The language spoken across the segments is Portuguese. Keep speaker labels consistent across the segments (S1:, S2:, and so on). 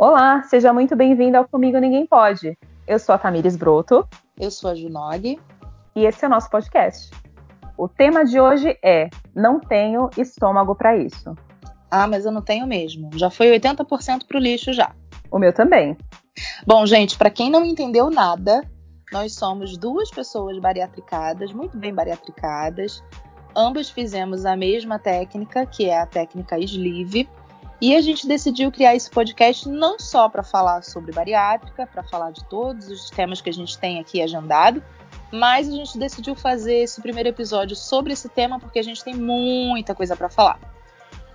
S1: Olá, seja muito bem-vindo ao Comigo Ninguém Pode. Eu sou a Tamires Broto.
S2: Eu sou a Junog.
S1: E esse é o nosso podcast. O tema de hoje é Não tenho estômago para isso.
S2: Ah, mas eu não tenho mesmo. Já foi 80% pro lixo já.
S1: O meu também.
S2: Bom, gente, para quem não entendeu nada, nós somos duas pessoas bariatricadas, muito bem bariatricadas. Ambas fizemos a mesma técnica, que é a técnica sleeve. E a gente decidiu criar esse podcast não só para falar sobre bariátrica, para falar de todos os temas que a gente tem aqui agendado, mas a gente decidiu fazer esse primeiro episódio sobre esse tema porque a gente tem muita coisa para falar.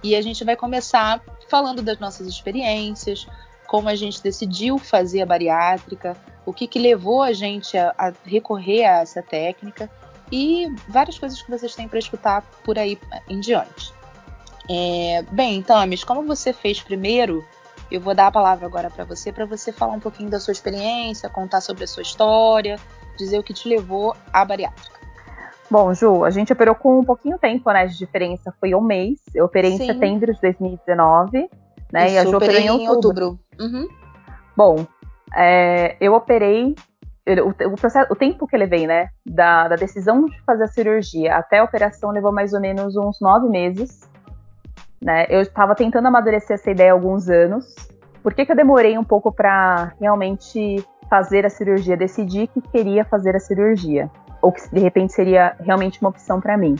S2: E a gente vai começar falando das nossas experiências, como a gente decidiu fazer a bariátrica, o que, que levou a gente a, a recorrer a essa técnica e várias coisas que vocês têm para escutar por aí em diante. É, bem, então, Amis, como você fez primeiro, eu vou dar a palavra agora para você, para você falar um pouquinho da sua experiência, contar sobre a sua história, dizer o que te levou à bariátrica.
S1: Bom, Ju, a gente operou com um pouquinho tempo, né, de diferença, foi um mês. Eu operei Sim. em setembro de 2019, né,
S2: Isso, e a Ju operou em outubro. outubro. Uhum.
S1: Bom, é, eu operei o, o, processo, o tempo que levei, né, da, da, decisão de fazer a cirurgia até a operação levou mais ou menos uns nove meses. Né? Eu estava tentando amadurecer essa ideia há alguns anos. Por que, que eu demorei um pouco para realmente fazer a cirurgia? Decidi que queria fazer a cirurgia, ou que de repente seria realmente uma opção para mim.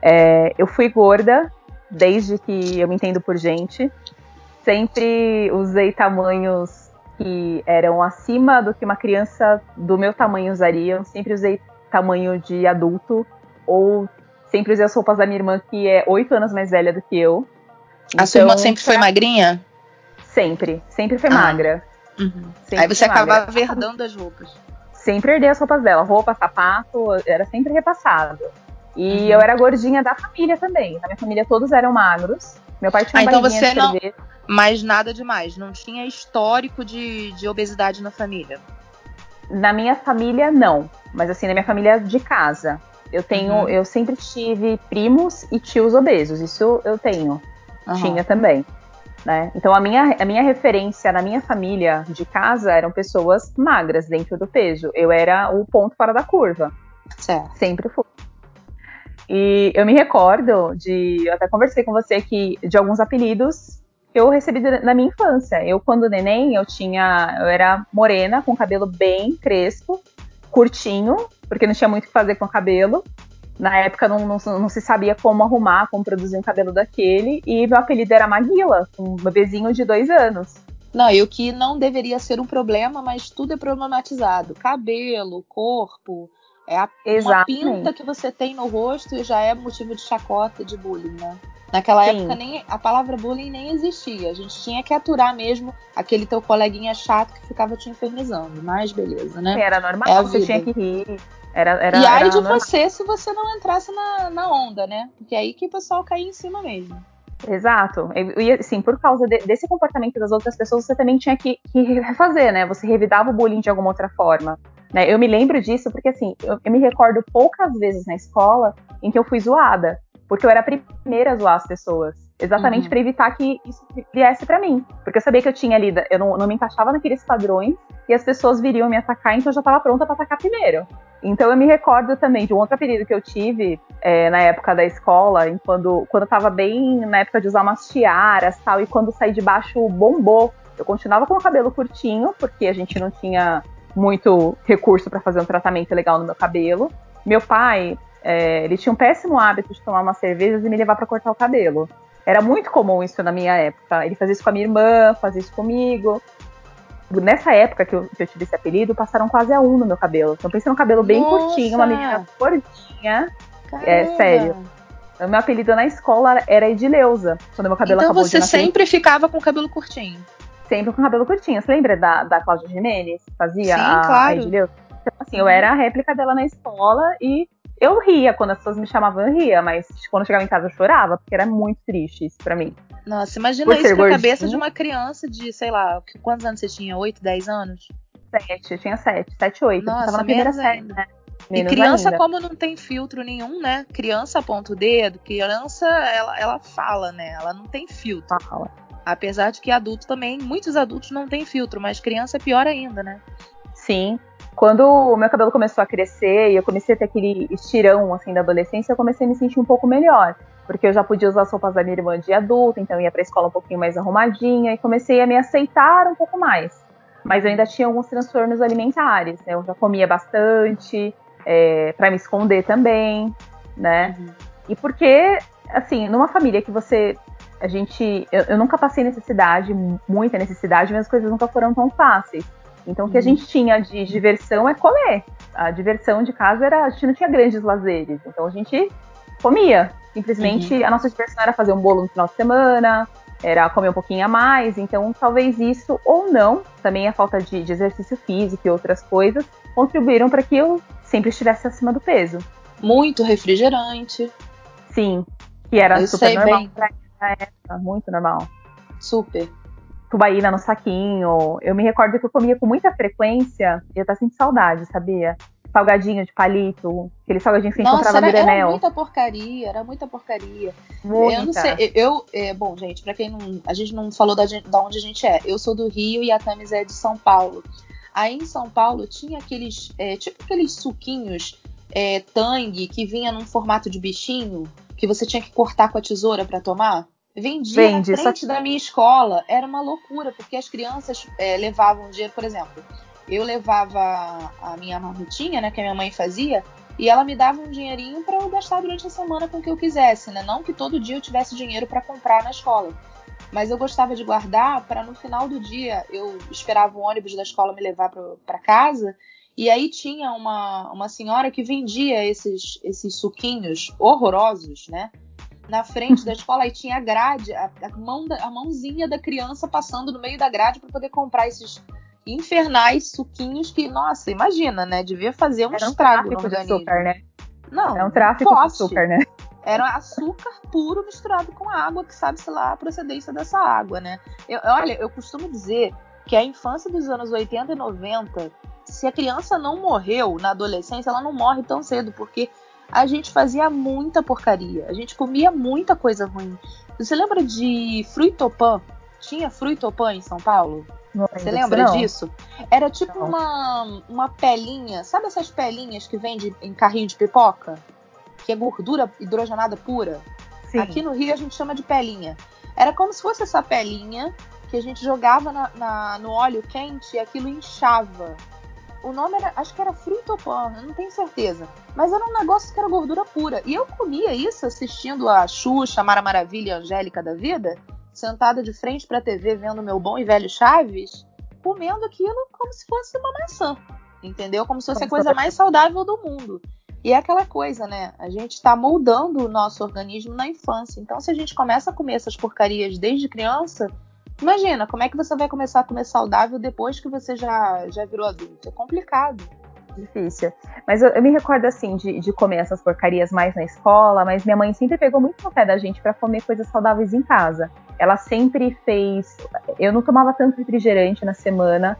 S1: É, eu fui gorda desde que eu me entendo por gente. Sempre usei tamanhos que eram acima do que uma criança do meu tamanho usaria. Eu sempre usei tamanho de adulto ou sempre usei as roupas da minha irmã, que é oito anos mais velha do que eu.
S2: A então, sua irmã sempre foi magrinha?
S1: Sempre, sempre foi ah. magra.
S2: Uhum. Sempre Aí você acabava verdando as roupas.
S1: Sempre herdei as roupas dela, roupa, sapato, era sempre repassado. E uhum. eu era gordinha da família também. Na minha família todos eram magros. Meu pai tinha
S2: ah, então você não. Mas nada demais. Não tinha histórico de, de obesidade na família.
S1: Na minha família, não. Mas assim, na minha família de casa. Eu tenho, uhum. eu sempre tive primos e tios obesos, isso eu tenho. Uhum. Tinha também. Né? Então a minha, a minha referência na minha família de casa eram pessoas magras dentro do peso. Eu era o ponto fora da curva.
S2: Certo.
S1: Sempre fui. E eu me recordo de. Eu até conversei com você que de alguns apelidos que eu recebi na minha infância. Eu, quando neném, eu tinha. Eu era morena, com cabelo bem crespo, curtinho, porque não tinha muito o que fazer com o cabelo. Na época não, não, não, se sabia como arrumar, como produzir um cabelo daquele, e meu apelido era Maguila, um bebezinho de dois anos.
S2: Não, e o que não deveria ser um problema, mas tudo é problematizado. Cabelo, corpo, é a, pinta que você tem no rosto e já é motivo de chacota, de bullying, né? Naquela Sim. época nem a palavra bullying nem existia. A gente tinha que aturar mesmo aquele teu coleguinha chato que ficava te infernizando. Mas beleza, né?
S1: Era normal, é você tinha que rir. Era, era,
S2: e aí
S1: de
S2: normal. você se você não entrasse na, na onda, né? Porque é aí que o pessoal caía em cima mesmo.
S1: Exato. E assim, por causa de, desse comportamento das outras pessoas, você também tinha que, que refazer, né? Você revidava o bullying de alguma outra forma. Né? Eu me lembro disso porque, assim, eu, eu me recordo poucas vezes na escola em que eu fui zoada. Porque eu era a primeira a zoar as pessoas. Exatamente uhum. para evitar que isso viesse para mim. Porque eu sabia que eu tinha ali, eu não, não, me encaixava naqueles padrões e as pessoas viriam me atacar, então eu já estava pronta para atacar primeiro. Então eu me recordo também de um outro apelido que eu tive é, na época da escola, em quando, quando eu tava bem na época de usar umas tiaras tal, e quando saí de baixo bombou. Eu continuava com o cabelo curtinho, porque a gente não tinha muito recurso para fazer um tratamento legal no meu cabelo. Meu pai, é, ele tinha um péssimo hábito de tomar umas cervejas e me levar para cortar o cabelo. Era muito comum isso na minha época. Ele fazia isso com a minha irmã, fazia isso comigo. Nessa época que eu, que eu tive esse apelido, passaram quase a um no meu cabelo. Então pensei num cabelo bem Nossa. curtinho, uma menina gordinha. É sério. O meu apelido na escola era Edileuza, quando meu cabelo
S2: então
S1: acabou
S2: você sempre ficava com o cabelo curtinho?
S1: Sempre com o cabelo curtinho. Você lembra da, da Cláudia Jimenez? Fazia
S2: Sim,
S1: a,
S2: claro.
S1: a? Então, assim, eu era a réplica dela na escola e eu ria quando as pessoas me chamavam, eu ria, mas quando eu chegava em casa eu chorava, porque era muito triste isso pra mim.
S2: Nossa, imagina Por isso pra cabeça de uma criança de, sei lá, quantos anos você tinha? 8, 10 anos?
S1: 7, eu tinha 7, 7, 8.
S2: Nossa,
S1: tava na primeira série, né?
S2: Menos e criança, ainda. como não tem filtro nenhum, né? Criança aponta o dedo, criança, ela, ela fala, né? Ela não tem filtro.
S1: Fala.
S2: Apesar de que adulto também, muitos adultos não têm filtro, mas criança é pior ainda, né?
S1: Sim. Quando o meu cabelo começou a crescer e eu comecei a ter aquele estirão assim da adolescência, eu comecei a me sentir um pouco melhor, porque eu já podia usar as roupas da minha irmã de adulta, então eu ia para a escola um pouquinho mais arrumadinha e comecei a me aceitar um pouco mais. Mas eu ainda tinha alguns transtornos alimentares, né? Eu já comia bastante, é, para me esconder também, né? Uhum. E porque, assim, numa família que você a gente. Eu, eu, nunca passei necessidade, muita necessidade, mas as coisas nunca foram tão fáceis. Então, o que a uhum. gente tinha de diversão é comer. A diversão de casa era. A gente não tinha grandes lazeres. Então, a gente comia. Simplesmente, uhum. a nossa diversão era fazer um bolo no final de semana, era comer um pouquinho a mais. Então, talvez isso ou não, também a falta de, de exercício físico e outras coisas, contribuíram para que eu sempre estivesse acima do peso.
S2: Muito refrigerante.
S1: Sim, que era eu super normal bem. Pra época, muito normal.
S2: Super
S1: tubaína no saquinho. Eu me recordo que eu comia com muita frequência e eu tava sentindo saudade, sabia? Salgadinho de palito, aquele salgadinho que você Nossa, encontrava
S2: era,
S1: no Granel.
S2: Era muita porcaria, era muita porcaria.
S1: Muita.
S2: Eu não sei, eu, é, bom, gente, pra quem não, a gente não falou da, da onde a gente é. Eu sou do Rio e a Tamis é de São Paulo. Aí em São Paulo tinha aqueles, é, tipo aqueles suquinhos é, tangue que vinha num formato de bichinho que você tinha que cortar com a tesoura para tomar. Vendia Vende, na frente da minha escola. Era uma loucura, porque as crianças é, levavam dinheiro, por exemplo. Eu levava a minha marmitinha, né, que a minha mãe fazia, e ela me dava um dinheirinho para eu gastar durante a semana com o que eu quisesse, né? Não que todo dia eu tivesse dinheiro para comprar na escola. Mas eu gostava de guardar para no final do dia eu esperava o ônibus da escola me levar para casa e aí tinha uma, uma senhora que vendia esses, esses suquinhos horrorosos, né? na frente da escola e tinha a grade, a, a, mão da, a mãozinha da criança passando no meio da grade para poder comprar esses infernais suquinhos que, nossa, imagina, né? Devia fazer um Era estrago um no organismo.
S1: Açúcar, né?
S2: Não,
S1: é um tráfico de açúcar, né?
S2: Era açúcar puro misturado com água, que sabe-se lá a procedência dessa água, né? Eu, olha, eu costumo dizer que a infância dos anos 80 e 90, se a criança não morreu na adolescência, ela não morre tão cedo, porque a gente fazia muita porcaria. A gente comia muita coisa ruim. Você lembra de Fruitopan? Tinha Fruitopan em São Paulo? Você lembra não. disso? Era tipo uma, uma pelinha. Sabe essas pelinhas que vende em carrinho de pipoca? Que é gordura hidrogenada pura? Sim. Aqui no Rio a gente chama de pelinha. Era como se fosse essa pelinha que a gente jogava na, na, no óleo quente e aquilo inchava o nome era, acho que era fritopan, eu não tenho certeza. Mas era um negócio que era gordura pura. E eu comia isso assistindo a Xuxa, Mara Maravilha e Angélica da vida, sentada de frente pra TV vendo meu bom e velho Chaves, comendo aquilo como se fosse uma maçã. Entendeu? Como se fosse a coisa mais saudável do mundo. E é aquela coisa, né? A gente está moldando o nosso organismo na infância. Então, se a gente começa a comer essas porcarias desde criança, Imagina, como é que você vai começar a comer saudável depois que você já, já virou adulto? É complicado.
S1: Difícil. Mas eu, eu me recordo, assim, de, de, comer essas porcarias mais na escola, mas minha mãe sempre pegou muito no pé da gente para comer coisas saudáveis em casa. Ela sempre fez. Eu não tomava tanto refrigerante na semana.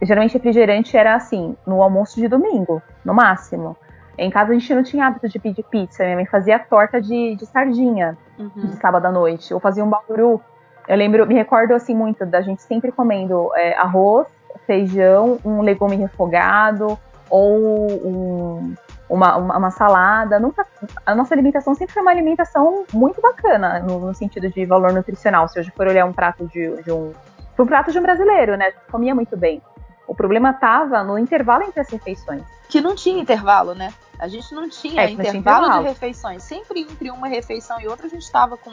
S1: Geralmente, refrigerante era assim, no almoço de domingo, no máximo. Em casa a gente não tinha hábito de pedir pizza. Minha mãe fazia torta de, de sardinha uhum. de sábado à noite. Ou fazia um bauru eu lembro, me recordo assim muito da gente sempre comendo é, arroz, feijão, um legume refogado ou um, uma, uma, uma, salada. Nunca, a nossa alimentação sempre foi uma alimentação muito bacana no, no sentido de valor nutricional. Se hoje for olhar um prato de, de um, um prato de um brasileiro, né? A gente comia muito bem. O problema estava no intervalo entre as refeições.
S2: Que não tinha intervalo, né? A gente não tinha, é, intervalo, não tinha intervalo de refeições. Sempre entre uma refeição e outra a gente estava com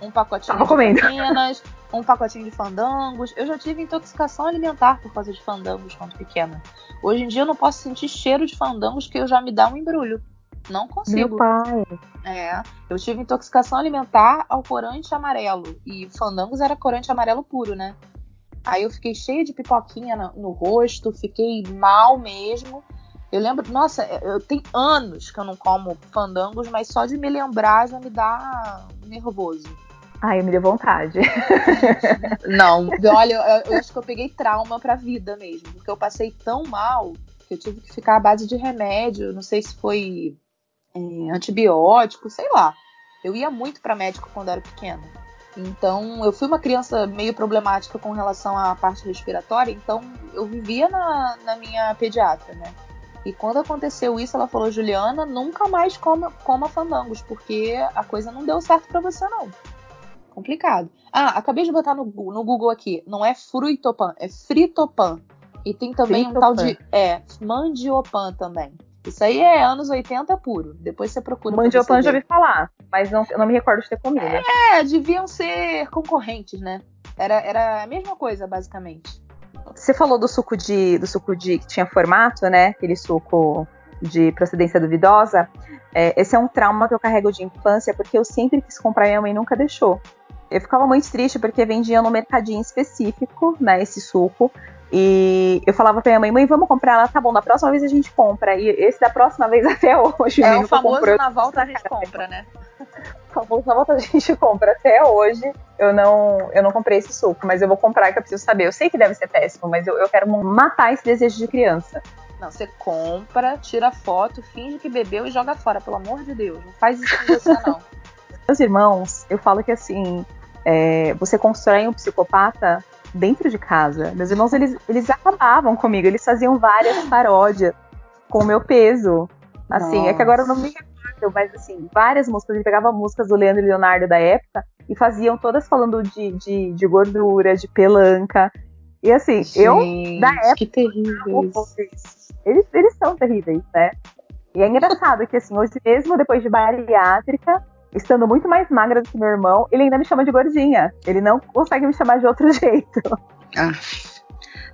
S2: um pacotinho Tava de comendo. Pequenas, um pacotinho de fandangos. Eu já tive intoxicação alimentar por causa de fandangos quando pequena. Hoje em dia eu não posso sentir cheiro de fandangos que eu já me dá um embrulho. Não consigo.
S1: Meu pai.
S2: É, eu tive intoxicação alimentar ao corante amarelo. E fandangos era corante amarelo puro, né? Aí eu fiquei cheia de pipoquinha no, no rosto, fiquei mal mesmo. Eu lembro, nossa, eu tenho anos que eu não como fandangos, mas só de me lembrar já me dá nervoso.
S1: Ai, me deu vontade.
S2: Não, olha, eu, eu, acho que eu peguei trauma pra vida mesmo, porque eu passei tão mal que eu tive que ficar à base de remédio, não sei se foi é, antibiótico, sei lá. Eu ia muito para médico quando era pequena. Então, eu fui uma criança meio problemática com relação à parte respiratória, então eu vivia na, na minha pediatra, né? E quando aconteceu isso, ela falou: Juliana, nunca mais coma, coma fandangos, porque a coisa não deu certo para você, não. Complicado. Ah, acabei de botar no, no Google aqui. Não é fruitopan, é fritopan. E tem também fritopan. um tal de. É, mandiopan também. Isso aí é anos 80 puro. Depois você procura.
S1: Mandiopan já ouvi falar, mas não, não me recordo de ter comido.
S2: É, deviam ser concorrentes, né? Era, era a mesma coisa, basicamente.
S1: Você falou do suco de do suco de que tinha formato, né? Aquele suco de procedência duvidosa. É, esse é um trauma que eu carrego de infância porque eu sempre quis comprar e minha mãe nunca deixou. Eu ficava muito triste porque vendia no mercadinho específico, né, esse suco. E eu falava pra minha mãe, mãe, vamos comprar? Ela, tá bom, da próxima vez a gente compra. E esse da próxima vez até hoje.
S2: É o famoso comprou. na volta a gente compra, né?
S1: O famoso na volta a gente compra. Até hoje eu não, eu não comprei esse suco, mas eu vou comprar que eu preciso saber. Eu sei que deve ser péssimo, mas eu, eu quero matar esse desejo de criança.
S2: Não, você compra, tira foto, finge que bebeu e joga fora, pelo amor de Deus. Não faz isso com você, não.
S1: Meus irmãos, eu falo que assim, é, você constrói um psicopata dentro de casa. Meus irmãos, eles, eles acabavam comigo, eles faziam várias paródias com o meu peso. Assim, Nossa. é que agora eu não me recordo, mas assim, várias músicas. Ele pegava músicas do Leandro e Leonardo da época e faziam todas falando de, de, de gordura, de pelanca. E assim, Gente, eu, da época.
S2: Que terríveis.
S1: Eles, eles são terríveis, né? E é engraçado que, assim, hoje mesmo, depois de bariátrica, estando muito mais magra do que meu irmão, ele ainda me chama de gordinha. Ele não consegue me chamar de outro jeito.
S2: Ah.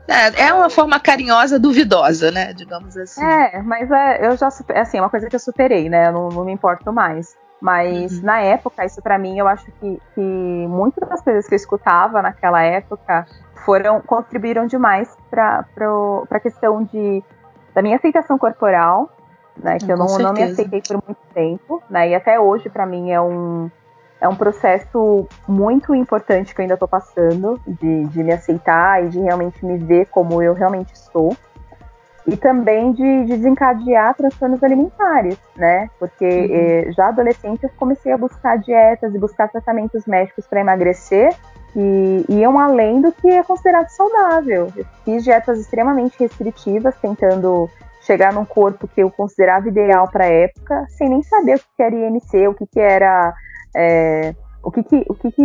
S2: É, uma forma carinhosa, duvidosa, né? Digamos assim.
S1: É, mas é, eu já é assim, é uma coisa que eu superei, né? Eu não, não me importo mais. Mas uhum. na época, isso para mim, eu acho que, que muitas das coisas que eu escutava naquela época foram contribuíram demais para a questão de, da minha aceitação corporal né? Que eu não, não me aceitei por muito tempo, né? E até hoje, para mim, é um, é um processo muito importante que eu ainda estou passando, de, de me aceitar e de realmente me ver como eu realmente sou. E também de, de desencadear transtornos alimentares, né? Porque uhum. eh, já adolescente eu comecei a buscar dietas e buscar tratamentos médicos para emagrecer e iam além do que é considerado saudável. Eu fiz dietas extremamente restritivas, tentando chegar num corpo que eu considerava ideal para a época, sem nem saber o que era IMC, o que, que era. É, o que, que, o que, que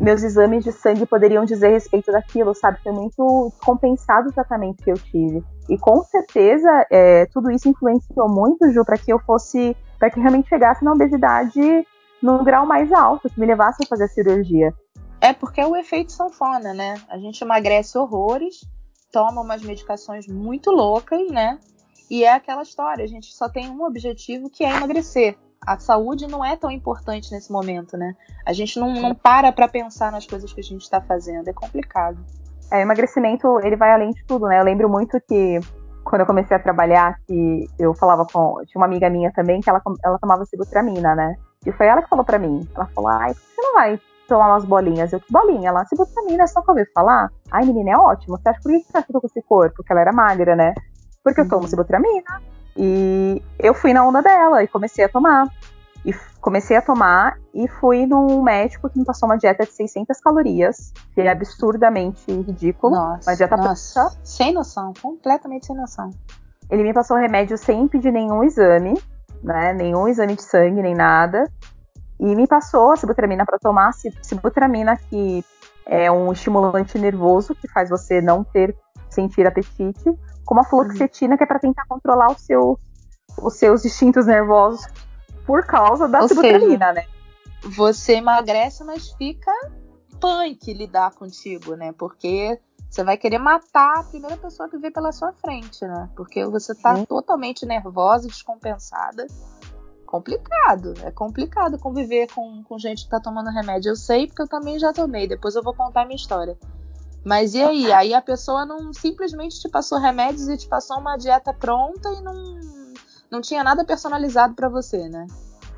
S1: meus exames de sangue poderiam dizer a respeito daquilo, sabe? Foi muito compensado o tratamento que eu tive. E com certeza é, tudo isso influenciou muito, Ju, para que eu fosse. para que realmente chegasse na obesidade num grau mais alto, que me levasse a fazer a cirurgia.
S2: É porque é o efeito sanfona, né? A gente emagrece horrores, toma umas medicações muito loucas, né? E é aquela história, a gente só tem um objetivo que é emagrecer. A saúde não é tão importante nesse momento, né? A gente não, não para para pensar nas coisas que a gente está fazendo, é complicado.
S1: É, o emagrecimento, ele vai além de tudo, né? Eu lembro muito que quando eu comecei a trabalhar, que eu falava com. Tinha uma amiga minha também que ela, ela tomava sibutramina, né? E foi ela que falou para mim. Ela falou: ai, por que você não vai tomar umas bolinhas? Eu, que bolinha? Ela, sibutramina, só que eu ouvi falar. Ai, menina, é ótimo. Você acha por que você acha que com esse corpo? Porque ela era magra, né? Porque eu tomo sibutramina. E eu fui na onda dela e comecei a tomar. E comecei a tomar e fui num médico que me passou uma dieta de 600 calorias, que é absurdamente ridículo.
S2: Nossa,
S1: uma dieta
S2: nossa. Sem noção, completamente sem noção.
S1: Ele me passou remédio sem pedir nenhum exame, né? Nenhum exame de sangue, nem nada. E me passou a sibutramina para tomar. Sibutramina que é um estimulante nervoso que faz você não ter sentir apetite como a fluoxetina, que é para tentar controlar o seu, os seus instintos nervosos por causa da sibutramina, né?
S2: Você emagrece, mas fica punk lidar contigo, né? Porque você vai querer matar a primeira pessoa que vê pela sua frente, né? Porque você tá Sim. totalmente nervosa, descompensada. Complicado, é complicado conviver com, com gente que tá tomando remédio. Eu sei porque eu também já tomei, depois eu vou contar a minha história. Mas e aí? Aí a pessoa não simplesmente te passou remédios e te passou uma dieta pronta e não, não tinha nada personalizado para você, né?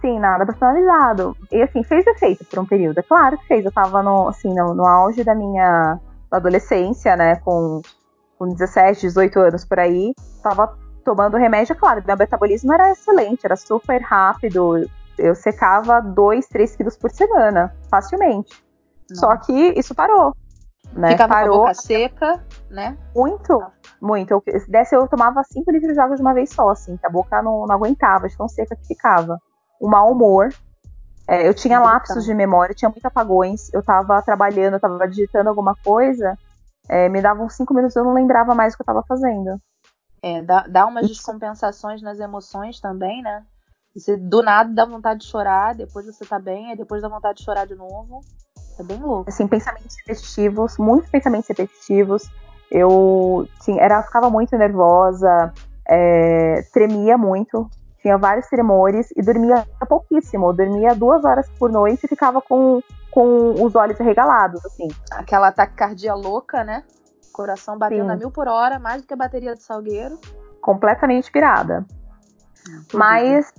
S1: Sim, nada personalizado. E assim, fez efeito por um período. É claro que fez. Eu tava no, assim, no, no auge da minha adolescência, né? Com, com 17, 18 anos por aí. Tava tomando remédio, é claro, meu metabolismo era excelente, era super rápido. Eu secava 2, 3 quilos por semana, facilmente. Só que isso parou. Né?
S2: Ficava
S1: parou.
S2: com a boca seca, né?
S1: Muito, muito. Eu, se desse, eu tomava cinco litros de água de uma vez só, assim, que a boca não, não aguentava, de tão seca que ficava. O mau humor. É, eu tinha lapsos de memória, tinha muitos apagões. Eu tava trabalhando, eu tava digitando alguma coisa, é, me davam cinco minutos, eu não lembrava mais o que eu tava fazendo.
S2: É, dá, dá umas descompensações nas emoções também, né? Você do nada dá vontade de chorar, depois você tá bem, aí depois dá vontade de chorar de novo. É bem louco.
S1: Assim, pensamentos repetitivos, muitos pensamentos repetitivos. Eu sim, era, ficava muito nervosa, é, tremia muito, tinha vários tremores e dormia pouquíssimo. Eu dormia duas horas por noite e ficava com, com os olhos regalados, assim.
S2: Aquela taquicardia louca, né? Coração batendo Sim. a mil por hora, mais do que a bateria do Salgueiro.
S1: Completamente pirada. Mas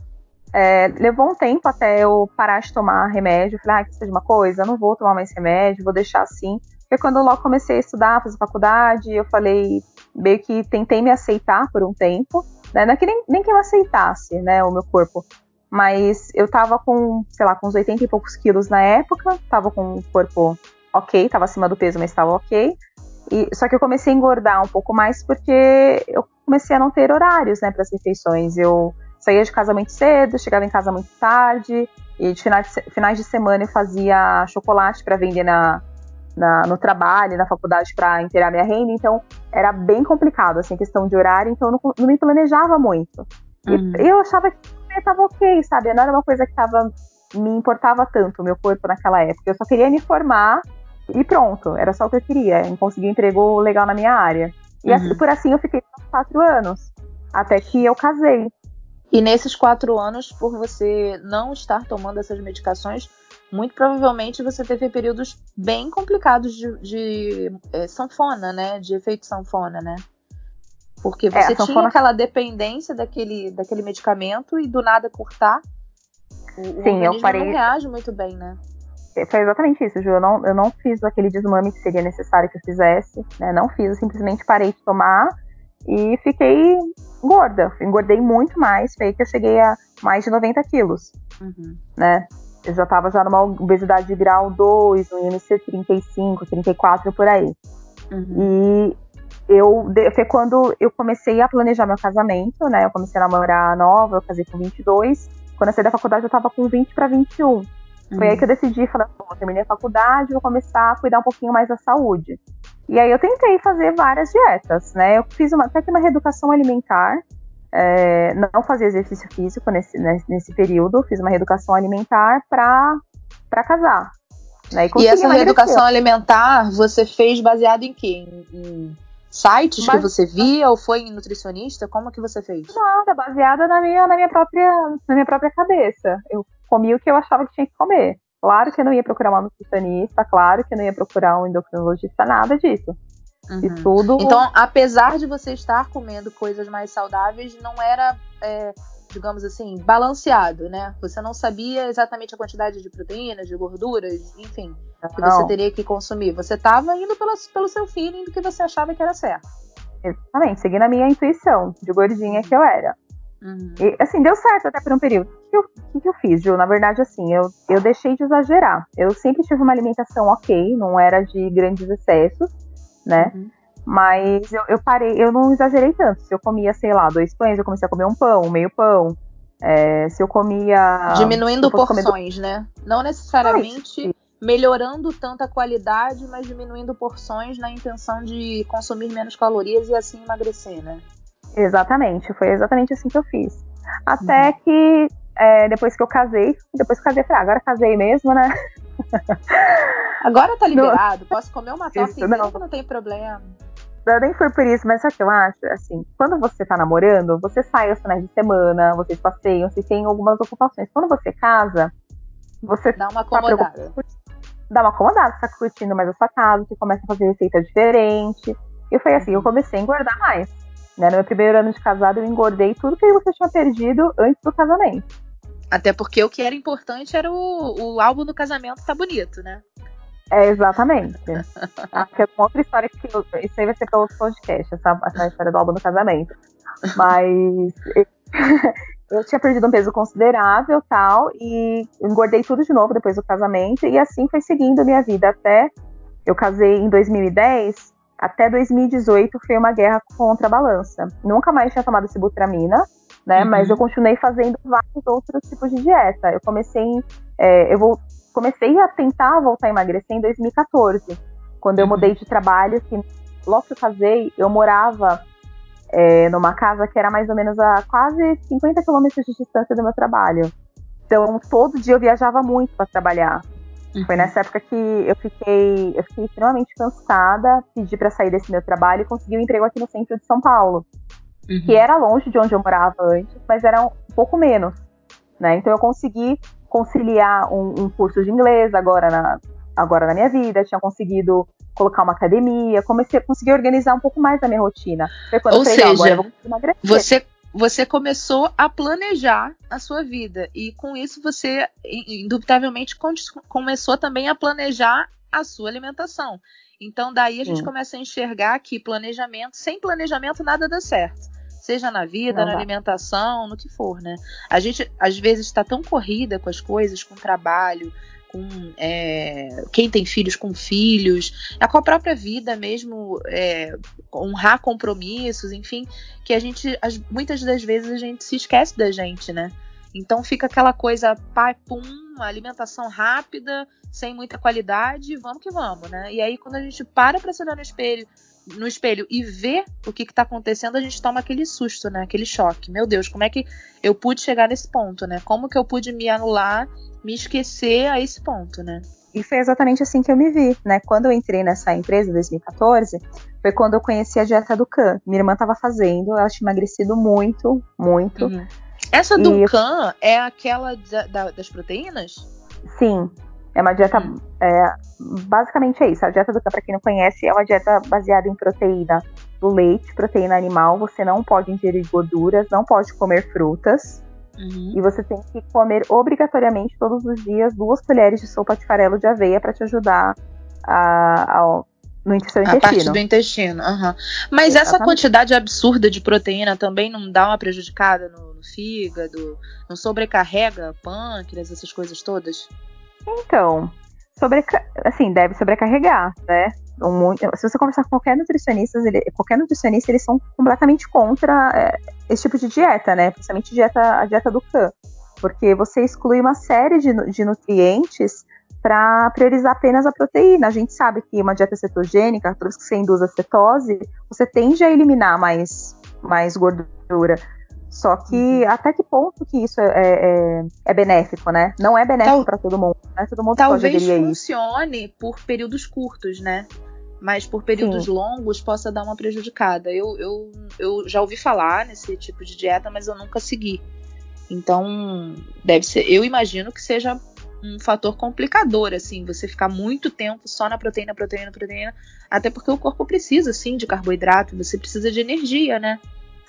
S1: é, levou um tempo até eu parar de tomar remédio. Falei, ah, que seja uma coisa, não vou tomar mais remédio, vou deixar assim. Foi quando eu logo comecei a estudar, fazer faculdade, eu falei, meio que tentei me aceitar por um tempo. Né? Não é que nem, nem que eu aceitasse, né, o meu corpo. Mas eu tava com, sei lá, com uns 80 e poucos quilos na época, tava com o corpo ok, tava acima do peso, mas estava ok. E, só que eu comecei a engordar um pouco mais porque eu comecei a não ter horários, né, para as refeições. Eu saía de casa muito cedo, chegava em casa muito tarde, e de finais de, finais de semana eu fazia chocolate para vender na, na, no trabalho, na faculdade para inteirar minha renda, então era bem complicado, assim, questão de horário, então eu não, não me planejava muito. Uhum. E eu achava que estava ok, sabe? Não era uma coisa que tava, me importava tanto o meu corpo naquela época. Eu só queria me formar e pronto, era só o que eu queria, conseguir um emprego legal na minha área. E uhum. assim, por assim eu fiquei quatro anos, até que eu casei.
S2: E nesses quatro anos, por você não estar tomando essas medicações, muito provavelmente você teve períodos bem complicados de, de é, sanfona, né? De efeito sanfona, né? Porque você é, tinha aquela dependência daquele, daquele medicamento e do nada cortar. O, Sim, o eu parei. não reage muito bem, né?
S1: Foi exatamente isso, Ju. Eu não, eu não fiz aquele desmame que seria necessário que eu fizesse, né? Não fiz, eu simplesmente parei de tomar e fiquei gorda. Engordei muito mais, foi aí que eu cheguei a mais de 90 quilos, uhum. né? Eu já tava já numa obesidade de grau 2, no IMC 35, 34, por aí. Uhum. E eu, foi quando eu comecei a planejar meu casamento, né? Eu comecei a namorar nova, eu casei com 22. Quando eu saí da faculdade, eu tava com 20 para 21. Foi uhum. aí que eu decidi, falei, bom, eu terminei a faculdade, vou começar a cuidar um pouquinho mais da saúde. E aí eu tentei fazer várias dietas, né? Eu fiz uma, até que uma reeducação alimentar, é, não fazia exercício físico nesse, nesse período, fiz uma reeducação alimentar para casar.
S2: Né? E, e essa reeducação alimentar você fez baseado em quê? Em, em sites que você via ou foi em nutricionista? Como que você fez?
S1: Nada, baseada na minha, na minha, própria, na minha própria cabeça. Eu comi o que eu achava que tinha que comer. Claro que eu não ia procurar uma nutricionista, claro que eu não ia procurar um endocrinologista, nada disso.
S2: Uhum. tudo. Então, apesar de você estar comendo coisas mais saudáveis, não era, é, digamos assim, balanceado, né? Você não sabia exatamente a quantidade de proteínas, de gorduras, enfim, que não. você teria que consumir. Você estava indo pela, pelo seu feeling do que você achava que era certo.
S1: Exatamente, seguindo a minha intuição de gordinha que eu era. Uhum. E, assim, deu certo até por um período. O que, eu, que, eu fiz, Ju? Na verdade, assim, eu, eu deixei de exagerar. Eu sempre tive uma alimentação ok, não era de grandes excessos, né? Uhum. Mas eu, eu, parei, eu não exagerei tanto. Se eu comia, sei lá, dois pães, eu comecei a comer um pão, meio pão. É, se eu comia.
S2: Diminuindo porções, né? Não necessariamente Ai, melhorando tanta qualidade, mas diminuindo porções na intenção de consumir menos calorias e assim emagrecer, né?
S1: Exatamente, foi exatamente assim que eu fiz. Até uhum. que é, depois que eu casei, depois que eu casei, falei, ah, agora casei mesmo, né?
S2: Agora tá liberado, não. posso comer uma torta não. não tem problema.
S1: Eu nem foi por isso, mas sabe o que eu acho? Assim, quando você tá namorando, você sai aos finais de semana, vocês passeiam, vocês têm algumas ocupações. Quando você casa, você
S2: dá uma acomodada. Tá
S1: dá uma acomodada, você tá curtindo mais a sua casa, você começa a fazer receita diferente. E foi assim, eu uhum. comecei a engordar mais. Né? No meu primeiro ano de casado, eu engordei tudo que você tinha perdido antes do casamento.
S2: Até porque o que era importante era o, o álbum do casamento tá bonito, né?
S1: É, exatamente. Acho que é uma outra história que eu, isso aí vai ser para outro podcast, essa, essa história do álbum do casamento. Mas eu tinha perdido um peso considerável tal, e engordei tudo de novo depois do casamento, e assim foi seguindo a minha vida até. Eu casei em 2010, até 2018 foi uma guerra contra a balança. Nunca mais tinha tomado sibutramina, né? Uhum. Mas eu continuei fazendo vários outros tipos de dieta. Eu comecei, é, eu vou, comecei a tentar voltar a emagrecer em 2014, quando eu uhum. mudei de trabalho. Que logo que eu casei, eu morava é, numa casa que era mais ou menos a quase 50 quilômetros de distância do meu trabalho. Então, todo dia eu viajava muito para trabalhar. Uhum. Foi nessa época que eu fiquei, eu fiquei extremamente cansada, pedi para sair desse meu trabalho e consegui um emprego aqui no centro de São Paulo, uhum. que era longe de onde eu morava antes, mas era um pouco menos, né? Então eu consegui conciliar um, um curso de inglês agora na, agora na minha vida, tinha conseguido colocar uma academia, comecei a conseguir organizar um pouco mais a minha rotina.
S2: Ou falei, seja, você você começou a planejar a sua vida e com isso você indubitavelmente começou também a planejar a sua alimentação. Então daí a gente começa a enxergar que planejamento, sem planejamento nada dá certo. Seja na vida, Não na dá. alimentação, no que for, né? A gente às vezes está tão corrida com as coisas, com o trabalho, com é, quem tem filhos com filhos, com a própria vida mesmo, é, honrar compromissos, enfim, que a gente, as, muitas das vezes a gente se esquece da gente, né? Então fica aquela coisa, pai, pum, alimentação rápida, sem muita qualidade, vamos que vamos, né? E aí quando a gente para para se olhar no espelho, no espelho e vê o que está acontecendo, a gente toma aquele susto, né? Aquele choque. Meu Deus, como é que eu pude chegar nesse ponto, né? Como que eu pude me anular me esquecer a esse ponto, né?
S1: E foi exatamente assim que eu me vi, né? Quando eu entrei nessa empresa em 2014, foi quando eu conheci a dieta do Can. Minha irmã estava fazendo, ela tinha emagrecido muito, muito. Uhum.
S2: Essa do e... Can é aquela da, da, das proteínas?
S1: Sim, é uma dieta. É, basicamente é isso. A dieta do Can, para quem não conhece, é uma dieta baseada em proteína do leite, proteína animal. Você não pode ingerir gorduras, não pode comer frutas. Uhum. E você tem que comer obrigatoriamente todos os dias duas colheres de sopa de farelo de aveia para te ajudar a, a, no seu intestino. A
S2: parte do intestino. Uhum. Mas Exatamente. essa quantidade absurda de proteína também não dá uma prejudicada no, no fígado? Não sobrecarrega pâncreas, essas coisas todas?
S1: Então, sobreca assim, deve sobrecarregar, né? Um, se você conversar com qualquer nutricionista, ele, qualquer nutricionista, eles são completamente contra é, esse tipo de dieta, né? Principalmente dieta, a dieta do CAN. Porque você exclui uma série de, de nutrientes para priorizar apenas a proteína. A gente sabe que uma dieta cetogênica, toda vez que você induz a cetose, você tende a eliminar mais, mais gordura. Só que uhum. até que ponto que isso é, é, é benéfico, né? Não é benéfico Tal, para todo mundo. Né? Todo mundo
S2: talvez funcione isso. por períodos curtos, né? Mas por períodos Sim. longos possa dar uma prejudicada. Eu, eu, eu já ouvi falar nesse tipo de dieta, mas eu nunca segui. Então, deve ser. Eu imagino que seja um fator complicador, assim, você ficar muito tempo só na proteína, proteína, proteína, até porque o corpo precisa, sim, de carboidrato, você precisa de energia, né?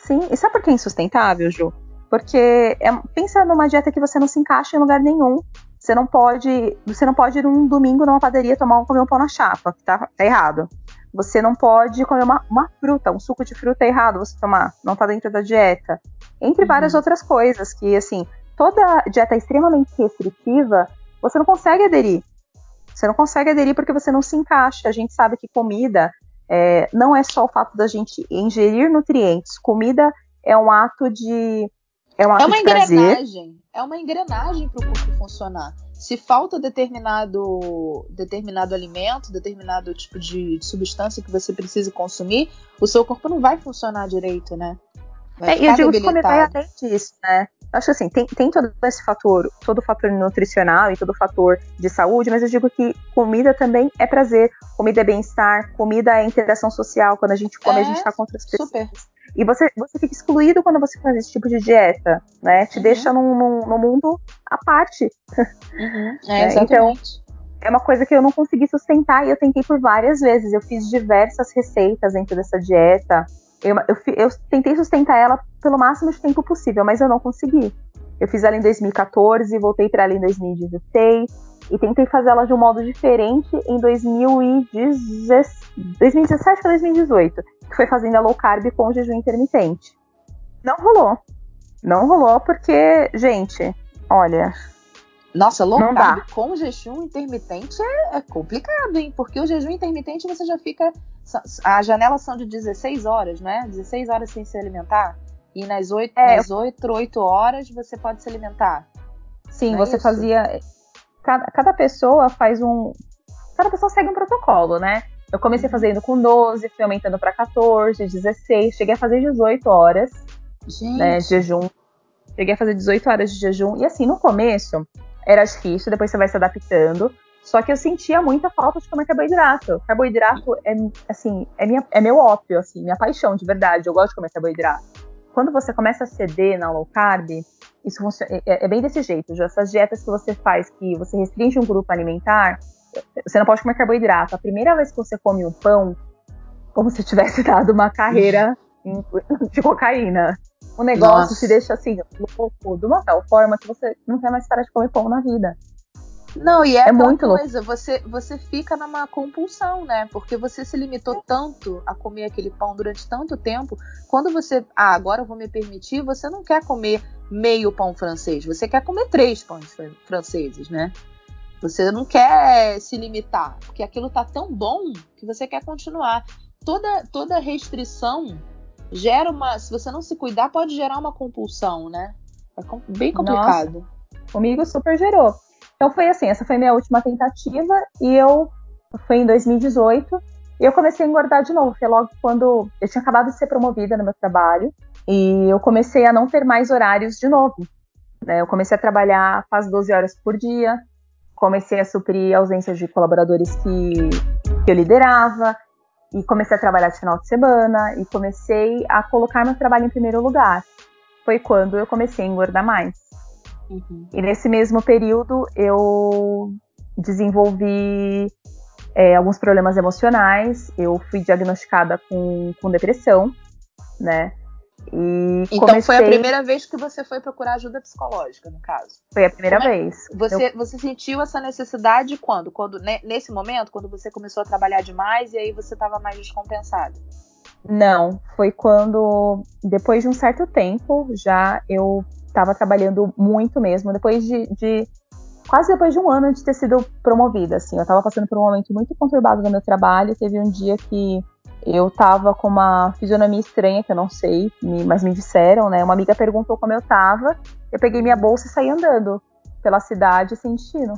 S1: Sim, e sabe por que é insustentável, Ju? Porque é, pensa numa dieta que você não se encaixa em lugar nenhum. Você não pode, você não pode ir um domingo numa padaria tomar comer um pão na chapa, que tá, tá errado. Você não pode comer uma, uma, fruta, um suco de fruta é errado você tomar, não tá dentro da dieta. Entre uhum. várias outras coisas que, assim, toda dieta extremamente restritiva, você não consegue aderir. Você não consegue aderir porque você não se encaixa. A gente sabe que comida é, não é só o fato da gente ingerir nutrientes. Comida é um ato de. É, um ato
S2: é uma
S1: de
S2: engrenagem. É uma engrenagem para o corpo funcionar. Se falta determinado, determinado alimento, determinado tipo de, de substância que você precisa consumir, o seu corpo não vai funcionar direito, né?
S1: Vai é, eu digo que comer vai além disso, né? Acho assim, tem, tem todo esse fator, todo o fator nutricional e todo o fator de saúde, mas eu digo que comida também é prazer, comida é bem-estar, comida é interação social, quando a gente come, é, a gente tá com outras pessoas. Super. E você, você fica excluído quando você faz esse tipo de dieta, né? Te uhum. deixa num, num, num, mundo à parte.
S2: Uhum. É, né? Então,
S1: é uma coisa que eu não consegui sustentar e eu tentei por várias vezes. Eu fiz diversas receitas dentro dessa dieta. Eu, eu, eu, tentei sustentar ela pelo máximo de tempo possível, mas eu não consegui. Eu fiz ela em 2014, voltei para ela em 2016 e tentei fazer ela de um modo diferente em 2017 para 2018, que foi fazendo a low carb com jejum intermitente. Não rolou. Não rolou porque, gente, olha.
S2: Nossa, low carb com jejum intermitente é, é, complicado, hein? Porque o jejum intermitente você já fica. A janela são de 16 horas, né? 16 horas sem se alimentar. E nas 8, é, nas 8, 8 horas você pode se alimentar.
S1: Sim, é você fazia. Cada, cada pessoa faz um. Cada pessoa segue um protocolo, né? Eu comecei uhum. fazendo com 12, fui aumentando para 14, 16, cheguei a fazer 18 horas né, de jejum. Cheguei a fazer 18 horas de jejum. E assim, no começo era difícil, depois você vai se adaptando. Só que eu sentia muita falta de comer carboidrato. Carboidrato é, assim, é, minha, é meu ópio, assim, minha paixão, de verdade. Eu gosto de comer carboidrato. Quando você começa a ceder na low carb, isso funciona, é, é bem desse jeito. Já essas dietas que você faz, que você restringe um grupo alimentar, você não pode comer carboidrato. A primeira vez que você come um pão, como se tivesse dado uma carreira de cocaína. O negócio Nossa. te deixa assim, louco, de uma tal forma que você não quer mais parar de comer pão na vida.
S2: Não, e é, é muito coisa, louco. Você, você fica numa compulsão, né? Porque você se limitou tanto a comer aquele pão durante tanto tempo. Quando você, ah, agora eu vou me permitir, você não quer comer meio pão francês, você quer comer três pães franceses, né? Você não quer se limitar, porque aquilo tá tão bom que você quer continuar. Toda, toda restrição gera uma. Se você não se cuidar, pode gerar uma compulsão, né? É bem complicado. Nossa,
S1: comigo super gerou. Então foi assim, essa foi minha última tentativa e eu foi em 2018 e eu comecei a engordar de novo. Foi logo quando eu tinha acabado de ser promovida no meu trabalho e eu comecei a não ter mais horários de novo. Né? Eu comecei a trabalhar quase 12 horas por dia, comecei a suprir ausências de colaboradores que, que eu liderava, e comecei a trabalhar de final de semana, e comecei a colocar meu trabalho em primeiro lugar. Foi quando eu comecei a engordar mais. Uhum. E nesse mesmo período eu desenvolvi é, alguns problemas emocionais, eu fui diagnosticada com, com depressão, né?
S2: E então comecei... foi a primeira vez que você foi procurar ajuda psicológica, no caso.
S1: Foi a primeira é... vez.
S2: Você, eu... você sentiu essa necessidade quando? Quando nesse momento, quando você começou a trabalhar demais e aí você estava mais descompensado?
S1: Não, foi quando depois de um certo tempo já eu estava trabalhando muito mesmo. Depois de, de, quase depois de um ano de ter sido promovida, assim, eu estava passando por um momento muito conturbado no meu trabalho. Teve um dia que eu tava com uma fisionomia estranha, que eu não sei, mas me disseram, né? Uma amiga perguntou como eu tava. Eu peguei minha bolsa e saí andando pela cidade sem destino.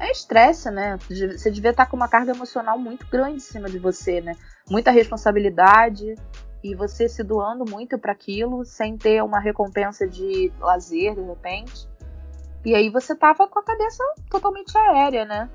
S2: É estresse, né? Você devia estar com uma carga emocional muito grande em cima de você, né? Muita responsabilidade e você se doando muito para aquilo sem ter uma recompensa de lazer de repente. E aí você tava com a cabeça totalmente aérea, né?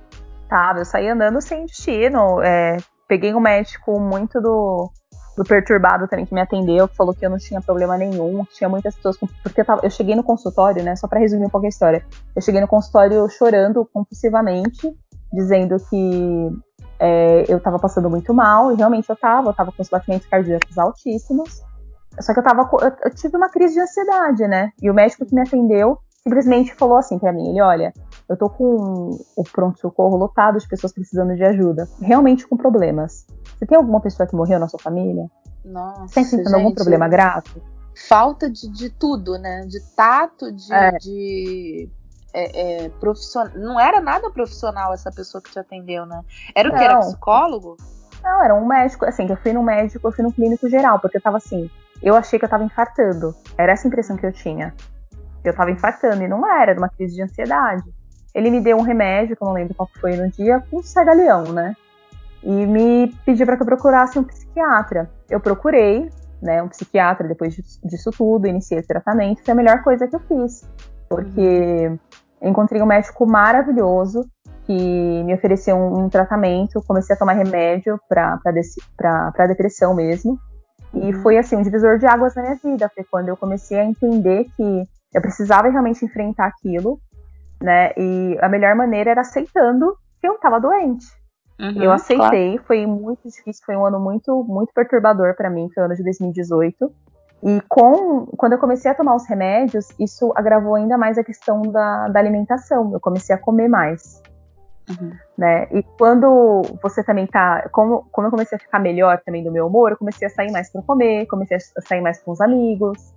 S1: Tava, eu saí andando sem destino, é, peguei um médico muito do, do perturbado também que me atendeu, que falou que eu não tinha problema nenhum, que tinha muitas pessoas. Porque eu, tava, eu cheguei no consultório, né? Só para resumir um pouco a história. Eu cheguei no consultório chorando compulsivamente, dizendo que é, eu tava passando muito mal, e realmente eu tava, eu tava com os batimentos cardíacos altíssimos. Só que eu tava. Eu, eu tive uma crise de ansiedade, né? E o médico que me atendeu simplesmente falou assim para mim: ele, olha, eu tô com o pronto-socorro lotado de pessoas precisando de ajuda, realmente com problemas. Você tem alguma pessoa que morreu na sua família?
S2: Nossa. Você
S1: tá enfrentando algum problema grave?
S2: Falta de, de tudo, né? De tato, de. É. de... É, é, profissional. Não era nada profissional essa pessoa que te atendeu, né? Era o não. que? Era psicólogo?
S1: Não, era um médico. Assim, eu fui no médico, eu fui no clínico geral, porque eu tava assim. Eu achei que eu tava infartando. Era essa a impressão que eu tinha. Eu tava infartando, e não era, era uma crise de ansiedade ele me deu um remédio, que eu não lembro qual foi no dia, com cegaleão, né? E me pediu para que eu procurasse um psiquiatra. Eu procurei, né, um psiquiatra depois disso tudo, iniciei esse tratamento, foi a melhor coisa que eu fiz. Porque uhum. Encontrei um médico maravilhoso que me ofereceu um, um tratamento, comecei a tomar remédio para depressão mesmo. E uhum. foi assim um divisor de águas na minha vida. Foi quando eu comecei a entender que eu precisava realmente enfrentar aquilo né? E a melhor maneira era aceitando que eu estava doente. Uhum, eu aceitei, claro. foi muito difícil, foi um ano muito, muito perturbador para mim, foi o ano de 2018. E com, quando eu comecei a tomar os remédios, isso agravou ainda mais a questão da, da alimentação. Eu comecei a comer mais. Uhum. Né? E quando você também tá. Como, como eu comecei a ficar melhor também do meu humor, eu comecei a sair mais para comer, comecei a sair mais com os amigos.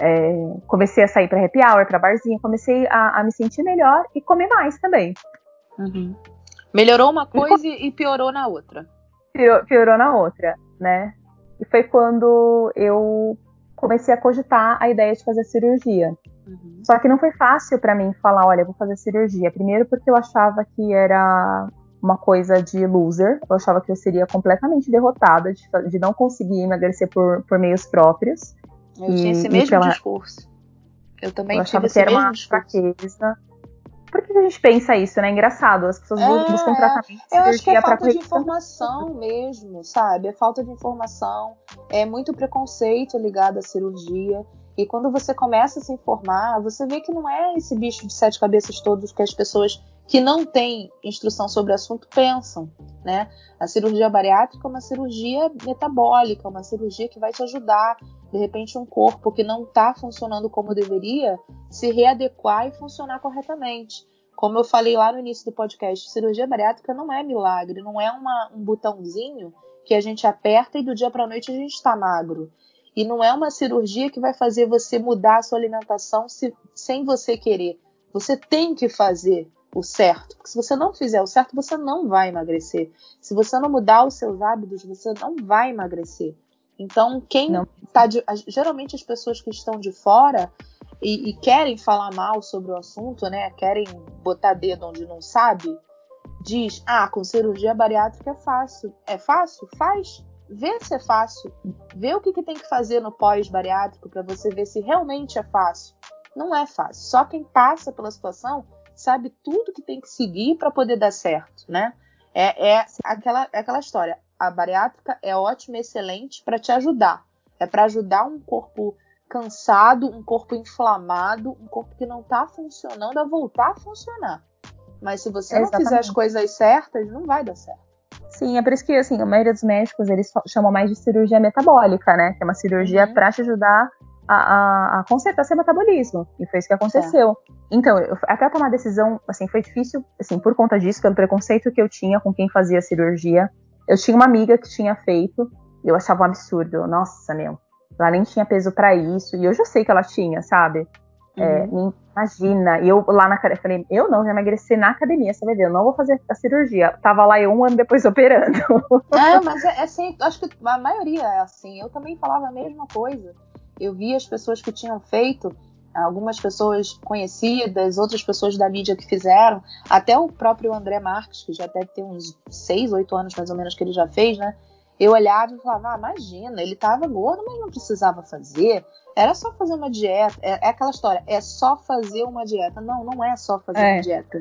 S1: é, comecei a sair para happy hour, para barzinho, comecei a, a, me sentir melhor e comer mais também.
S2: Uhum. Melhorou uma coisa e, e piorou na outra.
S1: Pior, piorou na outra, né? E foi quando eu comecei a cogitar a ideia de fazer cirurgia. Uhum. Só que não foi fácil para mim falar, olha, vou fazer cirurgia. Primeiro porque eu achava que era uma coisa de loser. Eu achava que eu seria completamente derrotada de, de não conseguir emagrecer por, por meios próprios.
S2: Eu e, tinha esse mesmo pela... discurso. Eu também eu achava que era uma fraqueza.
S1: Por que a gente pensa isso, né? Engraçado. As pessoas é, buscam tratamento.
S2: Eu acho que é falta de informação mesmo, sabe? É falta de informação. É muito preconceito ligado à cirurgia. E quando você começa a se informar, você vê que não é esse bicho de sete cabeças todos que as pessoas que não têm instrução sobre o assunto pensam, né? A cirurgia bariátrica é uma cirurgia metabólica, uma cirurgia que vai te ajudar, de repente, um corpo que não está funcionando como deveria, se readequar e funcionar corretamente. Como eu falei lá no início do podcast, cirurgia bariátrica não é milagre, não é uma, um botãozinho que a gente aperta e do dia para a noite a gente está magro. E não é uma cirurgia que vai fazer você mudar a sua alimentação se, sem você querer. Você tem que fazer o certo. Porque se você não fizer o certo, você não vai emagrecer. Se você não mudar os seus hábitos, você não vai emagrecer. Então, quem não. tá de, geralmente as pessoas que estão de fora e, e, querem falar mal sobre o assunto, né? Querem botar dedo onde não sabe, diz: "Ah, com cirurgia bariátrica é fácil". É fácil? Faz. Vê se é fácil. Vê o que, que tem que fazer no pós-bariátrico para você ver se realmente é fácil. Não é fácil. Só quem passa pela situação sabe tudo que tem que seguir para poder dar certo, né? É, é aquela, é aquela história. A bariátrica é ótima, excelente para te ajudar. É para ajudar um corpo cansado, um corpo inflamado, um corpo que não está funcionando a voltar a funcionar. Mas se você não fizer as coisas certas, não vai dar certo.
S1: Sim, é por isso que assim, a maioria dos médicos eles chamam mais de cirurgia metabólica, né? Que é uma cirurgia uhum. para te ajudar a, a, a, consertar seu metabolismo. E foi isso que aconteceu. É. Então, eu, até tomar a decisão, assim, foi difícil, assim, por conta disso, pelo preconceito que eu tinha com quem fazia cirurgia. Eu tinha uma amiga que tinha feito, eu achava um absurdo. Nossa, meu, ela nem tinha peso para isso. E eu já sei que ela tinha, sabe? É, uhum. Imagina, e eu lá na academia, falei, eu não, já emagreci na academia, você vai ver, eu não vou fazer a cirurgia. Tava lá eu um ano depois operando.
S2: É, mas é, é assim, acho que a maioria é assim. Eu também falava a mesma coisa eu vi as pessoas que tinham feito, algumas pessoas conhecidas, outras pessoas da mídia que fizeram, até o próprio André Marques, que já deve ter uns 6, 8 anos mais ou menos que ele já fez, né? Eu olhava e falava, ah, imagina, ele tava gordo, mas não precisava fazer. Era só fazer uma dieta. É, é aquela história, é só fazer uma dieta. Não, não é só fazer é. uma dieta.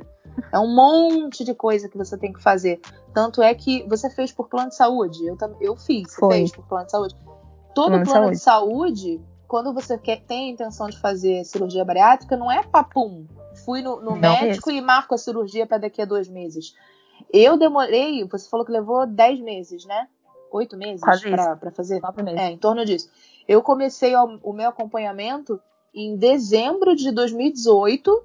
S2: É um monte de coisa que você tem que fazer. Tanto é que você fez por plano de saúde. Eu, eu fiz, você Foi. fez por plano de saúde todo plano, plano de, saúde. de saúde, quando você quer, tem a intenção de fazer cirurgia bariátrica, não é papum. Fui no, no médico e marco a cirurgia para daqui a dois meses. Eu demorei, você falou que levou dez meses, né? Oito meses para fazer?
S1: Nove meses.
S2: É, em torno disso. Eu comecei o, o meu acompanhamento em dezembro de 2018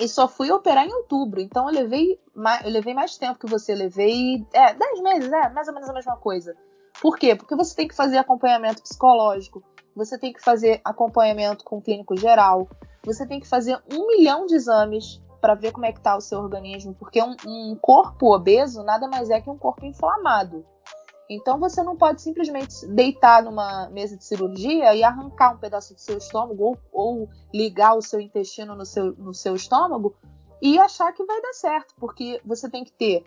S2: e só fui operar em outubro. Então eu levei, eu levei mais tempo que você. Levei. É, 10 meses, é, mais ou menos a mesma coisa. Por quê? Porque você tem que fazer acompanhamento psicológico, você tem que fazer acompanhamento com o clínico geral, você tem que fazer um milhão de exames para ver como é que está o seu organismo, porque um, um, corpo obeso nada mais é que um corpo inflamado. Então você não pode simplesmente deitar numa mesa de cirurgia e arrancar um pedaço do seu estômago ou, ou ligar o seu intestino no seu, no seu estômago e achar que vai dar certo, porque você tem que ter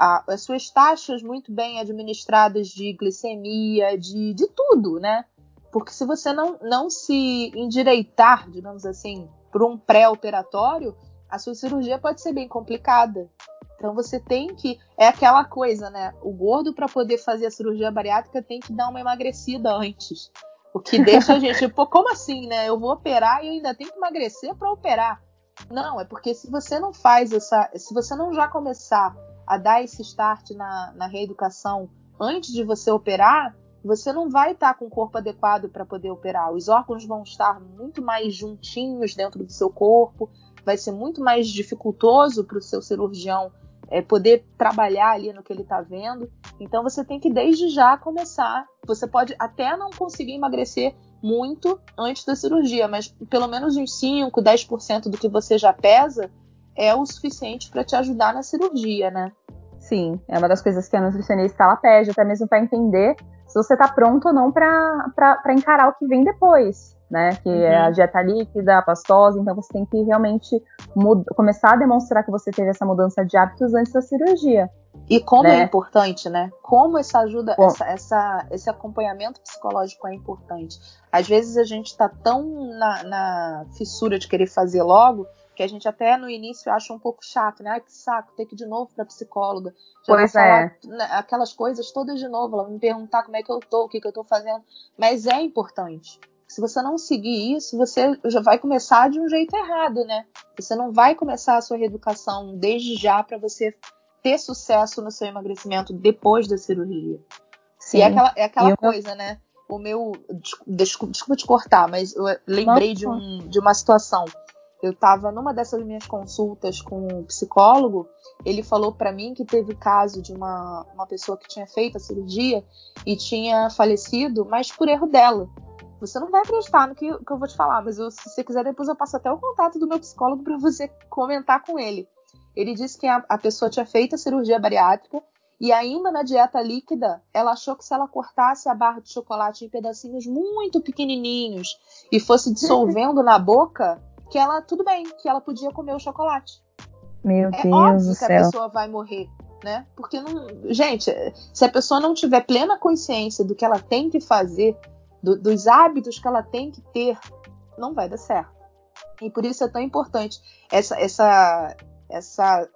S2: a, as suas taxas muito bem administradas de glicemia, de, de tudo, né? Porque se você não, não se endireitar, digamos assim, por um pré-operatório, a sua cirurgia pode ser bem complicada. Então você tem que. É aquela coisa, né? O gordo, para poder fazer a cirurgia bariátrica, tem que dar uma emagrecida antes. O que deixa a gente, pô, como assim, né? Eu vou operar e eu ainda tenho que emagrecer para operar. Não, é porque se você não faz essa. Se você não já começar a dar esse start na, na reeducação antes de você operar, você não vai estar com o corpo adequado para poder operar. Os órgãos vão estar muito mais juntinhos dentro do seu corpo, vai ser muito mais dificultoso para o seu cirurgião é, poder trabalhar ali no que ele está vendo. Então você tem que desde já começar. Você pode até não conseguir emagrecer muito antes da cirurgia, mas pelo menos uns 5, 10% do que você já pesa é o suficiente para te ajudar na cirurgia, né?
S1: Sim, é uma das coisas que a nutricionista ela pede, até mesmo para entender se você está pronto ou não para encarar o que vem depois, né? Que uhum. é a uhum. dieta líquida, a pastosa, então você tem que realmente começar a demonstrar que você teve essa mudança de hábitos antes da cirurgia.
S2: E como é né? é importante, né? Como essa ajuda, essa, essa, esse acompanhamento psicológico é importante. Às vezes a gente está tão na, na, fissura de querer fazer logo que a gente até no início acha um pouco chato, né? Ai, que saco, ter que ir de novo para psicóloga. Já
S1: pois é.
S2: Né, aquelas coisas todas de novo, ela me perguntar como é que eu tô, o que, que eu tô fazendo. Mas é importante. Se você não seguir isso, você já vai começar de um jeito errado, né? Você não vai começar a sua reeducação desde já para você ter sucesso no seu emagrecimento depois da cirurgia. Sim. E é aquela, é aquela coisa, né? O meu. Desculpa, desculpa te cortar, mas eu lembrei de, um, de uma situação. Eu estava numa dessas minhas consultas com um psicólogo, ele falou para mim que teve caso de uma, uma pessoa que tinha feito a cirurgia e tinha falecido, mas por erro dela. Você não vai acreditar no que, que eu vou te falar, mas eu, se você quiser, depois eu passo até o contato do meu psicólogo para você comentar com ele. Ele disse que a, a pessoa tinha feito a cirurgia bariátrica e ainda na dieta líquida, ela achou que se ela cortasse a barra de chocolate em pedacinhos muito pequenininhos e fosse dissolvendo na boca, que ela tudo bem, que ela podia comer o chocolate.
S1: Meu
S2: é
S1: Deus
S2: óbvio
S1: do
S2: que
S1: céu.
S2: a pessoa vai morrer, né? Porque não, gente, se a pessoa não tiver plena consciência do que ela tem que fazer, do, dos hábitos que ela tem que ter, não vai dar certo. E por isso é tão importante essa, essa, essa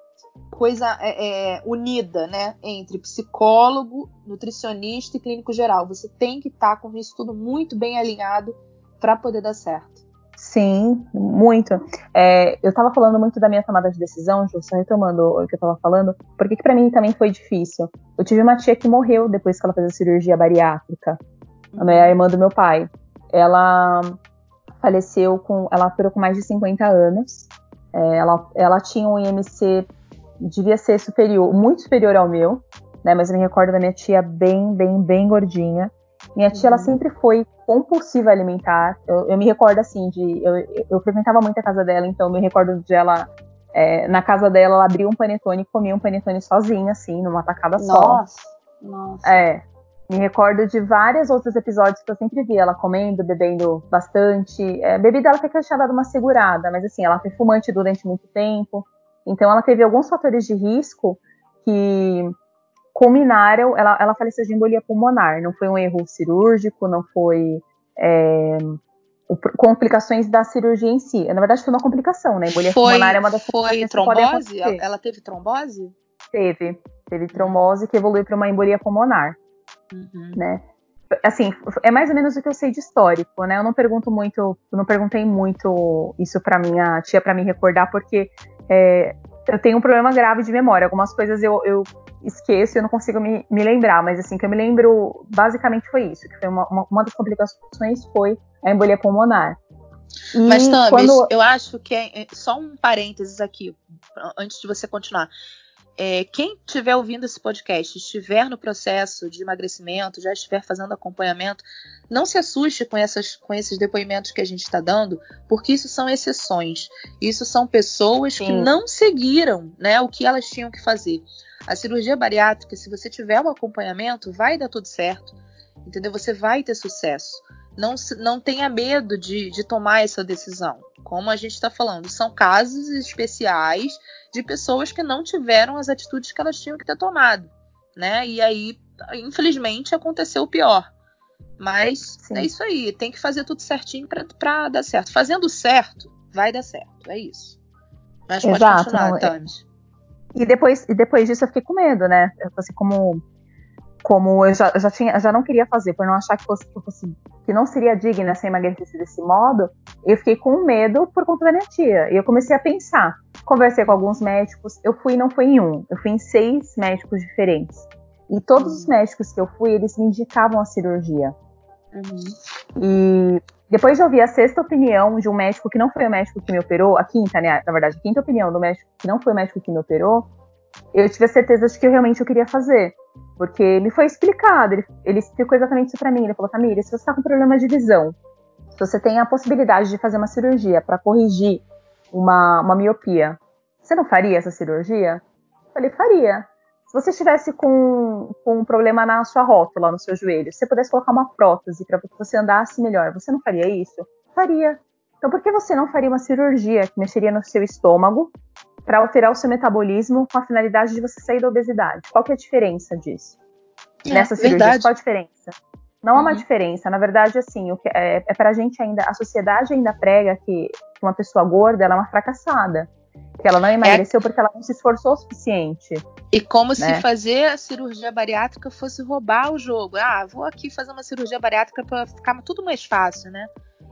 S2: coisa é, é, unida, né, entre psicólogo, nutricionista e clínico geral. Você tem que estar tá com isso tudo muito bem alinhado para poder dar certo.
S1: Sim, muito. É, eu estava falando muito da minha tomada de decisão, Ju, só retomando o que eu estava falando, porque que para mim também foi difícil. Eu tive uma tia que morreu depois que ela fez a cirurgia bariátrica, uhum. a irmã do meu pai. Ela faleceu com, ela operou com mais de 50 anos, é, ela, ela tinha um IMC, devia ser superior, muito superior ao meu, né? Mas eu me recordo da minha tia bem, bem, bem gordinha. Minha tia, uhum. ela sempre foi compulsiva alimentar. Eu, eu me recordo assim de. Eu, eu, frequentava muito a casa dela, então eu me recordo de ela. É, na casa dela, ela abria um panetone e comia um panetone sozinha, assim, numa tacada
S2: só. Nossa, nossa.
S1: É. Me recordo de vários outros episódios que eu sempre vi ela comendo, bebendo bastante. É, bebida ela até tinha dado uma segurada, mas assim, ela foi fumante durante muito tempo. Então ela teve alguns fatores de risco que culminaram. Ela, ela faleceu de embolia pulmonar. Não foi um erro cirúrgico, não foi é, complicações da cirurgia em si. Na verdade, foi uma complicação, né? Embolia foi, pulmonar é uma das
S2: Foi trombose? Ela teve trombose?
S1: Teve. Teve trombose que evoluiu para uma embolia pulmonar uhum. né? Assim, é mais ou menos o que eu sei de histórico, né? Eu não pergunto muito, eu não perguntei muito isso para minha tia para me recordar, porque é, eu tenho um problema grave de memória. Algumas coisas eu, eu esqueço e eu não consigo me, me, lembrar, mas assim, que eu me lembro, basicamente foi isso, que foi uma, uma, uma das complicações foi a embolia pulmonar.
S2: E mas, Tamis, quando... eu acho que é, é só um parênteses aqui, antes de você continuar. É, quem estiver ouvindo esse podcast, estiver no processo de emagrecimento, já estiver fazendo acompanhamento, não se assuste com, essas, com esses depoimentos que a gente está dando, porque isso são exceções. Isso são pessoas Sim. que não seguiram né, o que elas tinham que fazer. A cirurgia bariátrica, se você tiver um acompanhamento, vai dar tudo certo. Entendeu? Você vai ter sucesso. Não, não tenha medo de, de tomar essa decisão. Como a gente está falando, são casos especiais de pessoas que não tiveram as atitudes que elas tinham que ter tomado, né? E aí, infelizmente, aconteceu o pior. Mas Sim. é isso aí, tem que fazer tudo certinho para dar certo. Fazendo certo, vai dar certo, é isso. Mas Exato, pode continuar, não, Thames.
S1: E depois, e depois disso eu fiquei com medo, né? Assim, como, como eu já, eu já, tinha, já não queria fazer, por não achar que, fosse, que, fosse, que não seria digna se emagrecesse desse modo, eu fiquei com medo por conta da minha tia. E eu comecei a pensar. Conversei com alguns médicos, eu fui não foi em um, eu fui em seis médicos diferentes. E todos uhum. os médicos que eu fui, eles me indicavam a cirurgia. Uhum. E depois de ouvir a sexta opinião de um médico que não foi o médico que me operou, a quinta, né? Na verdade, a quinta opinião do médico que não foi o médico que me operou, eu tive a certeza de que eu realmente eu queria fazer. Porque me foi explicado, ele, ele explicou exatamente isso para mim. Ele falou, Camila, se você está com problema de visão, se você tem a possibilidade de fazer uma cirurgia para corrigir uma, uma miopia, você não faria essa cirurgia? Eu falei, faria. Se você estivesse com, com um problema na sua rótula, no seu joelho, se você pudesse colocar uma prótese para que você andasse melhor, você não faria isso? Faria. Então, por que você não faria uma cirurgia que mexeria no seu estômago para alterar o seu metabolismo com a finalidade de você sair da obesidade? Qual que é a diferença disso? É, Nessa cirurgia, qual a diferença? Não há uma uhum. diferença. Na verdade, assim, o que é, é para a gente ainda, a sociedade ainda prega que uma pessoa gorda ela é uma fracassada. Que ela não é emagreceu é... porque ela não se esforçou o suficiente.
S2: E como né? se fazer a cirurgia bariátrica fosse roubar o jogo. Ah, vou aqui fazer uma cirurgia bariátrica para ficar tudo mais fácil, né?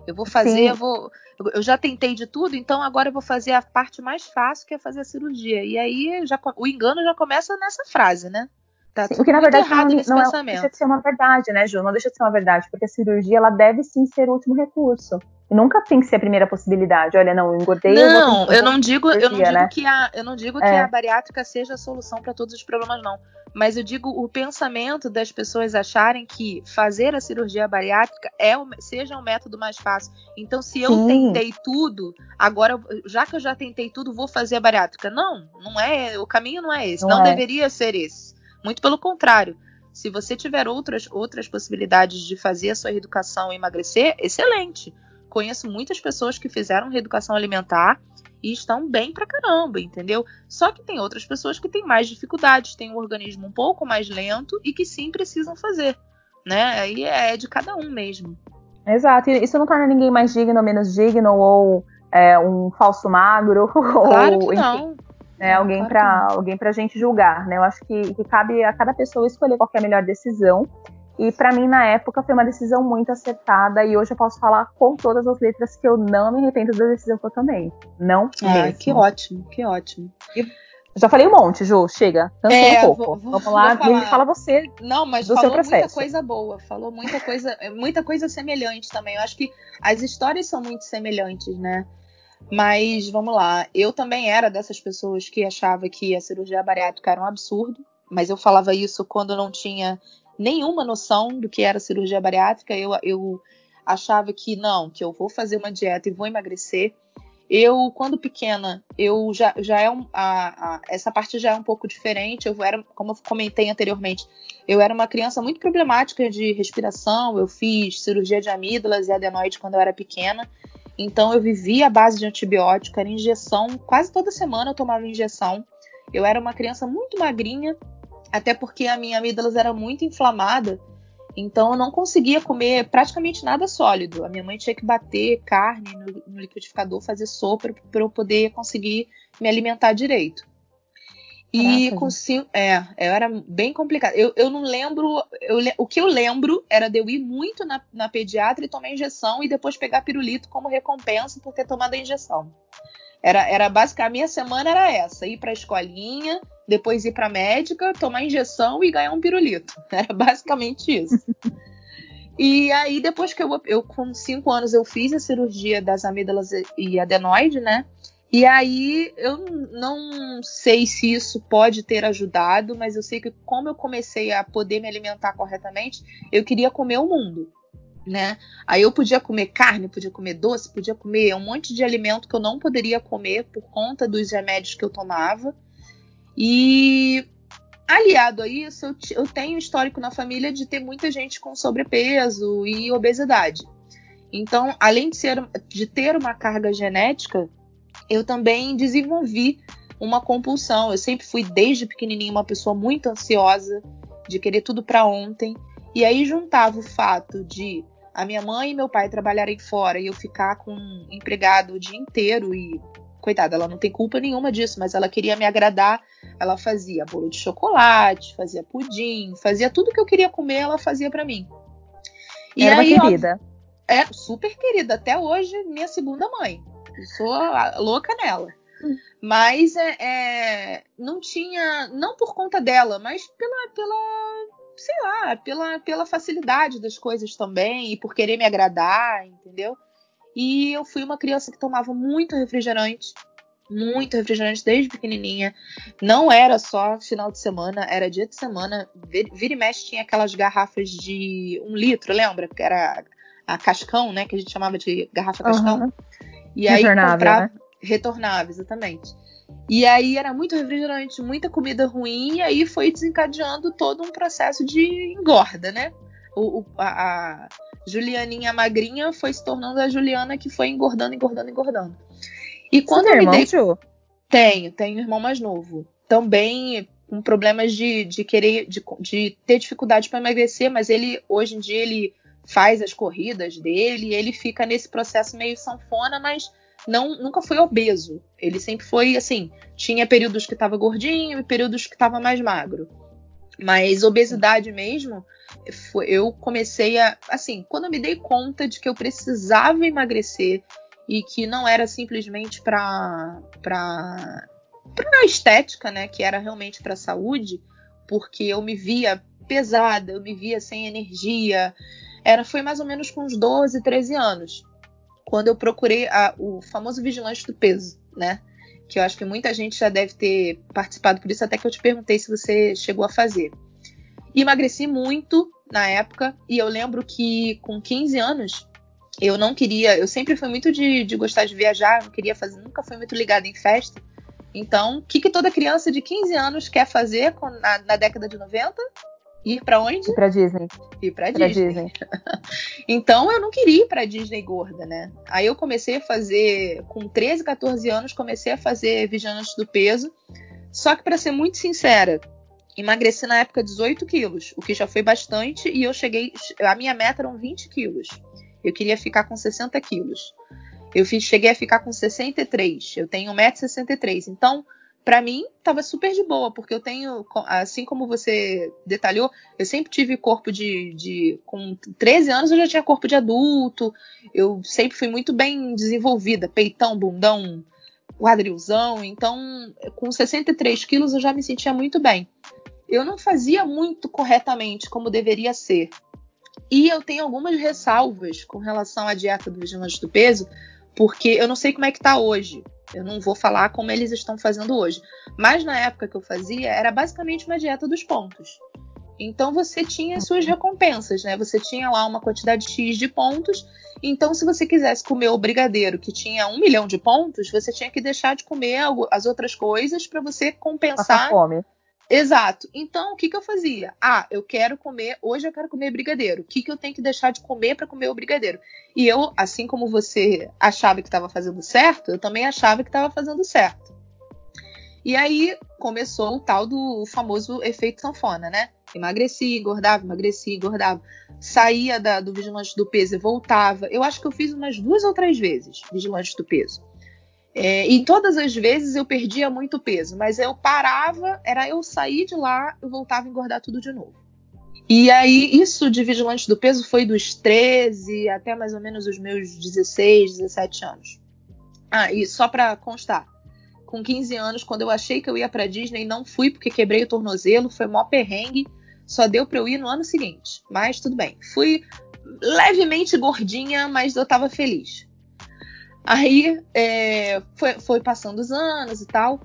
S2: Eu vou fazer, eu vou. Eu já tentei de tudo, então agora eu vou fazer a parte mais fácil, que é fazer a cirurgia. E aí já, o engano já começa nessa frase, né?
S1: Tá sim, porque na verdade não, não é, deixa de ser uma verdade, né, Ju? Não deixa de ser uma verdade, porque a cirurgia ela deve sim ser o último recurso. E nunca tem que ser a primeira possibilidade. Olha, não, eu engordei.
S2: Não, eu, eu não digo, cirurgia, eu não digo né? que a, eu não digo é. que a bariátrica seja a solução para todos os problemas, não. Mas eu digo o pensamento das pessoas acharem que fazer a cirurgia bariátrica é o, seja um método mais fácil. Então, se eu sim. tentei tudo, agora, já que eu já tentei tudo, vou fazer a bariátrica. Não, não é. O caminho não é esse. Não, não é. deveria ser esse. Muito pelo contrário. Se você tiver outras, outras possibilidades de fazer a sua reeducação e emagrecer, excelente. Conheço muitas pessoas que fizeram reeducação alimentar e estão bem pra caramba, entendeu? Só que tem outras pessoas que têm mais dificuldades, têm um organismo um pouco mais lento e que sim precisam fazer, né? Aí é de cada um mesmo.
S1: Exato, e isso não torna ninguém mais digno ou menos digno, ou é, um falso magro,
S2: claro
S1: ou
S2: que não
S1: né? Alguém para alguém para gente julgar, né? Eu acho que, que cabe a cada pessoa escolher qual é a melhor decisão. E para mim, na época, foi uma decisão muito acertada. E hoje eu posso falar com todas as letras que eu não me arrependo da decisão que eu tomei. Não
S2: ah, mesmo. Que ótimo, que ótimo.
S1: E já falei um monte, Ju. Chega. Cansou é, um pouco. Vou, vou, Vamos lá, falar... fala você.
S2: Não, mas do falou muita coisa boa. Falou muita coisa, muita coisa semelhante também. Eu acho que as histórias são muito semelhantes, né? Mas vamos lá, eu também era dessas pessoas que achava que a cirurgia bariátrica era um absurdo, mas eu falava isso quando não tinha nenhuma noção do que era cirurgia bariátrica. Eu, eu achava que não, que eu vou fazer uma dieta e vou emagrecer. Eu, quando pequena, eu já, já é um, a, a, essa parte já é um pouco diferente. Eu era, como eu comentei anteriormente, eu era uma criança muito problemática de respiração. Eu fiz cirurgia de amígdalas e adenoide quando eu era pequena. Então eu vivia à base de antibiótico, era injeção, quase toda semana eu tomava injeção. Eu era uma criança muito magrinha, até porque a minha amígdalas era muito inflamada, então eu não conseguia comer praticamente nada sólido. A minha mãe tinha que bater carne no, no liquidificador, fazer sopa para eu poder conseguir me alimentar direito. E com cinco, é, era bem complicado. Eu, eu não lembro. Eu, o que eu lembro era de eu ir muito na, na pediatra e tomar injeção e depois pegar pirulito como recompensa por ter tomado a injeção. Era, era basicamente a minha semana era essa: ir para a escolinha, depois ir para médica, tomar injeção e ganhar um pirulito. Era basicamente isso. e aí, depois que eu, eu, com cinco anos, eu fiz a cirurgia das amígdalas e adenoide, né? E aí eu não sei se isso pode ter ajudado, mas eu sei que como eu comecei a poder me alimentar corretamente, eu queria comer o mundo, né? Aí eu podia comer carne, podia comer doce, podia comer um monte de alimento que eu não poderia comer por conta dos remédios que eu tomava. E aliado a isso, eu, eu tenho histórico na família de ter muita gente com sobrepeso e obesidade. Então, além de, ser, de ter uma carga genética, eu também desenvolvi uma compulsão. Eu sempre fui, desde pequenininha, uma pessoa muito ansiosa, de querer tudo para ontem. E aí juntava o fato de a minha mãe e meu pai trabalharem fora e eu ficar com um empregado o dia inteiro e coitada, ela não tem culpa nenhuma disso, mas ela queria me agradar. Ela fazia bolo de chocolate, fazia pudim, fazia tudo que eu queria comer, ela fazia para mim.
S1: E Era aí, querida.
S2: Ó, é super querida, até hoje minha segunda mãe. Sou louca nela. Hum. Mas é, é, não tinha, não por conta dela, mas pela, pela, sei lá, pela, pela facilidade das coisas também e por querer me agradar, entendeu? E eu fui uma criança que tomava muito refrigerante. muito refrigerante desde pequenininha. Não era só final de semana, era dia de semana. Vira e mexe tinha aquelas garrafas de um litro, lembra? Que era a cascão, né? Que a gente chamava de garrafa cascão. Uhum. E aí
S1: comprava. Né?
S2: Retornável, exatamente. E aí era muito refrigerante, muita comida ruim, e aí foi desencadeando todo um processo de engorda, né? O, o a, a, Julianinha magrinha foi se tornando a Juliana que foi engordando, engordando, engordando. E quando
S1: Você
S2: eu
S1: me
S2: irmão,
S1: dei.
S2: Tenho, tenho um irmão mais novo. Também com problemas de, de querer, de, de ter dificuldade para emagrecer, mas ele, hoje em dia, ele faz as corridas dele, ele fica nesse processo meio sanfona, mas não nunca foi obeso. Ele sempre foi assim, tinha períodos que estava gordinho e períodos que estava mais magro. Mas obesidade mesmo, eu comecei a. Assim, quando eu me dei conta de que eu precisava emagrecer e que não era simplesmente para para para estética, né, que era realmente para saúde, porque eu me via pesada, eu me via sem energia. Era foi mais ou menos com uns 12, 13 anos, quando eu procurei a, o famoso vigilante do peso, né? Que eu acho que muita gente já deve ter participado por isso, até que eu te perguntei se você chegou a fazer. Emagreci muito na época, e eu lembro que com 15 anos eu não queria, eu sempre fui muito de, de gostar de viajar, não queria fazer, nunca fui muito ligada em festa. Então, o que, que toda criança de 15 anos quer fazer na, na década de 90? Ir para onde?
S1: Ir pra Disney.
S2: Ir pra, pra Disney. Disney. então eu não queria ir pra Disney gorda, né? Aí eu comecei a fazer, com 13, 14 anos, comecei a fazer Vigilantes do Peso. Só que, para ser muito sincera, emagreci na época 18 quilos, o que já foi bastante, e eu cheguei. A minha meta eram 20 quilos. Eu queria ficar com 60 quilos. Eu fiz, cheguei a ficar com 63. Eu tenho 1,63m. Então, para mim, tava super de boa, porque eu tenho, assim como você detalhou, eu sempre tive corpo de, de. Com 13 anos eu já tinha corpo de adulto. Eu sempre fui muito bem desenvolvida, peitão, bundão, quadrilzão. Então, com 63 quilos eu já me sentia muito bem. Eu não fazia muito corretamente como deveria ser. E eu tenho algumas ressalvas com relação à dieta do vigilante do peso, porque eu não sei como é que tá hoje. Eu não vou falar como eles estão fazendo hoje. Mas na época que eu fazia, era basicamente uma dieta dos pontos. Então você tinha suas recompensas, né? Você tinha lá uma quantidade X de pontos. Então, se você quisesse comer o brigadeiro que tinha um milhão de pontos, você tinha que deixar de comer as outras coisas para você compensar. Passar
S1: fome.
S2: Exato. Então, o que, que eu fazia? Ah, eu quero comer, hoje eu quero comer brigadeiro. O que, que eu tenho que deixar de comer para comer o brigadeiro? E eu, assim como você achava que estava fazendo certo, eu também achava que estava fazendo certo. E aí começou o tal do famoso efeito sanfona, né? Emagreci, engordava, emagreci, engordava. Saía da, do vigilante do peso e voltava. Eu acho que eu fiz umas duas ou três vezes vigilante do peso. É, e todas as vezes eu perdia muito peso, mas eu parava, era eu sair de lá, eu voltava a engordar tudo de novo. E aí, isso de vigilante do peso foi dos 13 até mais ou menos os meus 16, 17 anos. Ah, e só para constar, com 15 anos, quando eu achei que eu ia para Disney, não fui porque quebrei o tornozelo, foi mó perrengue, só deu para eu ir no ano seguinte. Mas tudo bem. Fui levemente gordinha, mas eu tava feliz. Aí é, foi, foi passando os anos e tal.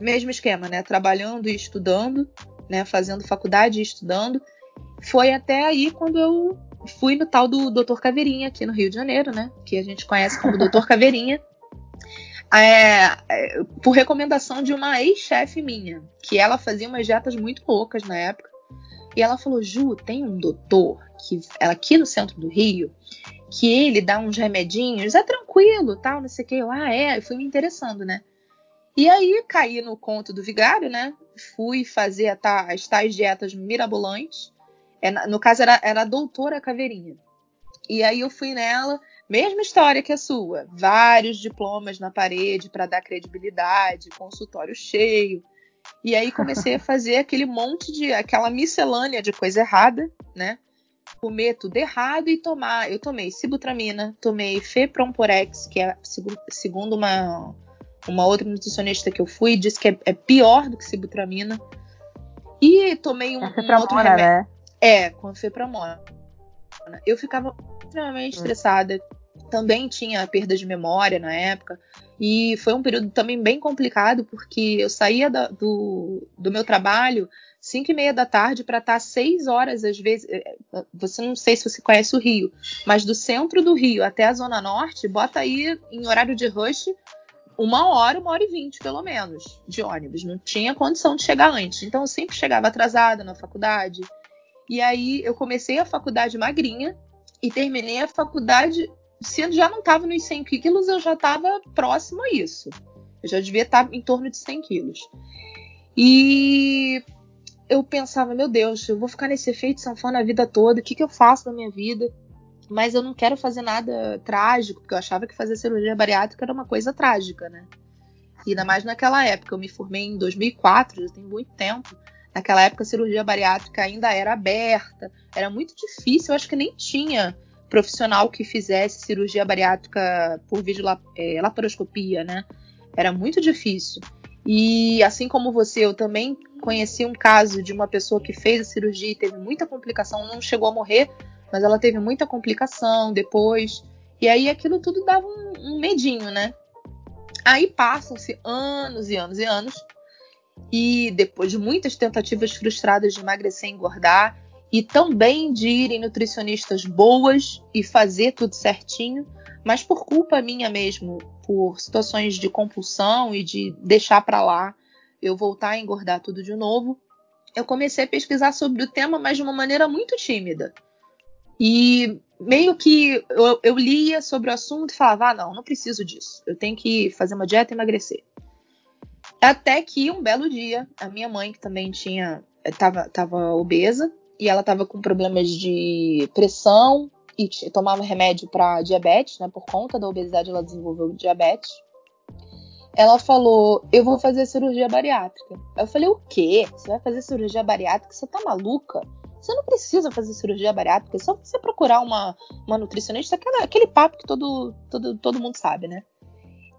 S2: Mesmo esquema, né? Trabalhando e estudando, né? Fazendo faculdade e estudando. Foi até aí quando eu fui no tal do Dr. Caveirinha, aqui no Rio de Janeiro, né? Que a gente conhece como Dr. Caveirinha. É, é, por recomendação de uma ex-chefe minha, que ela fazia umas dietas muito loucas na época. E ela falou: Ju, tem um doutor que ela aqui no centro do Rio que ele dá uns remedinhos, é tranquilo, tal, não sei o que. Eu, ah, é, eu fui me interessando, né? E aí caí no conto do vigário, né? Fui fazer as tais dietas mirabolantes. É, no caso, era, era a doutora Caveirinha. E aí eu fui nela, mesma história que a sua. Vários diplomas na parede para dar credibilidade, consultório cheio. E aí comecei a fazer aquele monte de. aquela miscelânea de coisa errada, né? Comer tudo errado e tomar. Eu tomei sibutramina, tomei Fepronporex, que é segundo uma, uma outra nutricionista que eu fui, disse que é, é pior do que sibutramina. E tomei um, um outro remédio. Né? É, com fepramona. Eu ficava extremamente hum. estressada, também tinha perda de memória na época. E foi um período também bem complicado, porque eu saía do, do meu trabalho 5 e meia da tarde para estar 6 horas, às vezes. É, você não sei se você conhece o Rio, mas do centro do Rio até a Zona Norte, bota aí em horário de rush uma hora, uma hora e vinte, pelo menos, de ônibus. Não tinha condição de chegar antes. Então eu sempre chegava atrasada na faculdade. E aí eu comecei a faculdade magrinha e terminei a faculdade. Se eu já não estava nos 100 quilos, eu já estava próximo a isso. Eu já devia estar em torno de 100 quilos. E eu pensava, meu Deus, eu vou ficar nesse efeito sanfona a vida toda, o que, que eu faço na minha vida? Mas eu não quero fazer nada trágico, porque eu achava que fazer cirurgia bariátrica era uma coisa trágica, né? E ainda mais naquela época, eu me formei em 2004, já tem muito tempo. Naquela época, a cirurgia bariátrica ainda era aberta, era muito difícil, eu acho que nem tinha profissional que fizesse cirurgia bariátrica por vídeo é, laparoscopia, né? Era muito difícil. E assim como você, eu também conheci um caso de uma pessoa que fez a cirurgia e teve muita complicação, não chegou a morrer, mas ela teve muita complicação depois. E aí aquilo tudo dava um, um medinho, né? Aí passam-se anos e anos e anos. E depois de muitas tentativas frustradas de emagrecer e engordar, e também de ir em nutricionistas boas e fazer tudo certinho, mas por culpa minha mesmo, por situações de compulsão e de deixar para lá, eu voltar a engordar tudo de novo, eu comecei a pesquisar sobre o tema, mas de uma maneira muito tímida. E meio que eu, eu lia sobre o assunto e falava: ah, não, não preciso disso. Eu tenho que fazer uma dieta e emagrecer. Até que um belo dia, a minha mãe, que também tinha. Tava, tava obesa, e ela tava com problemas de pressão e tomava remédio para diabetes, né? Por conta da obesidade, ela desenvolveu diabetes ela falou: Eu vou fazer cirurgia bariátrica. Eu falei: O quê? Você vai fazer cirurgia bariátrica? Você tá maluca? Você não precisa fazer cirurgia bariátrica, é só você procurar uma, uma nutricionista, aquela, aquele papo que todo, todo, todo mundo sabe, né?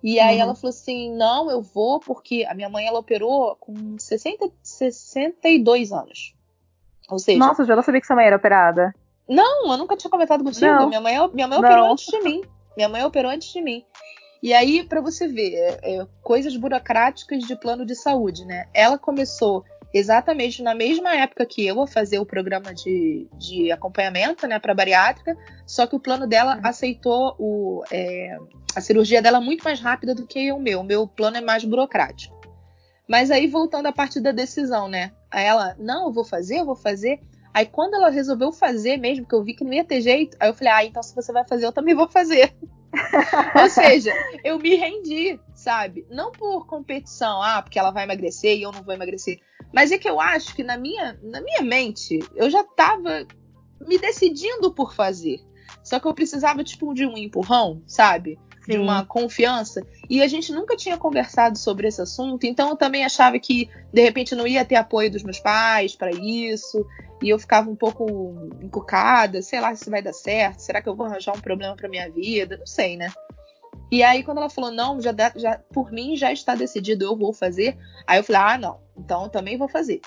S2: E aí uhum. ela falou assim: Não, eu vou porque a minha mãe ela operou com 60, 62 anos. Ou seja.
S1: Nossa, eu já não sabia que sua mãe era operada.
S2: Não, eu nunca tinha comentado contigo. Não. Minha mãe, minha mãe operou antes de mim. Minha mãe operou antes de mim. E aí, para você ver, é, é, coisas burocráticas de plano de saúde, né? Ela começou exatamente na mesma época que eu a fazer o programa de, de acompanhamento, né, para bariátrica, só que o plano dela uhum. aceitou o, é, a cirurgia dela muito mais rápida do que o meu. O meu plano é mais burocrático. Mas aí, voltando à parte da decisão, né? Aí ela, não, eu vou fazer, eu vou fazer. Aí quando ela resolveu fazer mesmo, que eu vi que não ia ter jeito, aí eu falei, ah, então se você vai fazer, eu também vou fazer. Ou seja, eu me rendi, sabe? Não por competição, ah, porque ela vai emagrecer e eu não vou emagrecer. Mas é que eu acho que na minha, na minha mente, eu já tava me decidindo por fazer. Só que eu precisava, tipo, de um empurrão, sabe? De uma confiança. E a gente nunca tinha conversado sobre esse assunto, então eu também achava que de repente não ia ter apoio dos meus pais para isso, e eu ficava um pouco encucada, sei lá se vai dar certo, será que eu vou arranjar um problema para minha vida, não sei, né? E aí quando ela falou não, já, já por mim já está decidido, eu vou fazer. Aí eu falei: "Ah, não. Então eu também vou fazer".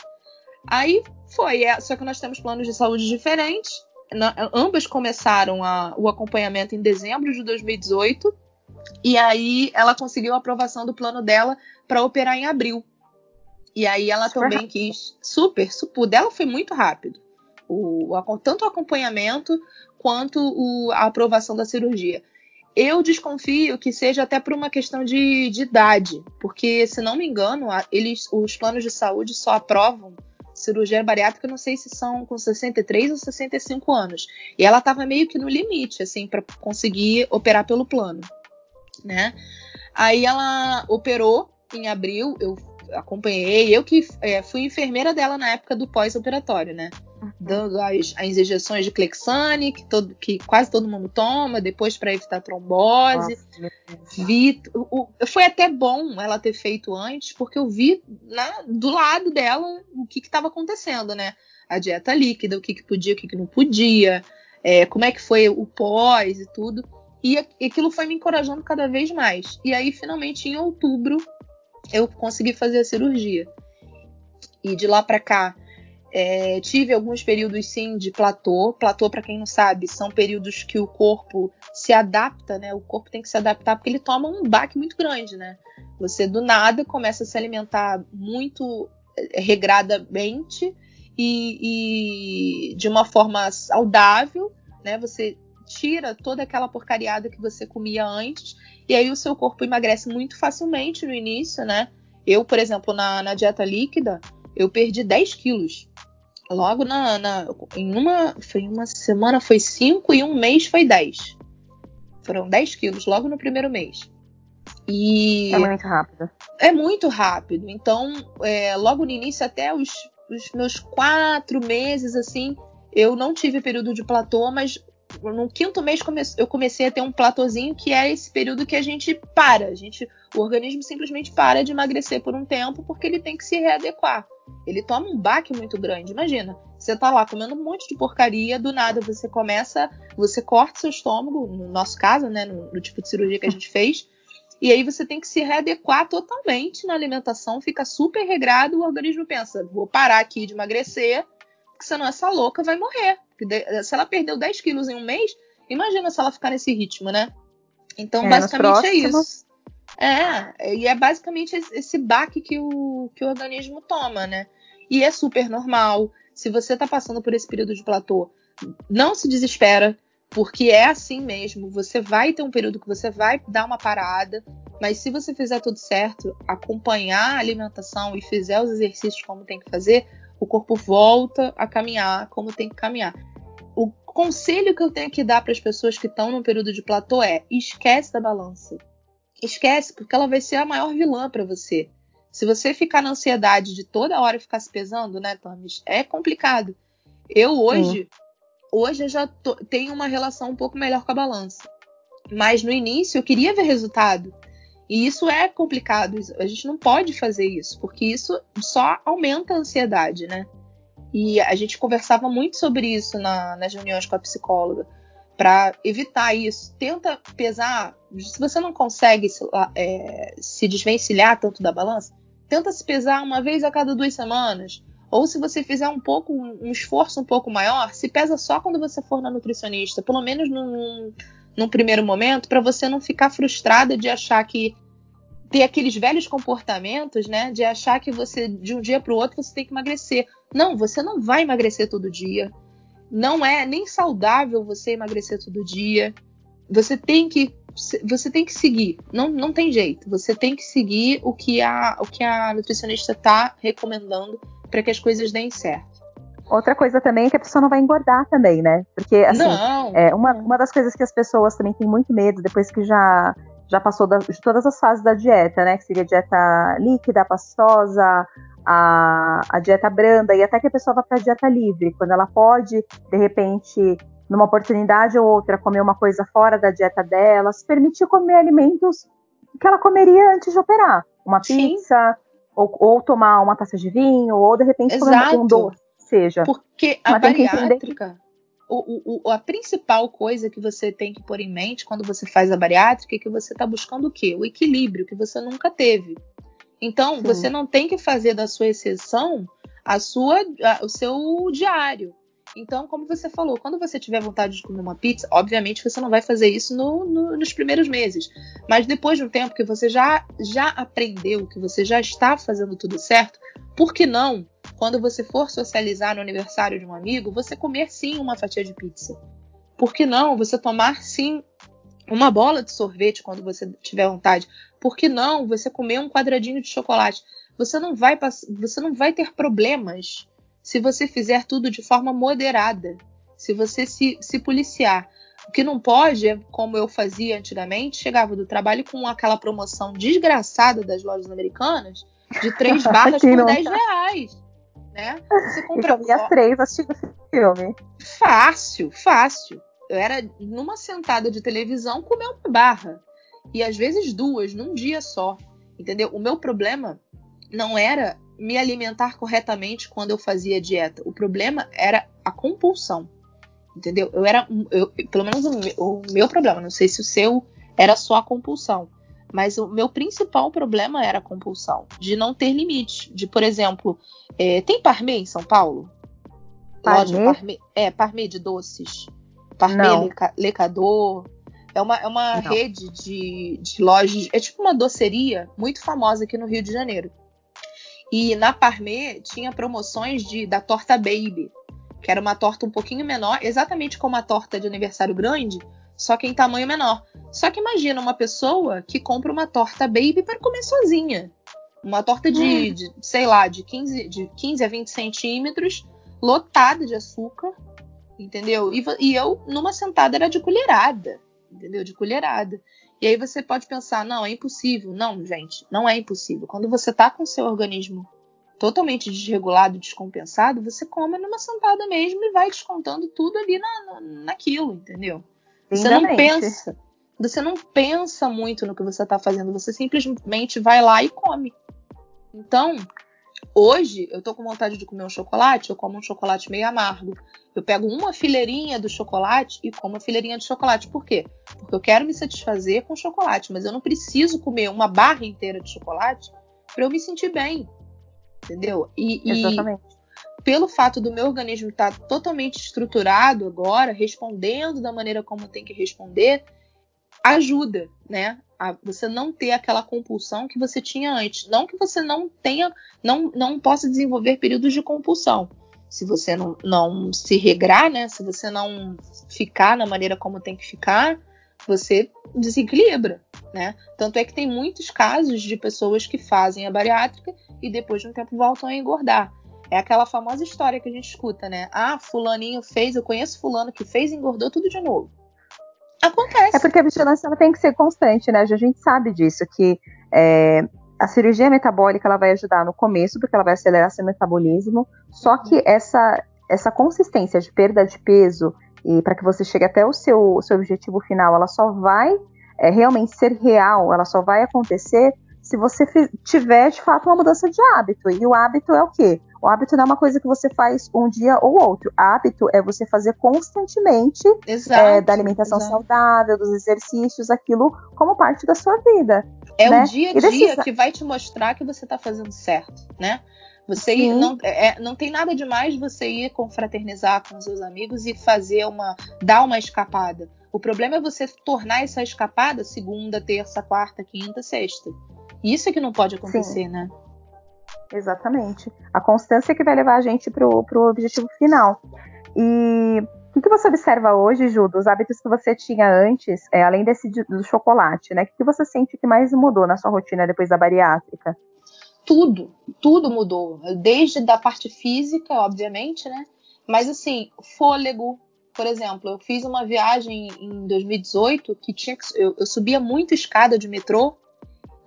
S2: Aí foi, é, só que nós temos planos de saúde diferentes. Na, ambas começaram a, o acompanhamento em dezembro de 2018 e aí ela conseguiu a aprovação do plano dela para operar em abril. E aí ela super também rápido. quis. Super, super. O dela foi muito rápido. O tanto o acompanhamento quanto o, a aprovação da cirurgia. Eu desconfio que seja até por uma questão de, de idade, porque, se não me engano, eles, os planos de saúde só aprovam cirurgia bariátrica, não sei se são com 63 ou 65 anos. E ela estava meio que no limite, assim, para conseguir operar pelo plano né? Aí ela operou em abril, eu acompanhei, eu que é, fui enfermeira dela na época do pós-operatório, né? Uhum. Dando as, as, injeções de Clexane, que, todo, que quase todo mundo toma, depois para evitar trombose. Nossa, vi, o, foi até bom ela ter feito antes, porque eu vi na, do lado dela o que estava acontecendo, né? A dieta líquida, o que, que podia, o que, que não podia, é, como é que foi o pós e tudo. E aquilo foi me encorajando cada vez mais. E aí, finalmente, em outubro, eu consegui fazer a cirurgia. E de lá para cá, É, tive alguns períodos sim de platô. Platô, para quem não sabe, são períodos que o corpo se adapta, né? O corpo tem que se adaptar porque ele toma um baque muito grande, né? Você do nada começa a se alimentar muito é, regradamente e, e de uma forma saudável, né? Você tira toda aquela porcariada que você comia antes e aí o seu corpo emagrece muito facilmente no início, né? Eu, por exemplo, na, na dieta líquida, eu perdi 10 quilos. Logo na, na, em uma foi uma semana foi 5 e um mês foi 10. Foram 10 quilos logo no primeiro mês.
S1: E é muito rápido.
S2: É muito rápido. Então, é, logo no início, até os, os meus quatro meses, assim, eu não tive período de platô, mas no quinto mês eu comecei a ter um platôzinho que é esse período que a gente para, a gente, o organismo simplesmente para de emagrecer por um tempo porque ele tem que se readequar. Ele toma um baque muito grande. Imagina, você tá lá comendo um monte de porcaria, do nada você começa, você corta seu estômago, no nosso caso, né, no, no tipo de cirurgia que a gente fez, e aí você tem que se readequar totalmente na alimentação, fica super regrado, o organismo pensa, vou parar aqui de emagrecer, porque senão essa louca vai morrer. Se ela perdeu 10 quilos em um mês, imagina se ela ficar nesse ritmo, né? Então, é, basicamente é isso. É, e é basicamente esse baque que o, que o organismo toma, né? E é super normal. Se você tá passando por esse período de platô, não se desespera, porque é assim mesmo. Você vai ter um período que você vai dar uma parada, mas se você fizer tudo certo, acompanhar a alimentação e fizer os exercícios como tem que fazer, o corpo volta a caminhar como tem que caminhar. O conselho que eu tenho que dar para as pessoas que estão no período de platô é: esquece da balança. Esquece, porque ela vai ser a maior vilã para você. Se você ficar na ansiedade de toda hora ficar se pesando, né, Tamis, é complicado. Eu hoje, Sim. hoje eu já tô, tenho uma relação um pouco melhor com a balança. Mas no início eu queria ver resultado. E isso é complicado. A gente não pode fazer isso, porque isso só aumenta a ansiedade, né? E a gente conversava muito sobre isso na, nas reuniões com a psicóloga. Para evitar isso, tenta pesar. Se você não consegue se, é, se desvencilhar tanto da balança, tenta se pesar uma vez a cada duas semanas. Ou se você fizer um pouco, um esforço um pouco maior, se pesa só quando você for na nutricionista, pelo menos num, num primeiro momento, para você não ficar frustrada de achar que ter aqueles velhos comportamentos, né, de achar que você de um dia para o outro você tem que emagrecer. Não, você não vai emagrecer todo dia. Não é nem saudável você emagrecer todo dia. Você tem que você tem que seguir, não, não tem jeito. Você tem que seguir o que a, o que a nutricionista está recomendando para que as coisas deem certo.
S1: Outra coisa também é que a pessoa não vai engordar também, né? Porque, assim. É, uma, uma das coisas que as pessoas também têm muito medo, depois que já, já passou da, de todas as fases da dieta, né? Que seria a dieta líquida, pastosa, a, a dieta branda, e até que a pessoa vá para a dieta livre, quando ela pode, de repente, numa oportunidade ou outra, comer uma coisa fora da dieta dela, se permitir comer alimentos que ela comeria antes de operar. Uma Sim. pizza, ou, ou, tomar uma taça de vinho, ou de repente
S2: Exato. comer
S1: um doce seja.
S2: Porque a bariátrica, o, o, a principal coisa que você tem que pôr em mente quando você faz a bariátrica é que você está buscando o quê? O equilíbrio que você nunca teve. Então, Sim. você não tem que fazer da sua exceção a sua, a, o seu diário. Então, como você falou, quando você tiver vontade de comer uma pizza, obviamente você não vai fazer isso no, no, nos primeiros meses. Mas depois de um tempo que você já, já aprendeu, que você já está fazendo tudo certo, por que não quando você for socializar no aniversário de um amigo, você comer sim uma fatia de pizza. Por que não você tomar sim uma bola de sorvete quando você tiver vontade? Por que não você comer um quadradinho de chocolate? Você não vai, você não vai ter problemas se você fizer tudo de forma moderada, se você se, se policiar. O que não pode é, como eu fazia antigamente, chegava do trabalho com aquela promoção desgraçada das lojas americanas de três barras por 10 reais né?
S1: Você compra. E comia três assistindo filme.
S2: Fácil, fácil. Eu era numa sentada de televisão comer uma barra. E às vezes duas, num dia só. Entendeu? O meu problema não era me alimentar corretamente quando eu fazia dieta. O problema era a compulsão. Entendeu? Eu era. Eu, pelo menos o meu, o meu problema, não sei se o seu era só a compulsão. Mas o meu principal problema era a compulsão, de não ter limite. De, por exemplo, é, tem Parmê em São Paulo? Parmê? Loja Parmê, é, Parmê de doces. Parmê Leca, Lecador. É uma, é uma rede de, de lojas, é tipo uma doceria muito famosa aqui no Rio de Janeiro. E na Parmê tinha promoções de, da torta Baby, que era uma torta um pouquinho menor, exatamente como a torta de aniversário grande, só que em tamanho menor. Só que imagina uma pessoa que compra uma torta Baby para comer sozinha. Uma torta de, hum. de, sei lá, de 15, de 15 a 20 centímetros, lotada de açúcar, entendeu? E, e eu, numa sentada, era de colherada, entendeu? De colherada. E aí você pode pensar, não, é impossível. Não, gente, não é impossível. Quando você tá com seu organismo totalmente desregulado, descompensado, você come numa sentada mesmo e vai descontando tudo ali na, na, naquilo, entendeu? Você não pensa. Você não pensa muito no que você está fazendo, você simplesmente vai lá e come. Então, Hoje, eu tô com vontade de comer um chocolate, eu como um chocolate meio amargo. Eu pego uma fileirinha do chocolate e como a fileirinha de chocolate. Por quê? Porque eu quero me satisfazer com chocolate, mas eu não preciso comer uma barra inteira de chocolate para eu me sentir bem. Entendeu?
S1: E, Exatamente.
S2: E pelo fato do meu organismo estar tá totalmente estruturado agora, respondendo da maneira como tem que responder, ajuda, né? A você não ter aquela compulsão que você tinha antes. Não que você não tenha, não, não possa desenvolver períodos de compulsão. Se você não, não se regrar, né? Se você não ficar na maneira como tem que ficar, você desequilibra, né? Tanto é que tem muitos casos de pessoas que fazem a bariátrica e depois de um tempo voltam a engordar. É aquela famosa história que a gente escuta, né? Ah, fulaninho fez, eu conheço fulano que fez e engordou tudo de novo. Acontece.
S1: É porque a vigilância ela tem que ser constante, né? A gente sabe disso, que é, a cirurgia metabólica ela vai ajudar no começo, porque ela vai acelerar seu metabolismo, só que uhum. essa, essa consistência de perda de peso e para que você chegue até o seu, seu objetivo final, ela só vai é, realmente ser real, ela só vai acontecer se você tiver de fato uma mudança de hábito. E o hábito é o quê? O hábito não é uma coisa que você faz um dia ou outro. Hábito é você fazer constantemente exato, é, da alimentação exato. saudável, dos exercícios, aquilo como parte da sua vida.
S2: É né? o dia a dia que vai te mostrar que você está fazendo certo, né? Você ir, não, é, é, não tem nada demais você ir confraternizar com seus amigos e fazer uma. dar uma escapada. O problema é você tornar essa escapada segunda, terça, quarta, quinta, sexta. Isso é que não pode acontecer, Sim. né?
S1: Exatamente. A constância que vai levar a gente para o objetivo final. E o que, que, você observa hoje, Ju, dos hábitos que você tinha antes, é, além desse do chocolate, né? O que, que você sente que mais mudou na sua rotina depois da bariátrica?
S2: Tudo, tudo mudou. Desde da parte física, obviamente, né? Mas assim, fôlego, por exemplo, eu fiz uma viagem em 2018 que tinha que, eu, eu subia muito escada de metrô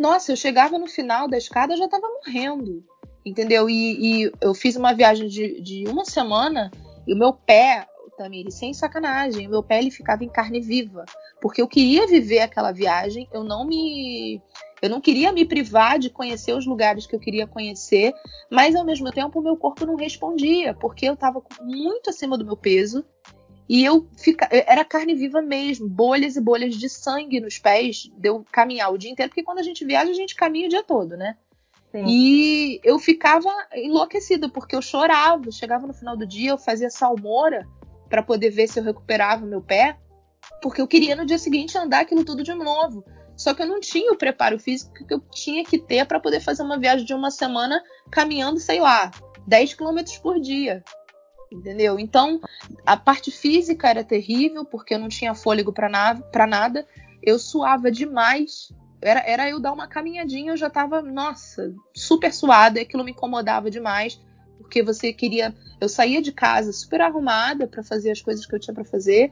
S2: nossa, eu chegava no final da escada, eu já tava morrendo, entendeu? E, e eu fiz uma viagem de, de, uma semana e o meu pé, Tamiri, sem sacanagem, o meu pé ele ficava em carne viva, porque eu queria viver aquela viagem, eu não me eu não queria me privar de conhecer os lugares que eu queria conhecer, mas ao mesmo tempo o meu corpo não respondia, porque eu estava muito acima do meu peso e eu fica, era carne viva mesmo, bolhas e bolhas de sangue nos pés, deu caminhar o dia inteiro, porque quando a gente viaja, a gente caminha o dia todo, né? Sim. E eu ficava enlouquecida, porque eu chorava. Chegava no final do dia, eu fazia salmoura para poder ver se eu recuperava meu pé, porque eu queria no dia seguinte andar aquilo tudo de novo. Só que eu não tinha o preparo físico que eu tinha que ter para poder fazer uma viagem de uma semana caminhando, sei lá, 10 quilômetros por dia entendeu? Então, a parte física era terrível, porque eu não tinha fôlego para nada, eu suava demais. Era, era eu dar uma caminhadinha, eu já tava, nossa, super suada, e aquilo me incomodava demais, porque você queria. Eu saía de casa super arrumada para fazer as coisas que eu tinha para fazer,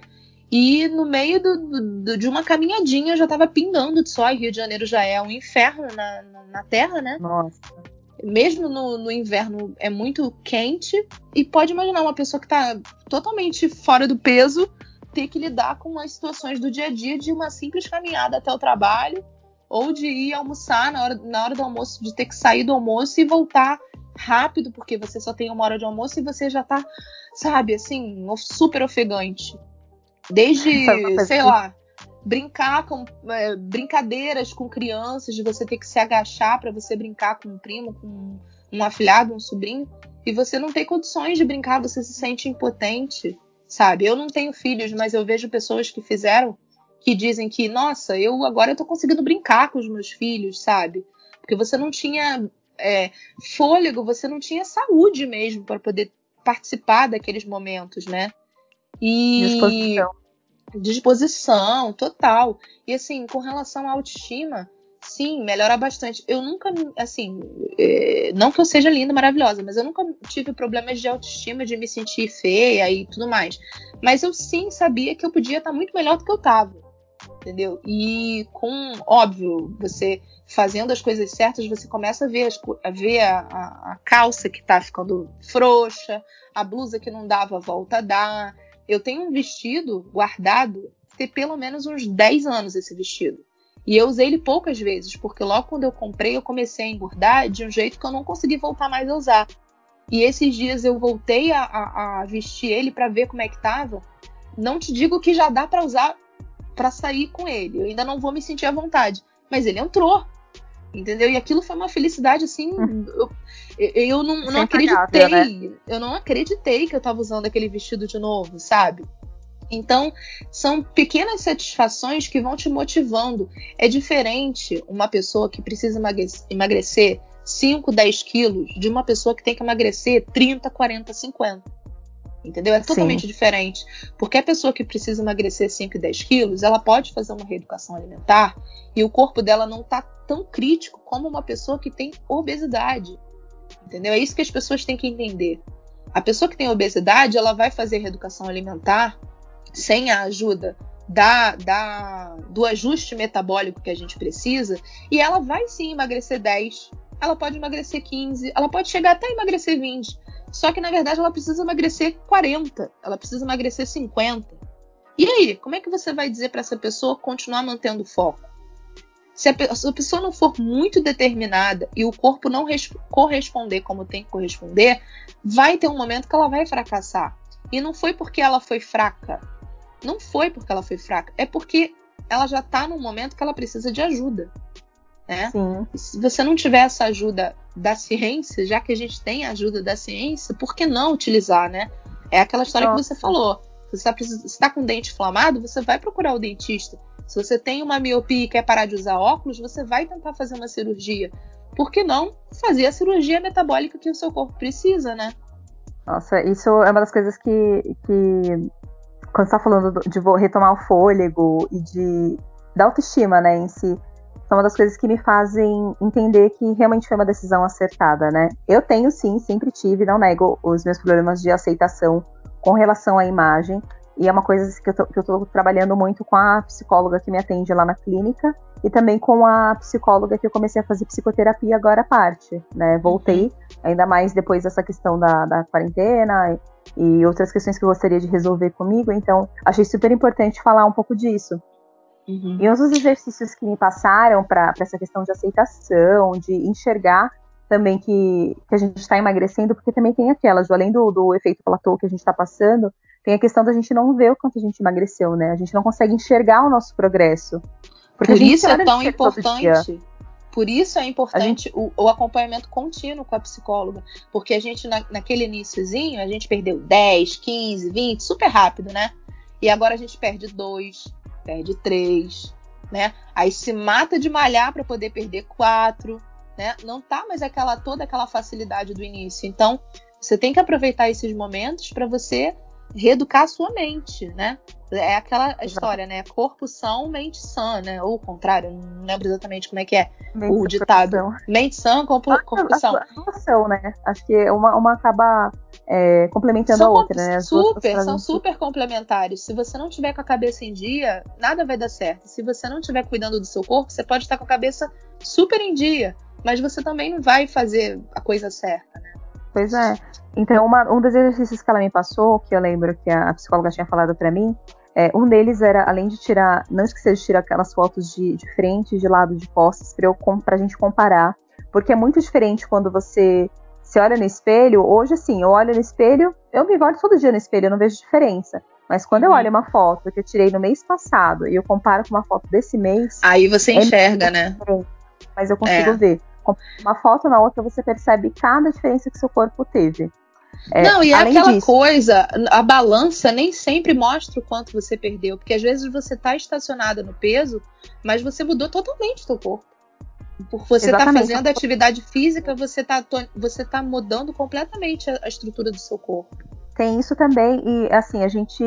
S2: e no meio do, do, de uma caminhadinha eu já tava pingando de sol, e Rio de Janeiro já é um inferno na, na, na terra, né?
S1: Nossa
S2: mesmo no, no, inverno é muito quente e pode imaginar uma pessoa que está totalmente fora do peso ter que lidar com as situações do dia a dia de uma simples caminhada até o trabalho ou de ir almoçar na hora, na hora do almoço, de ter que sair do almoço e voltar rápido porque você só tem uma hora de almoço e você já está sabe, assim, super ofegante. Desde, sei lá, brincar com é, brincadeiras com crianças, de você ter que se agachar para você brincar com um primo, com um afilhado, um sobrinho. e você não tem condições de brincar, você se sente impotente, sabe? Eu não tenho filhos, mas eu vejo pessoas que fizeram que dizem que, nossa, eu agora eu tô conseguindo brincar com os meus filhos, sabe? Porque você não tinha é, fôlego, você não tinha saúde mesmo para poder participar daqueles momentos, né?
S1: E disposição.
S2: disposição total. E assim, com relação à autoestima, sim, melhora bastante. Eu nunca, assim, é, não que eu seja linda, maravilhosa, mas eu nunca tive problemas de autoestima, de me sentir feia e tudo mais. Mas eu sim sabia que eu podia estar muito melhor do que eu estava, entendeu? E com, óbvio, você fazendo as coisas certas, você começa a ver, as, a, ver a, a, a, calça que tá ficando frouxa, a blusa que não dava volta a dar. Eu tenho um vestido guardado, tem pelo menos uns 10 anos esse vestido. E eu usei ele poucas vezes, porque logo quando eu comprei, eu comecei a engordar de um jeito que eu não consegui voltar mais a usar. E esses dias eu voltei a, a, a vestir ele para ver como é que tava. Não te digo que já dá para usar para sair com ele. Eu ainda não vou me sentir à vontade. Mas ele entrou. Entendeu? E aquilo foi uma felicidade assim. Eu, eu não, não acreditei. Né? Eu não acreditei que eu tava usando aquele vestido de novo, sabe? Então, são pequenas satisfações que vão te motivando. É diferente uma pessoa que precisa emagrecer 5, 10 quilos de uma pessoa que tem que emagrecer 30, 40, 50. Entendeu? É totalmente Sim. diferente. Porque a pessoa que precisa emagrecer 5 e 10 quilos, ela pode fazer uma reeducação alimentar e o corpo dela não tá tão crítico como uma pessoa que tem obesidade. Entendeu? É isso que as pessoas têm que entender. A pessoa que tem obesidade, ela vai fazer reeducação alimentar sem a ajuda da, da, do ajuste metabólico que a gente precisa, e ela vai sim emagrecer 10, ela pode emagrecer 15, ela pode chegar até emagrecer 20. Só que na verdade ela precisa emagrecer 40, ela precisa emagrecer 50. E aí, como é que você vai dizer para essa pessoa continuar mantendo foco? Se a, se a, pessoa não for muito determinada e o corpo não corresponder como tem que corresponder, vai ter um momento que ela vai fracassar. E não foi porque ela foi fraca, não foi porque ela foi fraca, é porque ela já está num momento que ela precisa de ajuda. Né? Se você não tiver essa ajuda da ciência, já que a gente tem a ajuda da ciência, por que não utilizar, né? É aquela história Nossa. que você falou. Se você está tá com o dente inflamado, você vai procurar o dentista. Se você tem uma miopia e quer parar de usar óculos, você vai tentar fazer uma cirurgia. Por que não fazer a cirurgia metabólica que o seu corpo precisa, né?
S1: Nossa, isso é uma das coisas que, que quando você tá falando de retomar o fôlego e de da autoestima, né, em si, são uma das coisas que me fazem entender que realmente foi uma decisão acertada, né? Eu tenho sim, sempre tive, não nego os meus problemas de aceitação com relação à imagem, e é uma coisa que eu, tô, que eu tô trabalhando muito com a psicóloga que me atende lá na clínica e também com a psicóloga que eu comecei a fazer psicoterapia agora à parte, né? Voltei, uhum. ainda mais depois dessa questão da, da quarentena e, e outras questões que eu gostaria de resolver comigo, então achei super importante falar um pouco disso. Uhum. E um dos exercícios que me passaram para essa questão de aceitação, de enxergar também que, que a gente está emagrecendo, porque também tem aquela, além do, do efeito platô que a gente está passando, tem a questão da gente não ver o quanto a gente emagreceu, né? A gente não consegue enxergar o nosso progresso.
S2: Por isso é tão importante. Por isso é importante gente... o, o, acompanhamento contínuo com a psicóloga. Porque a gente, na, naquele iníciozinho, a gente perdeu 10, 15, 20, super rápido, né? E agora a gente perde 2, perde 3, né? Aí se mata de malhar para poder perder 4, né? Não tá mais aquela toda aquela facilidade do início. Então, você tem que aproveitar esses momentos para você reeducar a sua mente, né? É aquela história, né? Corpo são, mente sã, né? Ou o contrário, não lembro exatamente como é que é mente o ditado. Mente sã, corpo, corpo são.
S1: A né? Acho que uma, uma acaba é, complementando são, a outra, né?
S2: As super, são super complementares. Se você não tiver com a cabeça em dia, nada vai dar certo. Se você não estiver cuidando do seu corpo, você pode estar com a cabeça super em dia, mas você também não vai fazer a coisa certa, né?
S1: Pois é. Então, uma, um dos exercícios que ela me passou, que eu lembro que a, psicóloga tinha falado para mim, é, um deles era, além de tirar, não esquecer de tirar aquelas fotos de, de frente, de lado, de costas, eu, pra gente comparar. Porque é muito diferente quando você se olha no espelho. Hoje, assim, eu olho no espelho, eu me olho todo dia no espelho, eu não vejo diferença. Mas quando eu uhum. olho uma foto que eu tirei no mês passado e eu comparo com uma foto desse mês.
S2: Aí você é enxerga, né?
S1: Mas eu consigo é. ver uma foto na outra, você percebe cada diferença que seu corpo teve.
S2: É, Não, e é aquela disso, coisa, a balança nem sempre mostra o quanto você perdeu, porque às vezes você está estacionada no peso, mas você mudou totalmente o seu corpo. Por você estar tá fazendo atividade física, você está você tá mudando completamente a, a, estrutura do seu corpo.
S1: Tem isso também, e assim, a gente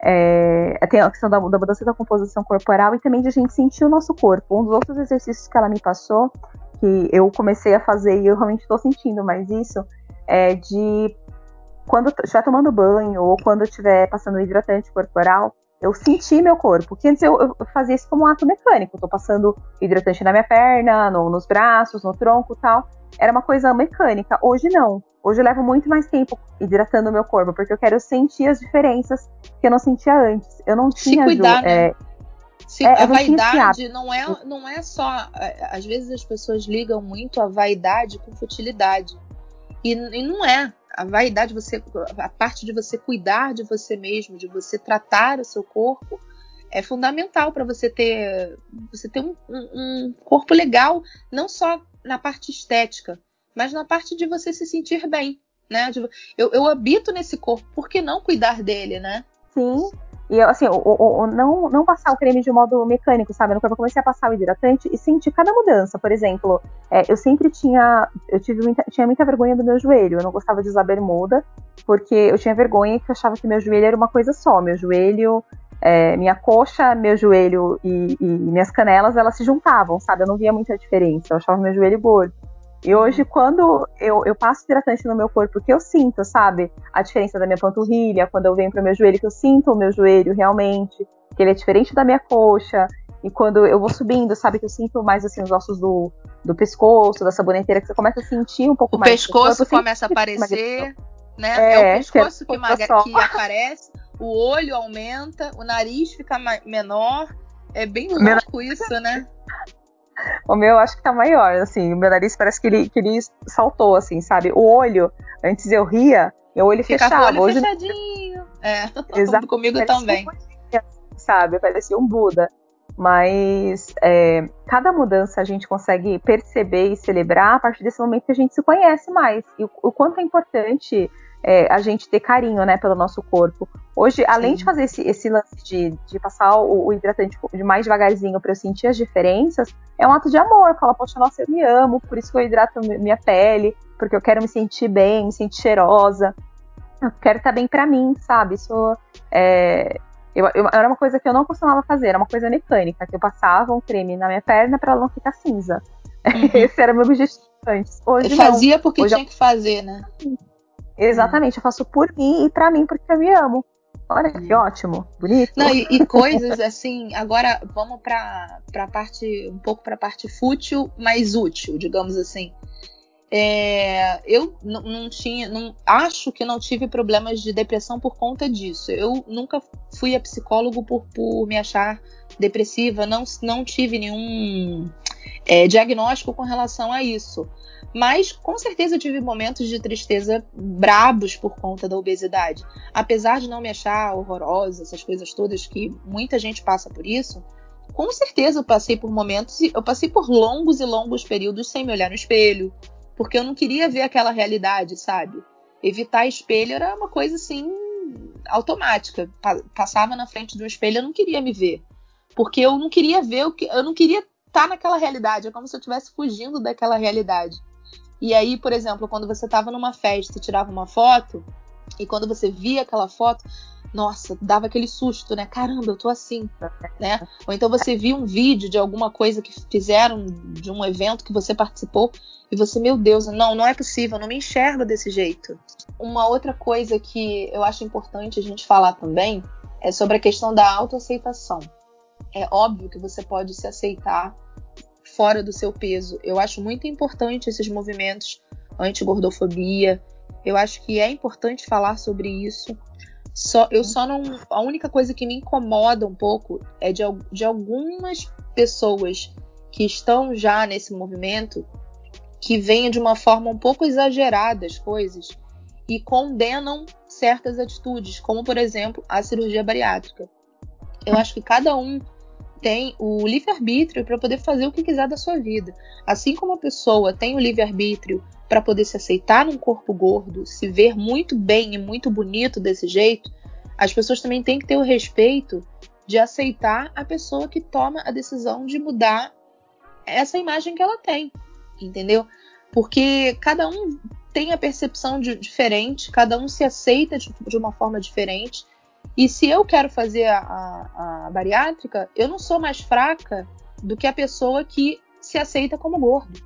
S1: é, tem a questão da, da, mudança da composição corporal e também de a gente sentir o nosso corpo. Um dos outros exercícios que ela me passou, que eu comecei a fazer e eu realmente estou sentindo mais isso, é de quando estiver tomando banho ou quando estiver passando hidratante corporal, eu senti meu corpo. Que antes eu, eu fazia isso como um ato mecânico. Estou passando hidratante na minha perna, no, nos braços, no tronco tal. Era uma coisa mecânica. Hoje não. Hoje eu levo muito mais tempo hidratando o meu corpo, porque eu quero sentir as diferenças que eu não sentia antes. Eu não tinha.
S2: Se cuidar, Ju, né? É, Se, é, a vaidade não é, não é só. É, às vezes as pessoas ligam muito a vaidade com futilidade. E, e não é. A vaidade, você, a parte de você cuidar de você mesmo, de você tratar o seu corpo, é fundamental para você ter, você ter um, um, corpo legal, não só na parte estética, mas na parte de você se sentir bem, né? Eu, eu habito nesse corpo, por que não cuidar dele, né?
S1: Sim, e assim, não, não passar o creme de modo mecânico, sabe? No corpo eu comecei a passar o hidratante e senti cada mudança. Por exemplo, é, eu sempre tinha. Eu tive muita, tinha muita vergonha do meu joelho. Eu não gostava de usar bermuda, porque eu tinha vergonha que eu achava que meu joelho era uma coisa só. Meu joelho, é, minha coxa, meu joelho e, e minhas canelas, elas se juntavam, sabe? Eu não via muita diferença. Eu achava meu joelho gordo. E hoje, quando eu, eu passo hidratante no meu corpo, que eu sinto, sabe? A diferença da minha panturrilha, quando eu venho para o meu joelho, que eu sinto o meu joelho realmente, que ele é diferente da minha coxa. E quando eu vou subindo, sabe? Que eu sinto mais assim os ossos do, do pescoço, da saboneteira, que você começa a sentir um pouco
S2: o
S1: mais.
S2: O pescoço começa a aparecer, né? É, é o pescoço que, que, que aparece, o olho aumenta, o nariz fica menor. É bem louco isso, né?
S1: O meu acho que tá maior, assim. O meu nariz parece que ele, que ele saltou, assim, sabe? O olho, antes eu ria, meu olho fechava.
S2: olho Hoje... fechadinho. É, Exato. comigo também. Um,
S1: sabe? Parecia um Buda. Mas é, cada mudança a gente consegue perceber e celebrar a partir desse momento que a gente se conhece mais. E o, o quanto é importante é, a gente ter carinho, né, pelo nosso corpo. Hoje, Sim. além de fazer esse, esse lance de, de passar o, o, hidratante de mais devagarzinho para eu sentir as diferenças, é um ato de amor. Fala, poxa, nossa, eu me amo, por isso que eu hidrato minha pele, porque eu quero me sentir bem, me sentir cheirosa. Eu quero estar bem para mim, sabe? Isso é, eu, eu, era uma coisa que eu não costumava fazer, era uma coisa mecânica, que eu passava um creme na minha perna para ela não ficar cinza. Uhum. Esse era o meu objetivo antes. Hoje
S2: eu fazia porque Hoje tinha eu... que fazer, né?
S1: Exatamente, eu faço por mim e para mim porque eu me amo. Olha que ótimo, bonito.
S2: Não, e, e coisas assim, agora vamos para a parte, um pouco para a parte fútil, mais útil, digamos assim. É, eu não tinha, não, acho que não tive problemas de depressão por conta disso. Eu nunca fui a psicólogo por, por me achar depressiva, não, não tive nenhum é, diagnóstico com relação a isso. Mas com certeza eu tive momentos de tristeza brabos por conta da obesidade. Apesar de não me achar horrorosa, essas coisas todas que muita gente passa por isso, com certeza eu passei por momentos, eu passei por longos e longos períodos sem me olhar no espelho, porque eu não queria ver aquela realidade, sabe? Evitar espelho era uma coisa assim automática. Passava na frente do espelho, eu não queria me ver, porque eu não queria ver o que, eu não queria estar tá naquela realidade, é como se eu estivesse fugindo daquela realidade. E aí, por exemplo, quando você estava numa festa e tirava uma foto, e quando você via aquela foto, nossa, dava aquele susto, né? Caramba, eu tô assim, né? Ou então você via um vídeo de alguma coisa que fizeram, de um evento que você participou, e você, meu Deus, não, não é possível, não me enxergo desse jeito. Uma outra coisa que eu acho importante a gente falar também é sobre a questão da autoaceitação. É óbvio que você pode se aceitar fora do seu peso. Eu acho muito importante esses movimentos anti-gordofobia. Eu acho que é importante falar sobre isso. Só, eu só não. A única coisa que me incomoda um pouco é de, de algumas pessoas que estão já nesse movimento que veem de uma forma um pouco exagerada as coisas e condenam certas atitudes, como por exemplo a cirurgia bariátrica. Eu acho que cada um tem o livre-arbítrio para poder fazer o que quiser da sua vida. Assim como a pessoa tem o livre-arbítrio para poder se aceitar num corpo gordo, se ver muito bem e muito bonito desse jeito, as pessoas também têm que ter o respeito de aceitar a pessoa que toma a decisão de mudar essa imagem que ela tem, entendeu? Porque cada um tem a percepção de, diferente, cada um se aceita de, de, uma forma diferente. E se eu quero fazer a, a, a bariátrica, eu não sou mais fraca do que a pessoa que se aceita como gordo.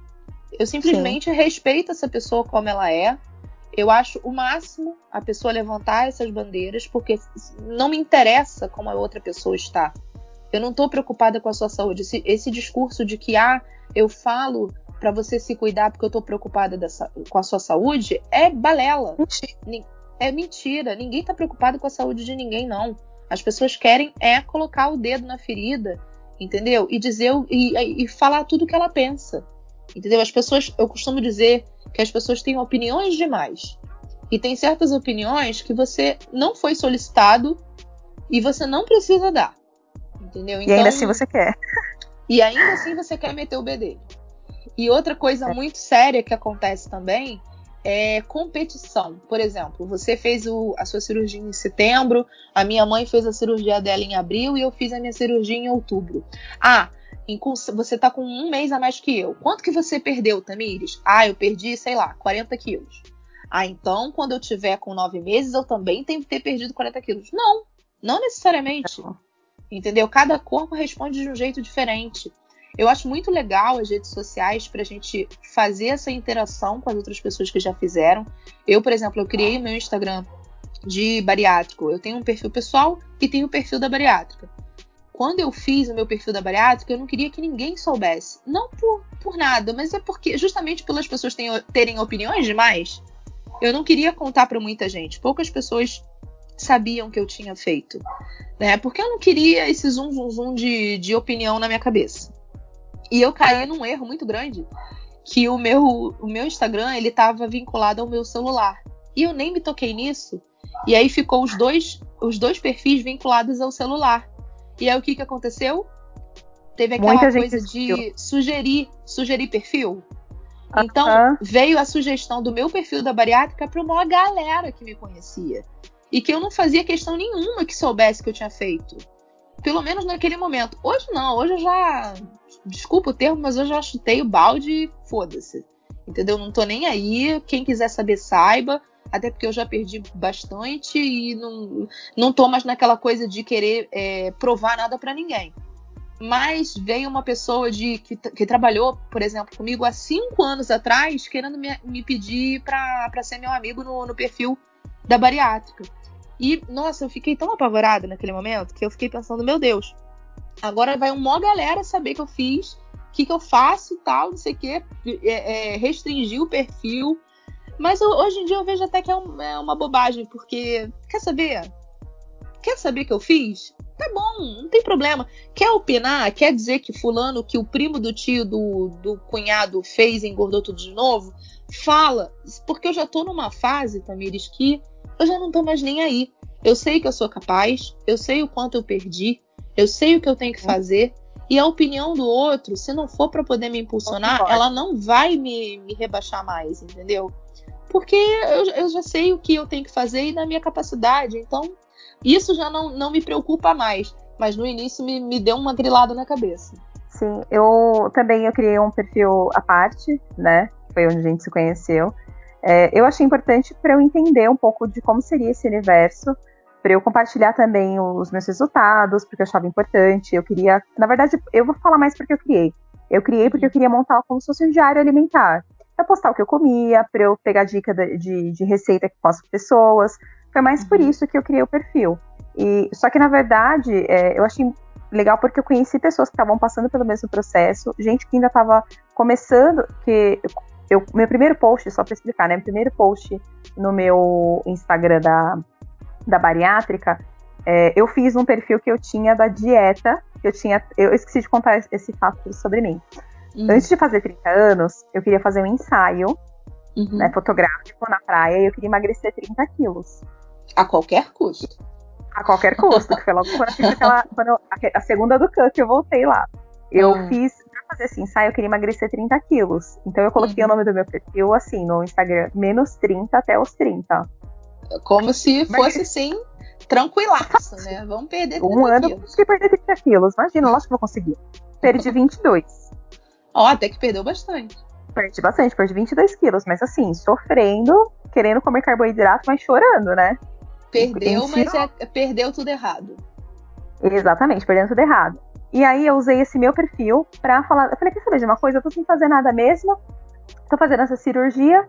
S2: Eu simplesmente Sim. respeito essa pessoa como ela é. Eu acho o máximo a pessoa levantar essas bandeiras, porque não me interessa como a outra pessoa está. Eu não estou preocupada com a sua saúde. Esse, esse, discurso de que, ah, eu falo para você se cuidar porque eu estou preocupada dessa, com a sua saúde é balela. Mentira. É mentira. Ninguém está preocupado com a saúde de ninguém, não. As pessoas querem é colocar o dedo na ferida, entendeu? E dizer e, e falar tudo o que ela pensa. Entendeu? As pessoas, eu costumo dizer que as pessoas têm opiniões demais. E tem certas opiniões que você não foi solicitado e você não precisa dar. Entendeu?
S1: Então, e ainda então, assim você quer.
S2: E ainda assim você quer meter o B dele. E outra coisa é. muito séria que acontece também é competição. Por exemplo, você fez o, a sua cirurgia em setembro, a minha mãe fez a cirurgia dela em abril e eu fiz a minha cirurgia em outubro. Ah, em, você tá com um mês a mais que eu. Quanto que você perdeu, Tamires? Ah, eu perdi, sei lá, 40 quilos. Ah, então quando eu tiver com nove meses, eu também tenho que ter perdido 40 quilos. Não, não necessariamente. Entendeu? Cada corpo responde de um jeito diferente. Eu acho muito legal as redes sociais para a gente fazer essa interação com as outras pessoas que já fizeram. Eu, por exemplo, eu criei o meu Instagram de bariátrico. Eu tenho um perfil pessoal e tenho o perfil da bariátrica. Quando eu fiz o meu perfil da bariátrica, eu não queria que ninguém soubesse. Não por, por nada, mas é porque, justamente pelas pessoas terem, terem opiniões demais, eu não queria contar para muita gente. Poucas pessoas sabiam que eu tinha feito. Né? Porque eu não queria esse zoom, zoom, zoom de, de opinião na minha cabeça. E eu caí num erro muito grande, que o meu, o meu Instagram ele estava vinculado ao meu celular. E eu nem me toquei nisso. E aí ficou os dois, os dois perfis vinculados ao celular. E aí o que, que aconteceu? Teve aquela Muita coisa de sugerir, sugerir perfil. Então, uh -huh. veio a sugestão do meu perfil da bariátrica para uma galera que me conhecia e que eu não fazia questão nenhuma que soubesse que eu tinha feito. Pelo menos naquele momento. Hoje não, hoje eu já. Desculpa o termo, mas eu já chutei o balde e foda-se. Entendeu? Não tô nem aí. Quem quiser saber, saiba. Até porque eu já perdi bastante e não, não tô mais naquela coisa de querer é, provar nada para ninguém. Mas veio uma pessoa de que, que, trabalhou, por exemplo, comigo há cinco anos atrás, querendo me, me pedir para ser meu amigo no, no perfil da bariátrica. E, nossa, eu fiquei tão apavorada naquele momento que eu fiquei pensando, meu Deus, agora vai uma galera saber que eu fiz, o que, que eu faço tal, não sei o quê, é, é, restringir o perfil. Mas eu, hoje em dia eu vejo até que é, um, é uma bobagem, porque, quer saber? Quer saber que eu fiz? Tá bom, não tem problema. Quer opinar? Quer dizer que fulano, que o primo do tio do, do cunhado fez e engordou tudo de novo? Fala, porque eu já tô numa fase, Tamires, que eu já não tô mais nem aí. Eu sei que eu sou capaz, eu sei o quanto eu perdi, eu sei o que eu tenho que fazer. E a opinião do outro, se não for para poder me impulsionar, ela não vai me, me rebaixar mais, entendeu? Porque eu, eu, já sei o que eu tenho que fazer e na minha capacidade. Então, isso já não, não me preocupa mais. Mas no início me, me deu uma grilada na cabeça.
S1: Sim, eu também eu criei um perfil à parte, né? Foi onde a gente se conheceu. É, eu achei importante para eu entender um pouco de como seria esse universo, para eu compartilhar também os meus resultados, porque eu achava importante. Eu queria, na verdade, eu vou falar mais porque eu criei. Eu criei porque eu queria montar como se fosse um diário alimentar. Para postar o que eu comia, para eu pegar dica de, de, receita que posso para pessoas. Foi mais por uhum. isso que eu criei o perfil. E, só que, na verdade, é, eu achei legal porque eu conheci pessoas que estavam passando pelo mesmo processo, gente que ainda estava começando, que eu, meu primeiro post, só para explicar, né? Meu primeiro post no meu Instagram da, da bariátrica, é, eu fiz um perfil que eu tinha da dieta, que eu tinha. Eu esqueci de contar esse fato sobre mim. Uhum. Antes de fazer 30 anos, eu queria fazer um ensaio uhum. né, fotográfico na praia e eu queria emagrecer 30 quilos.
S2: A qualquer custo.
S1: A qualquer custo, que foi logo quando eu fiz aquela. Quando eu, a, segunda do Cut, eu voltei lá. Eu uhum. fiz fazer assim, sai, eu queria emagrecer 30 quilos. Então eu coloquei uhum. o nome do meu perfil assim no Instagram, menos 30 até os 30.
S2: Como se fosse assim, tranquilaço, né? Vamos perder 30
S1: Um ano eu consegui perder 30 quilos. Imagina, lógico que eu vou conseguir. Perdi 22.
S2: Ó, até que perdeu bastante.
S1: Perdi bastante, perdi 22 quilos, mas assim, sofrendo, querendo comer carboidrato, mas chorando, né?
S2: Perdeu, mas é, perdeu tudo errado.
S1: Exatamente, perdendo tudo errado. E aí eu usei esse meu perfil pra falar. Eu falei, quer saber de uma coisa? Eu tô sem fazer nada mesmo. Tô fazendo essa cirurgia.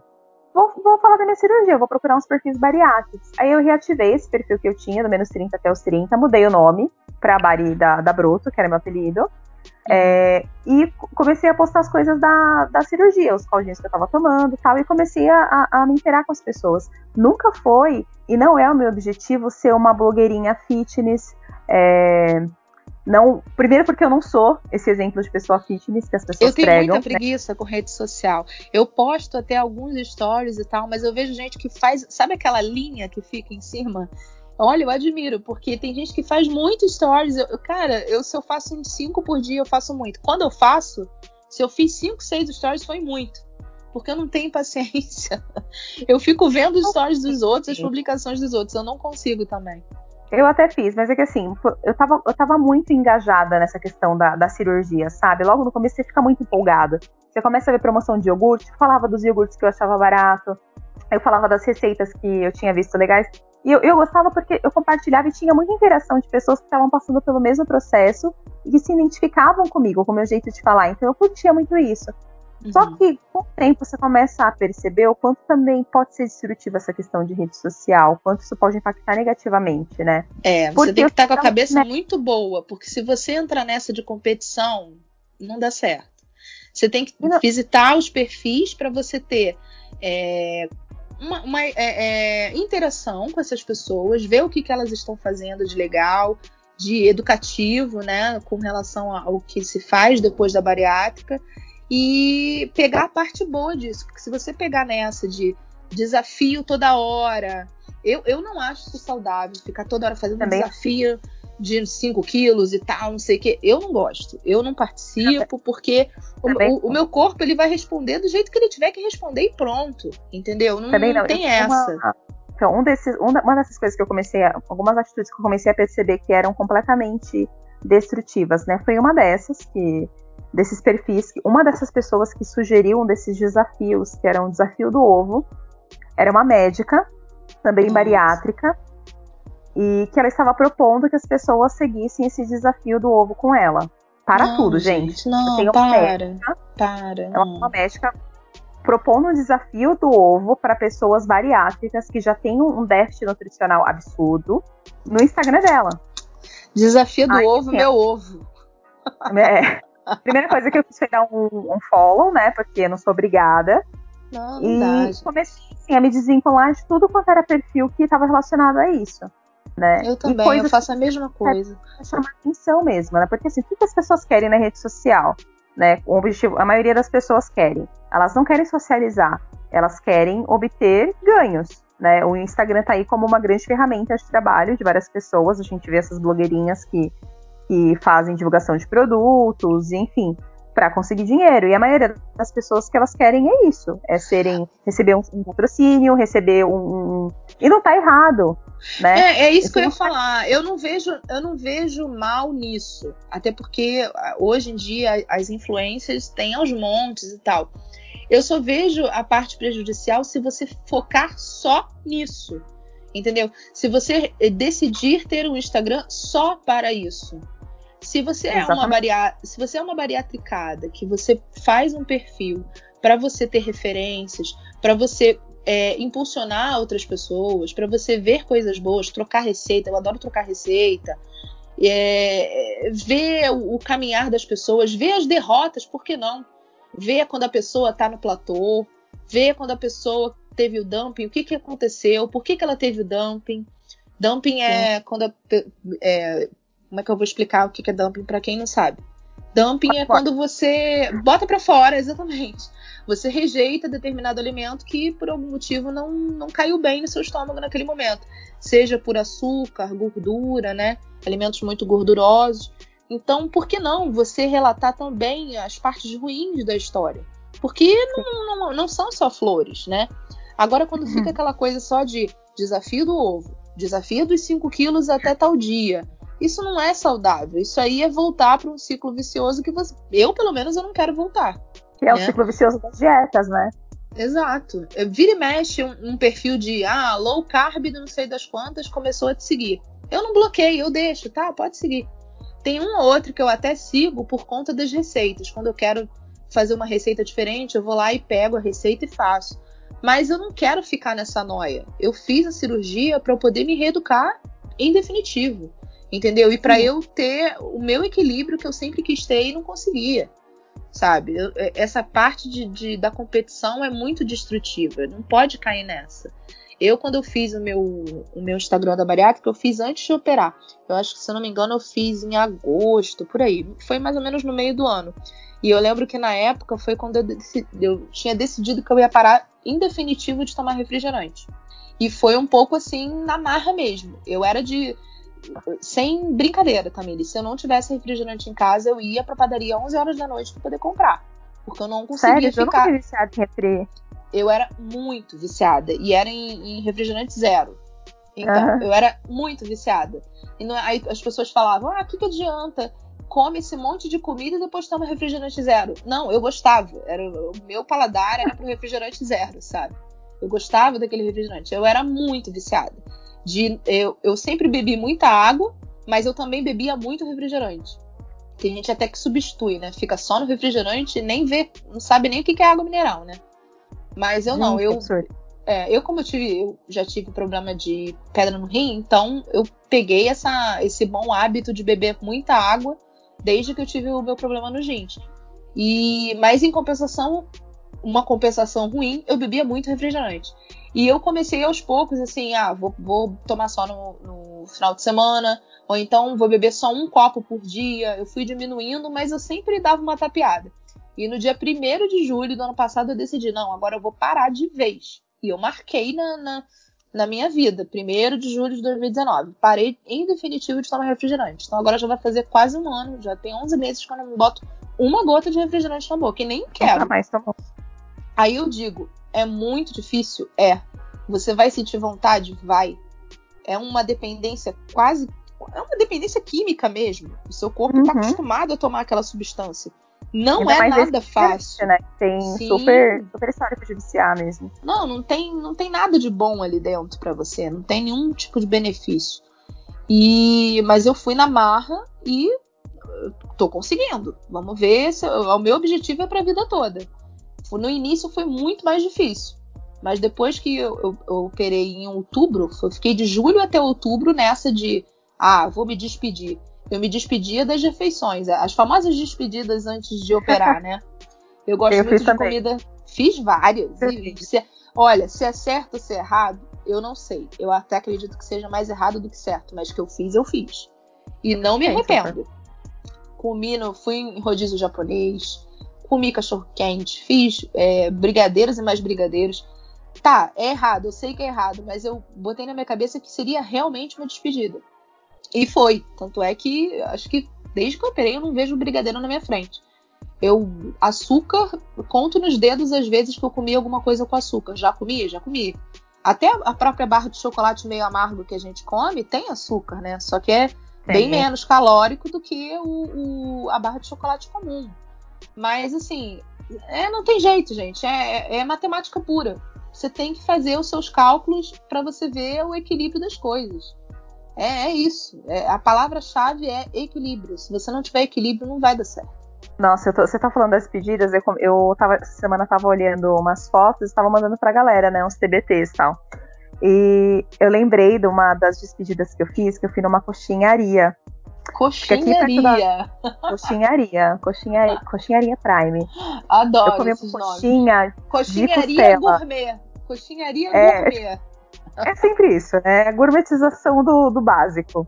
S1: Vou, vou falar da minha cirurgia, vou procurar uns perfis bariátricos. Aí eu reativei esse perfil que eu tinha, do menos 30 até os 30, mudei o nome pra Bari da, da Broto, que era meu apelido. É, e comecei a postar as coisas da, da cirurgia, os caldinhos que eu tava tomando e tal, e comecei a, a, me interar com as pessoas. Nunca foi, e não é o meu objetivo, ser uma blogueirinha fitness. É, não, primeiro porque eu não sou esse exemplo de pessoa fitness que as pessoas
S2: Eu tenho
S1: pregam,
S2: muita né? preguiça né? com rede social. Eu posto até alguns stories e tal, mas eu vejo gente que faz, sabe aquela linha que fica em cima? Olha, eu admiro, porque tem gente que faz muito stories. Eu, cara, eu se eu faço uns 5 por dia, eu faço muito. Quando eu faço, se eu fiz 5, 6 stories, foi muito. Porque eu não tenho paciência. Eu fico vendo os stories dos outros, as publicações dos outros. Eu não consigo também.
S1: Eu até fiz, mas é que assim, eu tava, eu tava muito engajada nessa questão da, da cirurgia, sabe? Logo no começo você fica muito empolgada. Você começa a ver promoção de iogurte, falava dos iogurtes que eu achava barato, eu falava das receitas que eu tinha visto legais. E eu, eu gostava porque eu compartilhava e tinha muita interação de pessoas que estavam passando pelo mesmo processo e que se identificavam comigo, com o meu jeito de falar. Então eu curtia muito isso. Uhum. Só que com o tempo você começa a perceber o quanto também pode ser destrutivo essa questão de rede social, quanto isso pode impactar negativamente, né?
S2: É, você porque tem que estar com a cabeça né? muito boa, porque se você entrar nessa de competição, não dá certo. Você tem que visitar os perfis para você ter é, uma, uma é, é, interação com essas pessoas, ver o que, que elas estão fazendo de legal, de educativo, né, com relação ao que se faz depois da bariátrica e pegar a parte boa disso, porque se você pegar nessa de desafio toda hora, eu, eu não acho isso saudável, ficar toda hora fazendo Também. desafio de 5 quilos e tal, não sei o que. Eu não gosto. Eu não participo, porque o, o, o, meu corpo ele vai responder do jeito que ele tiver que responder e pronto. Entendeu? Não, Também não, não tem essa.
S1: Uma, então, um desses, uma dessas coisas que eu comecei a, Algumas atitudes que eu comecei a perceber que eram completamente destrutivas, né? Foi uma dessas que. Desses perfis, uma dessas pessoas que sugeriu um desses desafios, que era um desafio do ovo, era uma médica, também Nossa. bariátrica, e que ela estava propondo que as pessoas seguissem esse desafio do ovo com ela. Para não, tudo, gente.
S2: Não, Tem uma para, médica, para.
S1: É uma médica propondo um desafio do ovo para pessoas bariátricas que já têm um déficit nutricional absurdo no Instagram dela.
S2: Desafio do Ai, ovo, meu ovo.
S1: É. Primeira coisa que eu fiz foi dar um, um follow, né? Porque eu não sou obrigada.
S2: Não,
S1: e comecei assim, a me desvincular de tudo quanto era perfil que estava relacionado a isso né?
S2: Eu também, eu faço a mesma coisa.
S1: Chamar atenção mesmo, né? Porque assim, o que as pessoas querem na rede social? Né? O objetivo, a maioria das pessoas querem. Elas não querem socializar, elas querem obter ganhos. Né? O Instagram tá aí como uma grande ferramenta de trabalho de várias pessoas. A gente vê essas blogueirinhas que, que fazem divulgação de produtos, enfim para conseguir dinheiro. E a maioria das pessoas que elas querem é isso: é serem, receber um, um patrocínio, receber um, um, E não tá errado. Né?
S2: É, é isso que eu ia falar. Eu não vejo, eu não vejo mal nisso. Até porque hoje em dia as influências têm aos montes e tal. Eu só vejo a parte prejudicial se você focar só nisso. Entendeu? Se você decidir ter um Instagram só para isso. Se você é uma bariá se você é uma bariatricada, que você faz um perfil para você ter referências, para você é, impulsionar outras pessoas, para você ver coisas boas, trocar receita, eu adoro trocar receita, é, ver o, o, caminhar das pessoas, ver as derrotas, por que não? Ver quando a pessoa está no platô, ver quando a pessoa teve o dumping, o que, que aconteceu, por que, que ela teve o dumping. Dumping é quando a, é, como é que eu vou explicar o que é dumping para quem não sabe? Dumping é quando você bota para fora, exatamente. Você rejeita determinado alimento que por algum motivo não, não caiu bem no seu estômago naquele momento. Seja por açúcar, gordura, né? Alimentos muito gordurosos. Então, por que não você relatar também as partes ruins da história? Porque não, não, não são só flores, né? Agora, quando fica uhum. aquela coisa só de desafio do ovo, desafio dos 5 quilos até tal dia, isso não é saudável. Isso aí é voltar para um ciclo vicioso que você, eu, pelo menos, eu não quero voltar.
S1: Que é né? o ciclo vicioso das dietas, né?
S2: Exato. Vira e mexe um, um, perfil de ah, low carb, não sei das quantas, começou a te seguir. Eu não bloqueio, eu deixo, tá? Pode seguir. Tem um ou outro que eu até sigo por conta das receitas. Quando eu quero fazer uma receita diferente, eu vou lá e pego a receita e faço. Mas eu não quero ficar nessa noia. Eu fiz a cirurgia para eu poder me reeducar em definitivo entendeu? E para eu ter o meu equilíbrio que eu sempre quis ter e não conseguia, sabe? Eu, é, essa parte de, de, da competição é muito destrutiva, não pode cair nessa. Eu, quando eu fiz o meu, o meu Instagram da bariátrica, eu fiz antes de operar. Eu acho que, se eu não me engano, eu fiz em agosto, por aí. Foi mais ou menos no meio do ano. E eu lembro que na época foi quando eu, decidi, eu tinha decidido que eu ia parar em definitivo de tomar refrigerante. E foi um pouco assim na marra mesmo. Eu era de sem brincadeira, Tamiri, se eu não tivesse refrigerante em casa, eu ia pra padaria 11 horas da noite pra poder comprar. Porque eu não conseguia
S1: Sério?
S2: ficar.
S1: Eu viciada em refri.
S2: Eu era muito viciada. E era em, em refrigerante zero. Então, uhum. eu era muito viciada. E não, aí as pessoas falavam: ah, o que, que adianta? Come esse monte de comida e depois toma refrigerante zero. Não, eu gostava. Era, o meu paladar era pro refrigerante zero, sabe? Eu gostava daquele refrigerante. Eu era muito viciada de eu, eu sempre bebi muita água, mas eu também bebia muito refrigerante. Tem gente até que substitui, né? Fica só no refrigerante e nem vê, não sabe nem o que é água mineral, né? Mas eu não, eu, é, eu como eu tive, eu já tive problema de pedra no rim, então eu peguei essa, esse bom hábito de beber muita água desde que eu tive o meu problema no rins. E, mas em compensação, uma compensação ruim, eu bebia muito refrigerante. E eu comecei aos poucos, assim, ah, vou, vou tomar só no, no, final de semana, ou então vou beber só um copo por dia. Eu fui diminuindo, mas eu sempre dava uma tapeada. E no dia 1 de julho do ano passado eu decidi, não, agora eu vou parar de vez. E eu marquei na, na, na minha vida, 1 de julho de 2019. Parei em definitivo de tomar refrigerante. Então agora já vai fazer quase um ano, já tem 11 meses que eu não boto uma gota de refrigerante na boca, e nem quero.
S1: mais, tá bom.
S2: Aí eu digo, é muito difícil? É. Você vai sentir vontade? Vai. É uma dependência quase. É uma dependência química mesmo. O seu corpo está uhum. acostumado a tomar aquela substância. Não Ainda é nada fácil.
S1: Né? Tem super, super história de viciar mesmo.
S2: Não, não tem, não tem nada de bom ali dentro para você. Não tem nenhum tipo de benefício. E, mas eu fui na marra e tô conseguindo. Vamos ver se o meu objetivo é para a vida toda. No início foi muito mais difícil. Mas depois que eu, eu, eu operei em outubro, eu fiquei de julho até outubro nessa de ah, vou me despedir. Eu me despedia das refeições, as famosas despedidas antes de operar, né? Eu gosto eu muito de também. comida. Fiz várias. E, se, olha, se é certo ou se é errado, eu não sei. Eu até acredito que seja mais errado do que certo, mas que eu fiz, eu fiz. E não me arrependo. Comi no, fui em rodízio japonês, comi cachorro quente, fiz é, brigadeiros e mais brigadeiros. Tá, é errado, eu sei que é errado, mas eu botei na minha cabeça que seria realmente uma despedida. E foi. Tanto é que acho que desde que eu operei eu não vejo brigadeiro na minha frente. Eu, açúcar, conto nos dedos as vezes que eu comi alguma coisa com açúcar. Já comi? Já comi. Até a própria barra de chocolate meio amargo que a gente come tem açúcar, né? Só que é bem menos calórico do que o, o, a barra de chocolate comum. Mas, assim, é, não tem jeito, gente. É, é matemática pura. Você tem que fazer os seus cálculos para você ver o equilíbrio das coisas. É, é isso. É, a palavra-chave é equilíbrio. Se você não tiver equilíbrio, não vai dar certo.
S1: Nossa, tô, você tá falando das pedidas, eu, eu tava, essa semana tava olhando umas fotos estava mandando pra galera, né, uns TBTs e tal. E eu lembrei de uma das despedidas que eu fiz, que eu fui numa coxinharia.
S2: Coxinharia. Da...
S1: Coxinharia. Coxinharia. Coxinharia Prime.
S2: Adoro.
S1: Eu comi uma coxinha.
S2: Coxinharia gourmet. Coxinharia é, gourmet.
S1: É sempre isso, né? Gourmetização do, do básico.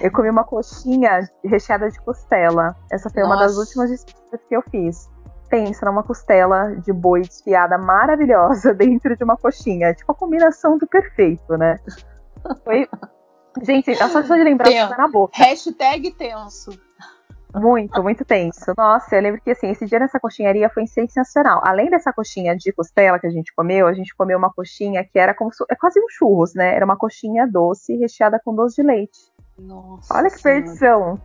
S1: Eu comi uma coxinha recheada de costela. Essa foi Nossa. uma das últimas despedidas que eu fiz. Pensa numa costela de boi desfiada maravilhosa dentro de uma coxinha. Tipo a combinação do perfeito, né? Foi Gente, é só de lembrar Tem,
S2: na boca. Hashtag tenso.
S1: Muito, muito tenso. Nossa, eu lembro que assim, esse dia nessa coxinharia foi sensacional. Além dessa coxinha de costela que a gente comeu, a gente comeu uma coxinha que era como é quase um churros, né? Era uma coxinha doce recheada com doce de leite.
S2: Nossa.
S1: Olha que perdição.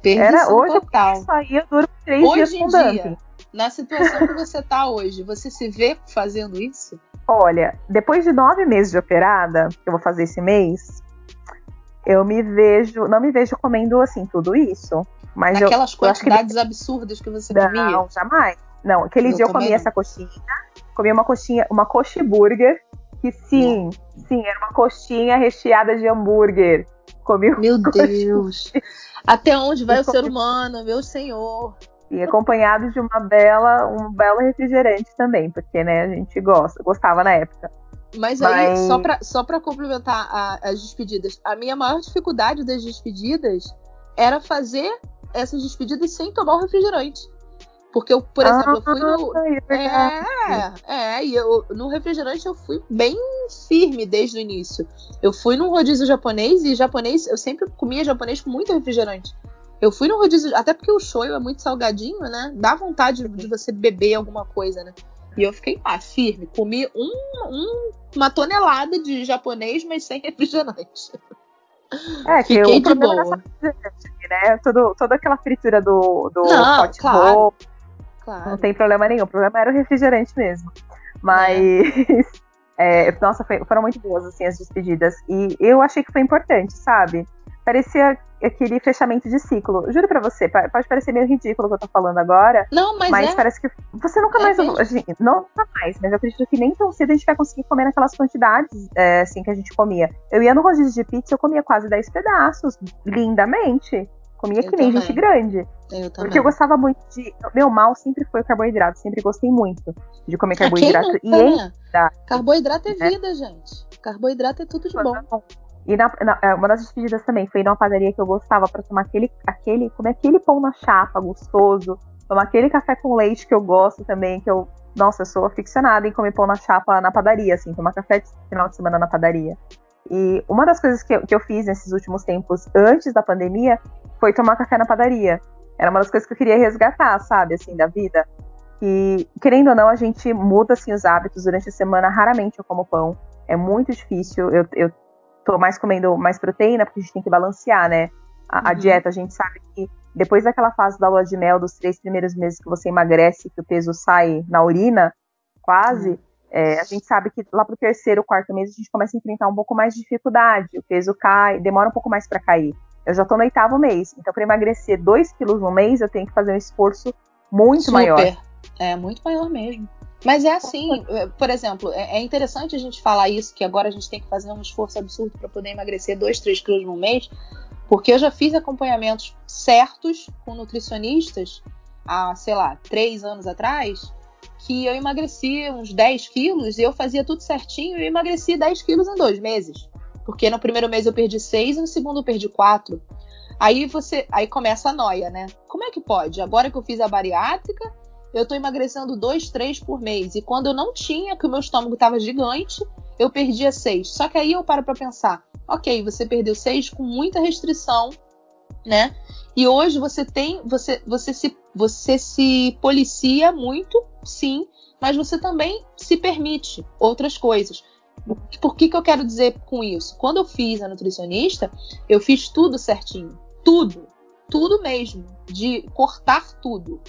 S2: Perdição
S1: era hoje
S2: total.
S1: isso aí eu duro três
S2: Hoje
S1: dias
S2: em
S1: com
S2: dia,
S1: dumping.
S2: Na situação que você tá hoje, você se vê fazendo isso?
S1: Olha, depois de nove meses de operada, que eu vou fazer esse mês, eu me vejo, não me vejo comendo assim tudo isso. Mas eu acho que
S2: quantidades absurdas que você comia?
S1: Não, jamais. Não, aquele
S2: Eu
S1: dia eu comi
S2: não.
S1: essa coxinha, comi uma coxinha, uma coxa burger, que sim, sim, era uma coxinha recheada de hambúrguer. Comi um
S2: Meu Deus. Até onde vai
S1: Eu
S2: o ser
S1: comi-
S2: humano, meu senhor?
S1: e acompanhado de uma bela, um belo refrigerante também, porque né, a gente gosta, gostava na época.
S2: Mas aí,
S1: Mas-
S2: só pra, só pra complementar a- as despedidas, a minha maior dificuldade das despedidas era fazer essas despedidas sem tomar o refrigerante. Porque eu, por exemplo, eu fui no.
S1: Ah, é verdade.
S2: É, é, e eu, no refrigerante eu fui bem firme desde o início. Eu fui num rodízio japonês e japonês, eu sempre comia japonês com muito refrigerante. Eu fui no rodízio, até porque o shoyu é muito salgadinho, né? Dá vontade de você beber alguma coisa, né? E eu fiquei lá, firme. Comi um, um- uma tonelada de japonês, mas sem refrigerante.
S1: É, que
S2: Fiquei
S1: o
S2: de
S1: é
S2: boa.
S1: refrigerante, né? Todo, toda aquela fritura do, do
S2: Não,
S1: hot
S2: claro.
S1: roll,
S2: Claro.
S1: não tem problema nenhum. O problema era o refrigerante mesmo. Mas, é, nossa, foi- foram muito boas assim as despedidas. E eu achei que foi importante, sabe? Parecia aquele fechamento de ciclo. Juro pra você, pode parecer meio ridículo o que eu tô falando agora,
S2: Não, mas,
S1: mas,
S2: é.
S1: parece que você nunca
S2: É
S1: mais. assim, não nunca mais, mas eu acredito que nem tão cedo a gente vai conseguir comer naquelas quantidades é, assim que a gente comia. Eu ia no rodízio de pizza, eu comia quase 10 pedaços, lindamente. Comia
S2: Eu
S1: que nem
S2: também.
S1: gente grande.
S2: Eu também.
S1: Porque eu gostava muito de. Meu mal sempre foi o carboidrato. Sempre gostei muito de comer carboidrato. e em
S2: né?
S1: verdade,
S2: Carboidrato é
S1: né?
S2: vida, gente. Carboidrato é tudo de bom.
S1: E na, na- é, uma das despedidas também foi numa padaria que eu gostava pra tomar aquele, aquele, comer aquele pão na chapa gostoso, tomar aquele café com leite que eu gosto também, que eu, nossa, eu sou aficionada em comer pão na chapa na padaria, assim, tomar café de final de semana na padaria. E uma das coisas que eu, que eu fiz nesses últimos tempos, antes da pandemia, foi tomar café na padaria. Era uma das coisas que eu queria resgatar, sabe, assim, da vida. E, querendo ou não, a gente muda, assim, os hábitos durante a semana. Raramente eu como pão. É muito difícil. Eu, eu tô mais comendo mais proteína, porque a gente tem que balancear, né? A, a
S2: Uhum.
S1: dieta, a gente sabe que depois daquela fase da lua de mel, dos três primeiros meses que você emagrece, que o peso sai na urina, quase,
S2: Uhum.
S1: é, a gente sabe que lá pro terceiro, quarto mês, a gente começa a enfrentar um pouco mais de dificuldade. O peso cai, demora um pouco mais para cair. Eu já tô no oitavo mês, então para emagrecer 2 quilos no mês, eu tenho que fazer um esforço muito
S2: Super.
S1: maior.
S2: É muito maior mesmo. Mas é assim, é, por exemplo, é é interessante a gente falar isso, que agora a gente tem que fazer um esforço absurdo para poder emagrecer 2, 3 quilos no mês, porque eu já fiz acompanhamentos certos com nutricionistas há, sei lá, 3 anos atrás, que eu emagreci uns 10 quilos e eu fazia tudo certinho e emagreci 10 quilos em dois meses. Porque no primeiro mês eu perdi 6 e no segundo eu perdi 4. Aí você. Aí começa a noia, né? Como é que pode? Agora que eu fiz a bariátrica, eu tô emagrecendo 2, 3 por mês. E quando eu não tinha, que o meu estômago tava gigante, eu perdia 6. Só que aí eu paro pra pensar, ok, você perdeu 6 com muita restrição, né? E hoje você tem. Você, você, se, você se policia muito, sim, mas você também se permite outras coisas. Por que, que eu quero dizer com isso? Quando eu fiz a nutricionista, eu fiz tudo certinho. Tudo. Tudo mesmo. De cortar tudo.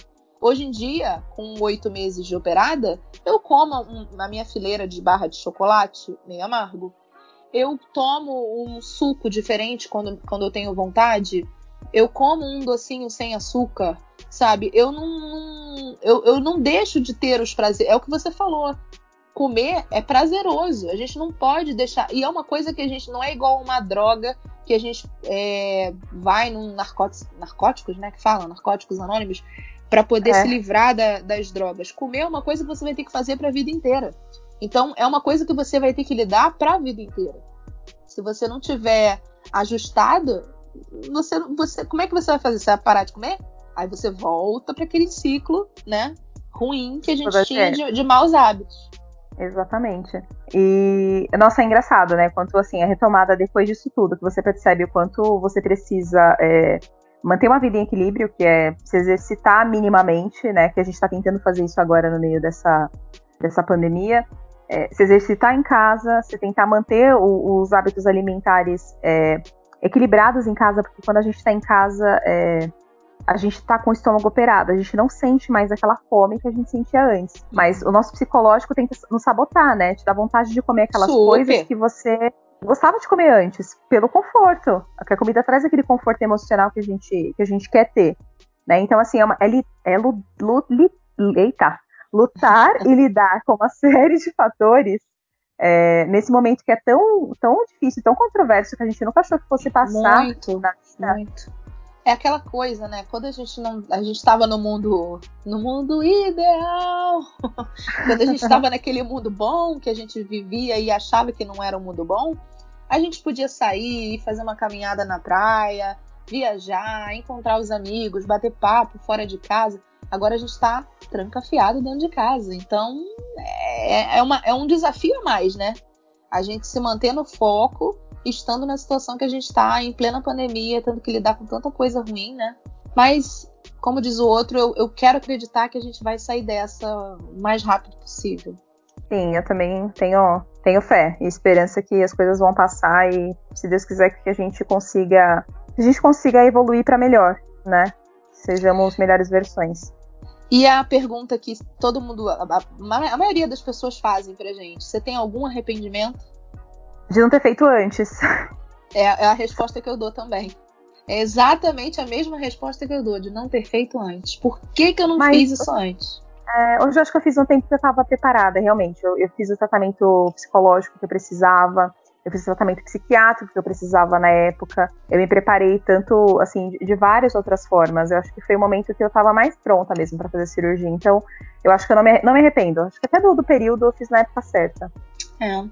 S2: Hoje em dia, com oito meses de operada, eu como um, a minha fileira de barra de chocolate meio amargo. Eu tomo um suco diferente quando, quando eu tenho vontade. Eu como um docinho sem açúcar, sabe? Eu não, eu, eu não deixo de ter os prazeres. É o que você falou. Comer é prazeroso. A gente não pode deixar. E é uma coisa que a gente não é igual uma droga que a gente é, vai num narcóticos, narcóticos, né? Que falam, narcóticos anônimos, para poder
S1: É.
S2: se livrar da- das drogas. Comer é uma coisa que você vai ter que fazer para a vida inteira. Então, é uma coisa que você vai ter que lidar para a vida inteira. Se você não tiver ajustado, você, você, como é que você vai fazer? Você vai parar de comer? Aí você volta para aquele ciclo, né? Ruim que a gente
S1: Toda
S2: tinha de, de maus hábitos.
S1: Exatamente. E, nossa, é engraçado, né? Quanto, assim, a retomada depois disso tudo, que você percebe o quanto você precisa é, manter uma vida em equilíbrio, que é se exercitar minimamente, né? Que a gente está tentando fazer isso agora no meio dessa, dessa pandemia. É, se exercitar em casa, se tentar manter o, os hábitos alimentares é, equilibrados em casa, porque quando a gente está em casa, é, a gente está com o estômago operado, a gente não sente mais aquela fome que a gente sentia antes. Mas o nosso psicológico tenta nos sabotar, né? Te dá vontade de comer aquelas Super. coisas que você gostava de comer antes, pelo conforto. A comida traz aquele conforto emocional que a gente, que a gente quer ter. Né? Então, assim, é, uma, é, li, é lu, lu, li, eita, lutar e lidar com uma série de fatores é, nesse momento que é tão, tão difícil, tão controverso, que a gente nunca achou que fosse passar.
S2: Muito, muito. É aquela coisa, né? Quando a gente não, a gente estava no mundo, no mundo ideal, quando a gente estava naquele mundo bom que a gente vivia e achava que não era um mundo bom, a gente podia sair, fazer uma caminhada na praia, viajar, encontrar os amigos, bater papo fora de casa. Agora a gente está trancafiado dentro de casa. Então é, é, uma, é um desafio a mais, né? A gente se manter no foco, estando na situação que a gente está, em plena pandemia, tendo que lidar com tanta coisa ruim, né? Mas, como diz o outro, eu, eu quero acreditar que a gente vai sair dessa o mais rápido possível.
S1: Sim, eu também tenho, tenho fé e esperança que as coisas vão passar e, se Deus quiser, que a gente consiga, a gente consiga evoluir para melhor, né? Sejamos melhores versões.
S2: E a pergunta que todo mundo, a, a, maioria das pessoas fazem pra gente: você tem algum arrependimento?
S1: De não ter feito antes.
S2: É, é, a resposta que eu dou também. É exatamente a mesma resposta que eu dou, de não ter feito antes. Por que, que eu não Mas, fiz isso antes?
S1: É, hoje eu acho que eu fiz um tempo que eu estava preparada, realmente. Eu, eu, fiz o tratamento psicológico que eu precisava eu fiz tratamento psiquiátrico que eu precisava na época. Eu me preparei tanto, assim, de, de várias outras formas. Eu acho que foi o momento que eu estava mais pronta mesmo para fazer cirurgia. Então, eu acho que eu não me, não me arrependo. Acho que até do, do período eu fiz na época certa.
S2: É.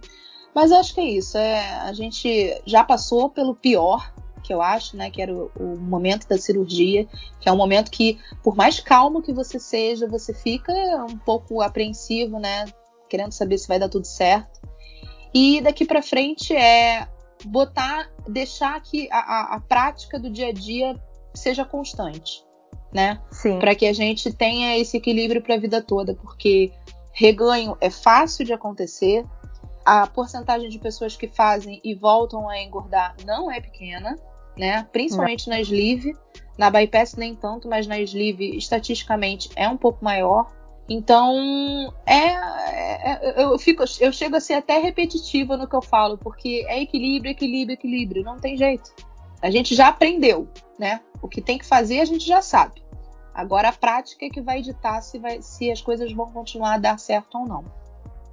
S2: Mas eu acho que é isso. É, a gente já passou pelo pior, que eu acho, né? Que era o, o, momento da cirurgia, que é um momento que, por mais calmo que você seja, você fica um pouco apreensivo, né? Querendo saber se vai dar tudo certo. E daqui para frente é botar, deixar que a, a, a, prática do dia a dia seja constante, né?
S1: Sim.
S2: Para que a gente tenha esse equilíbrio para a vida toda, porque reganho é fácil de acontecer. A porcentagem de pessoas que fazem e voltam a engordar não é pequena, né? Principalmente na sleeve. Na bypass nem tanto, mas na sleeve estatisticamente é um pouco maior. Então, é, é, eu fico, eu chego a ser até repetitiva no que eu falo, porque é equilíbrio, equilíbrio, equilíbrio, não tem jeito. A gente já aprendeu, né? O que tem que fazer a gente já sabe. Agora a prática é que vai ditar se, vai, se as coisas vão continuar a dar certo ou não.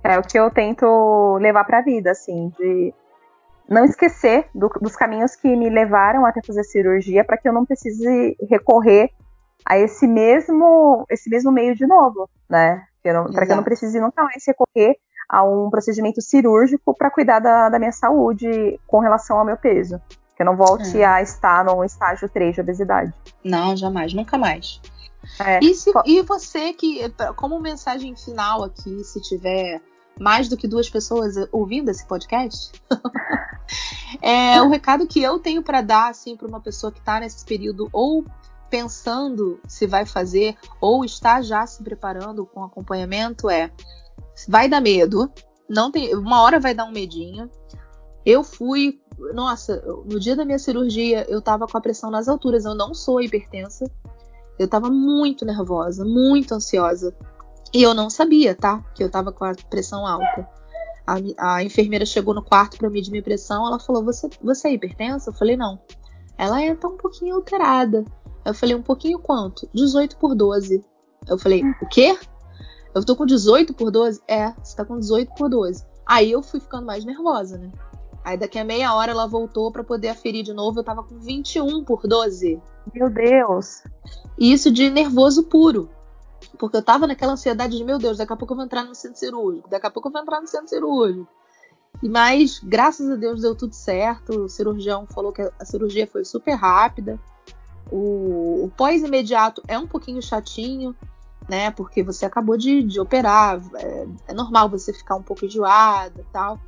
S1: É o que eu tento levar para a vida, assim, de não esquecer do, dos caminhos que me levaram até fazer cirurgia para que eu não precise recorrer a esse mesmo esse mesmo meio de novo, né? Para que eu não precise nunca mais recorrer a um procedimento cirúrgico para cuidar da, da, minha saúde com relação ao meu peso. Que eu não volte é. a estar no estágio 3 de obesidade.
S2: Não, jamais, nunca mais. É, e, se, e você que, como mensagem final aqui, se tiver mais do que duas pessoas ouvindo esse podcast, é, o recado que eu tenho para dar assim para uma pessoa que está nesse período ou pensando se vai fazer ou está já se preparando com acompanhamento é vai dar medo, não tem, uma hora vai dar um medinho. Eu fui, nossa, no dia da minha cirurgia eu tava com a pressão nas alturas, eu não sou hipertensa. Eu tava muito nervosa, muito ansiosa. E eu não sabia, tá? Que eu tava com a pressão alta. A, a enfermeira chegou no quarto para medir minha pressão, ela falou: "Você, você é hipertensa?" Eu falei: "Não". Ela é tá um pouquinho alterada. Eu falei, um pouquinho quanto? 18 por 12. Eu falei, o quê? Eu tô com 18 por 12? É, você tá com 18 por 12. Aí eu fui ficando mais nervosa, né? Aí daqui a meia hora ela voltou para poder aferir de novo. Eu tava com 21 por 12.
S1: Meu Deus.
S2: E isso de nervoso puro. Porque eu tava naquela ansiedade de, meu Deus, daqui a pouco eu vou entrar no centro cirúrgico. Daqui a pouco eu vou entrar no centro cirúrgico. Mas, graças a Deus, deu tudo certo. O cirurgião falou que a cirurgia foi super rápida. O, o pós-imediato é um pouquinho chatinho, né? Porque você acabou de, de operar, é, é, normal você ficar um pouco enjoada tal.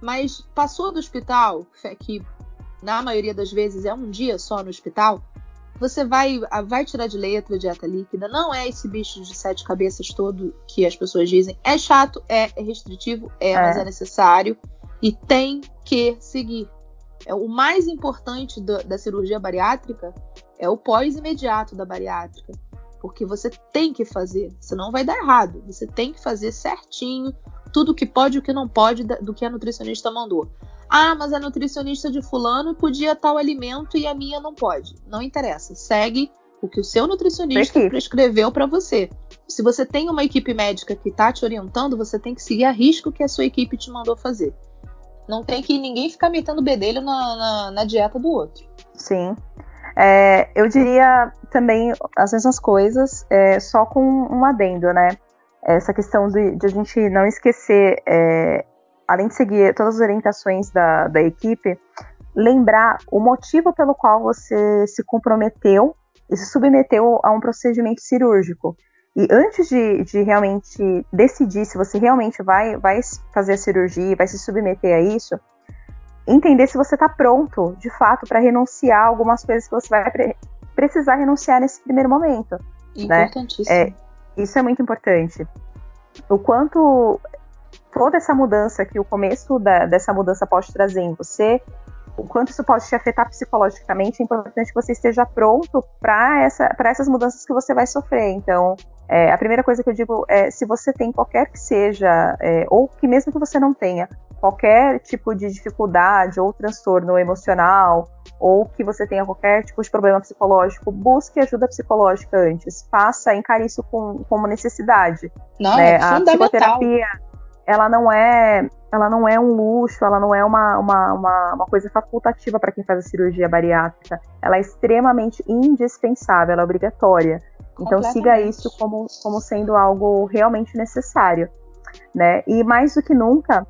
S2: Mas passou do hospital, que na maioria das vezes é um dia só no hospital, Você vai, vai tirar de letra a dieta líquida, não é esse bicho de sete cabeças todo que as pessoas dizem. É chato, é, é restritivo, é, é, mas é necessário e tem que seguir. É o mais importante do, da cirurgia bariátrica é o pós imediato da bariátrica, porque você tem que fazer, senão vai dar errado. Você tem que fazer certinho tudo o que pode e o que não pode do que a nutricionista mandou. Ah, mas a nutricionista de fulano podia tal alimento e a minha não pode. Não interessa. Segue o que o seu nutricionista prescreveu para você. Se você tem uma equipe médica que está te orientando, você tem que seguir a risco que a sua equipe te mandou fazer. Não tem que ninguém ficar metendo bedelho na, na, na dieta do outro.
S1: Sim. É, eu diria também as mesmas coisas, é, só com um adendo, né? Essa questão de, de a gente não esquecer é, além de seguir todas as orientações da, da equipe, lembrar o motivo pelo qual você se comprometeu e se submeteu a um procedimento cirúrgico. E antes de, de, realmente decidir se você realmente vai, vai fazer a cirurgia, vai se submeter a isso, entender se você está pronto, de fato, para renunciar a algumas coisas que você vai pre precisar renunciar nesse primeiro momento. Né? Importantíssimo. Né? É, isso é muito importante. O quanto toda essa mudança que o começo da, dessa mudança pode trazer em você, o quanto isso pode te afetar psicologicamente, é importante que você esteja pronto para essa, essas mudanças que você vai sofrer. Então, é, a primeira coisa que eu digo é: se você tem qualquer que seja, é, ou que mesmo que você não tenha, qualquer tipo de dificuldade ou transtorno emocional, ou que você tenha qualquer tipo de problema psicológico, busque ajuda psicológica antes. Faça, encare isso com, como necessidade.
S2: Não, né? é fundamental. A psicoterapia
S1: ela não é ela não é um luxo, ela não é uma, uma, uma, uma coisa facultativa para quem faz a cirurgia bariátrica. Ela é extremamente indispensável, ela é obrigatória. Então siga isso como, como sendo algo realmente necessário. Né? E mais do que nunca,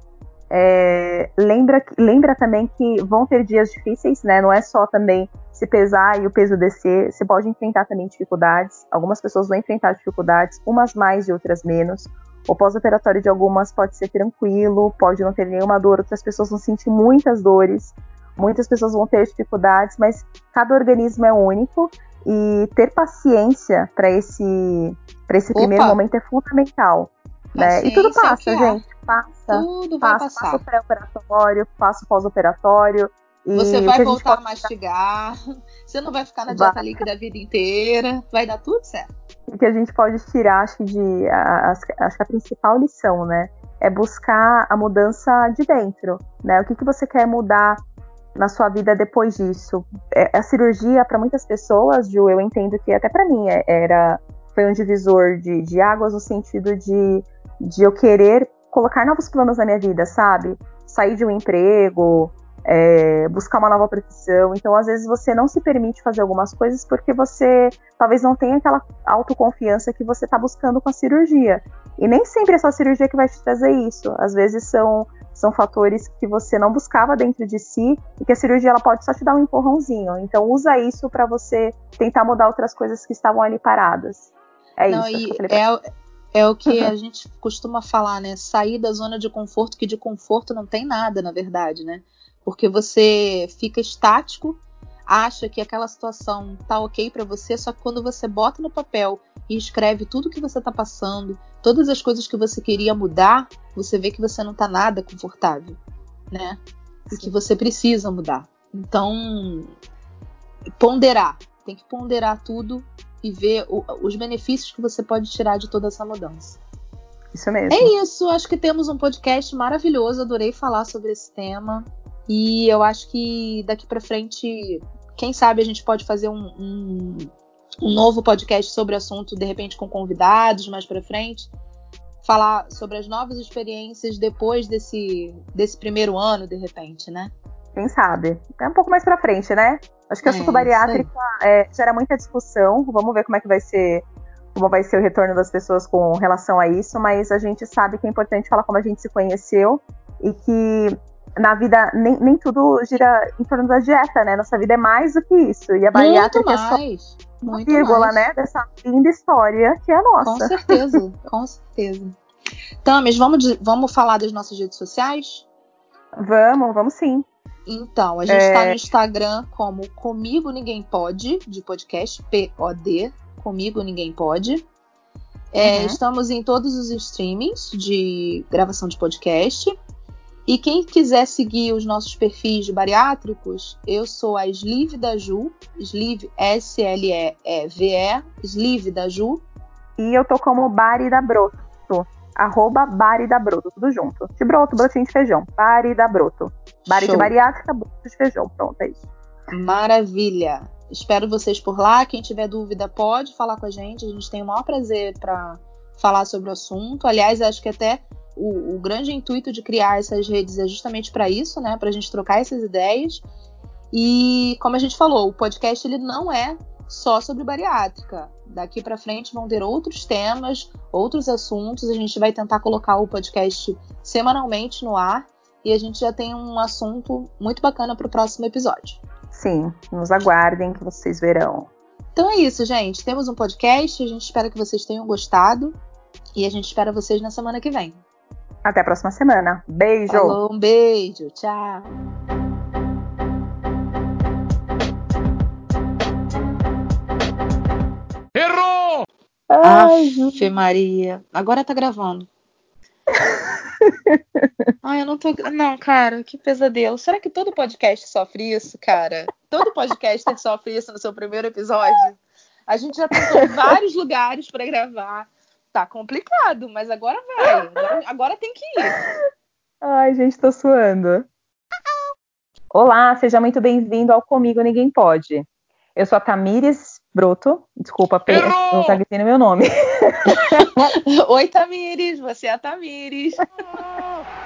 S1: é, lembra, lembra também que vão ter dias difíceis, né? Não é só também se pesar e o peso descer, você pode enfrentar também dificuldades. Algumas pessoas vão enfrentar dificuldades, umas mais e outras menos. O pós-operatório de algumas pode ser tranquilo, pode não ter nenhuma dor, outras pessoas vão sentir muitas dores, muitas pessoas vão ter dificuldades, mas cada organismo é único e ter paciência para esse, pra esse primeiro momento é fundamental. Né? E tudo passa, gente. Passa.
S2: Tudo passa, vai passar.
S1: Passa o pré-operatório, passa o pós-operatório.
S2: Você vai voltar a mastigar, você não vai ficar na dieta líquida a vida inteira, vai dar tudo certo.
S1: O que a gente pode tirar, acho que, de, a, acho que a principal lição, né, é buscar a mudança de dentro, né? O que, que você quer mudar na sua vida depois disso? É, a cirurgia, para muitas pessoas, Ju, eu entendo que até para mim é, era foi um divisor de, de águas no sentido de, de eu querer colocar novos planos na minha vida, sabe? Sair de um emprego, é, buscar uma nova profissão. Então, às vezes, você não se permite fazer algumas coisas porque você talvez não tenha aquela autoconfiança que você está buscando com a cirurgia. E nem sempre é só a cirurgia que vai te trazer isso. Às vezes são, são fatores que você não buscava dentro de si e que a cirurgia ela pode só te dar um empurrãozinho. Então, usa isso para você tentar mudar outras coisas que estavam ali paradas. É não, isso.
S2: É, é o que a gente costuma falar, né? Sair da zona de conforto, que de conforto não tem nada, na verdade, né? Porque você fica estático, acha que aquela situação tá ok para você, só que quando você bota no papel e escreve tudo que você tá passando, todas as coisas que você queria mudar, você vê que você não tá nada confortável, né? Sim. E que você precisa mudar. Então, ponderar, tem que ponderar tudo e ver o, os benefícios que você pode tirar de toda essa mudança.
S1: Isso mesmo.
S2: É isso, acho que temos um podcast maravilhoso, adorei falar sobre esse tema. E eu acho que daqui para frente, quem sabe a gente pode fazer um, um, um novo podcast sobre o assunto, de repente com convidados mais para frente, falar sobre as novas experiências depois desse, desse primeiro ano, de repente, né?
S1: Quem sabe? É um pouco mais para frente, né? Acho que o assunto é, bariátrica é, gera muita discussão. Vamos ver como é que vai ser como vai ser o retorno das pessoas com relação a isso, mas a gente sabe que é importante falar como a gente se conheceu e que na vida nem, nem tudo gira em torno da dieta, né? Nossa vida é mais do que isso. E a bariátrica
S2: é só
S1: uma vírgula, né? Dessa linda história que é a nossa.
S2: Com certeza, com certeza. Tamis, vamos, vamos falar das nossas redes sociais?
S1: Vamos, vamos sim.
S2: Então, a gente está é... no Instagram como Comigo Ninguém Pode, de podcast, P-O-D, Comigo Ninguém Pode. É, uhum. Estamos em todos os streamings de gravação de podcast. E quem quiser seguir os nossos perfis bariátricos, eu sou a Sleeve da Ju, Sleeve S-L-E-E-V-E, Sleeve da Ju.
S1: E eu tô como Bari da Broto, arroba Bari da Broto, tudo junto. De broto, brotinho de feijão, Bari da Broto. Bari Show. de bariátrica, broto de feijão, pronto, é isso.
S2: Maravilha! Espero vocês por lá. Quem tiver dúvida pode falar com a gente. A gente tem o maior prazer para falar sobre o assunto. Aliás, acho que até o, o grande intuito de criar essas redes é justamente para isso, né? Para a gente trocar essas ideias. E como a gente falou, o podcast ele não é só sobre bariátrica. Daqui para frente vão ter outros temas, outros assuntos. A gente vai tentar colocar o podcast semanalmente no ar e a gente já tem um assunto muito bacana para o próximo episódio.
S1: Sim, nos aguardem que vocês verão.
S2: Então é isso, gente. Temos um podcast. A gente espera que vocês tenham gostado e a gente espera vocês na semana que vem.
S1: Até a próxima semana. Beijo.
S2: Falou, um beijo. Tchau.
S3: Errou!
S2: Ai, Ave Maria. Agora tá gravando. Ai, eu não tô. Não, cara, que pesadelo. Será que todo podcast sofre isso, cara? Todo podcaster sofre isso no seu primeiro episódio? A gente já tentou vários lugares para gravar tá complicado, mas agora vai. Agora, agora tem que ir.
S1: Ai, gente, tô suando. Olá, seja muito bem-vindo ao Comigo Ninguém Pode. Eu sou a Tamires Broto, desculpa, não tá gritando meu nome.
S2: Oi, Tamires, você é a Tamires.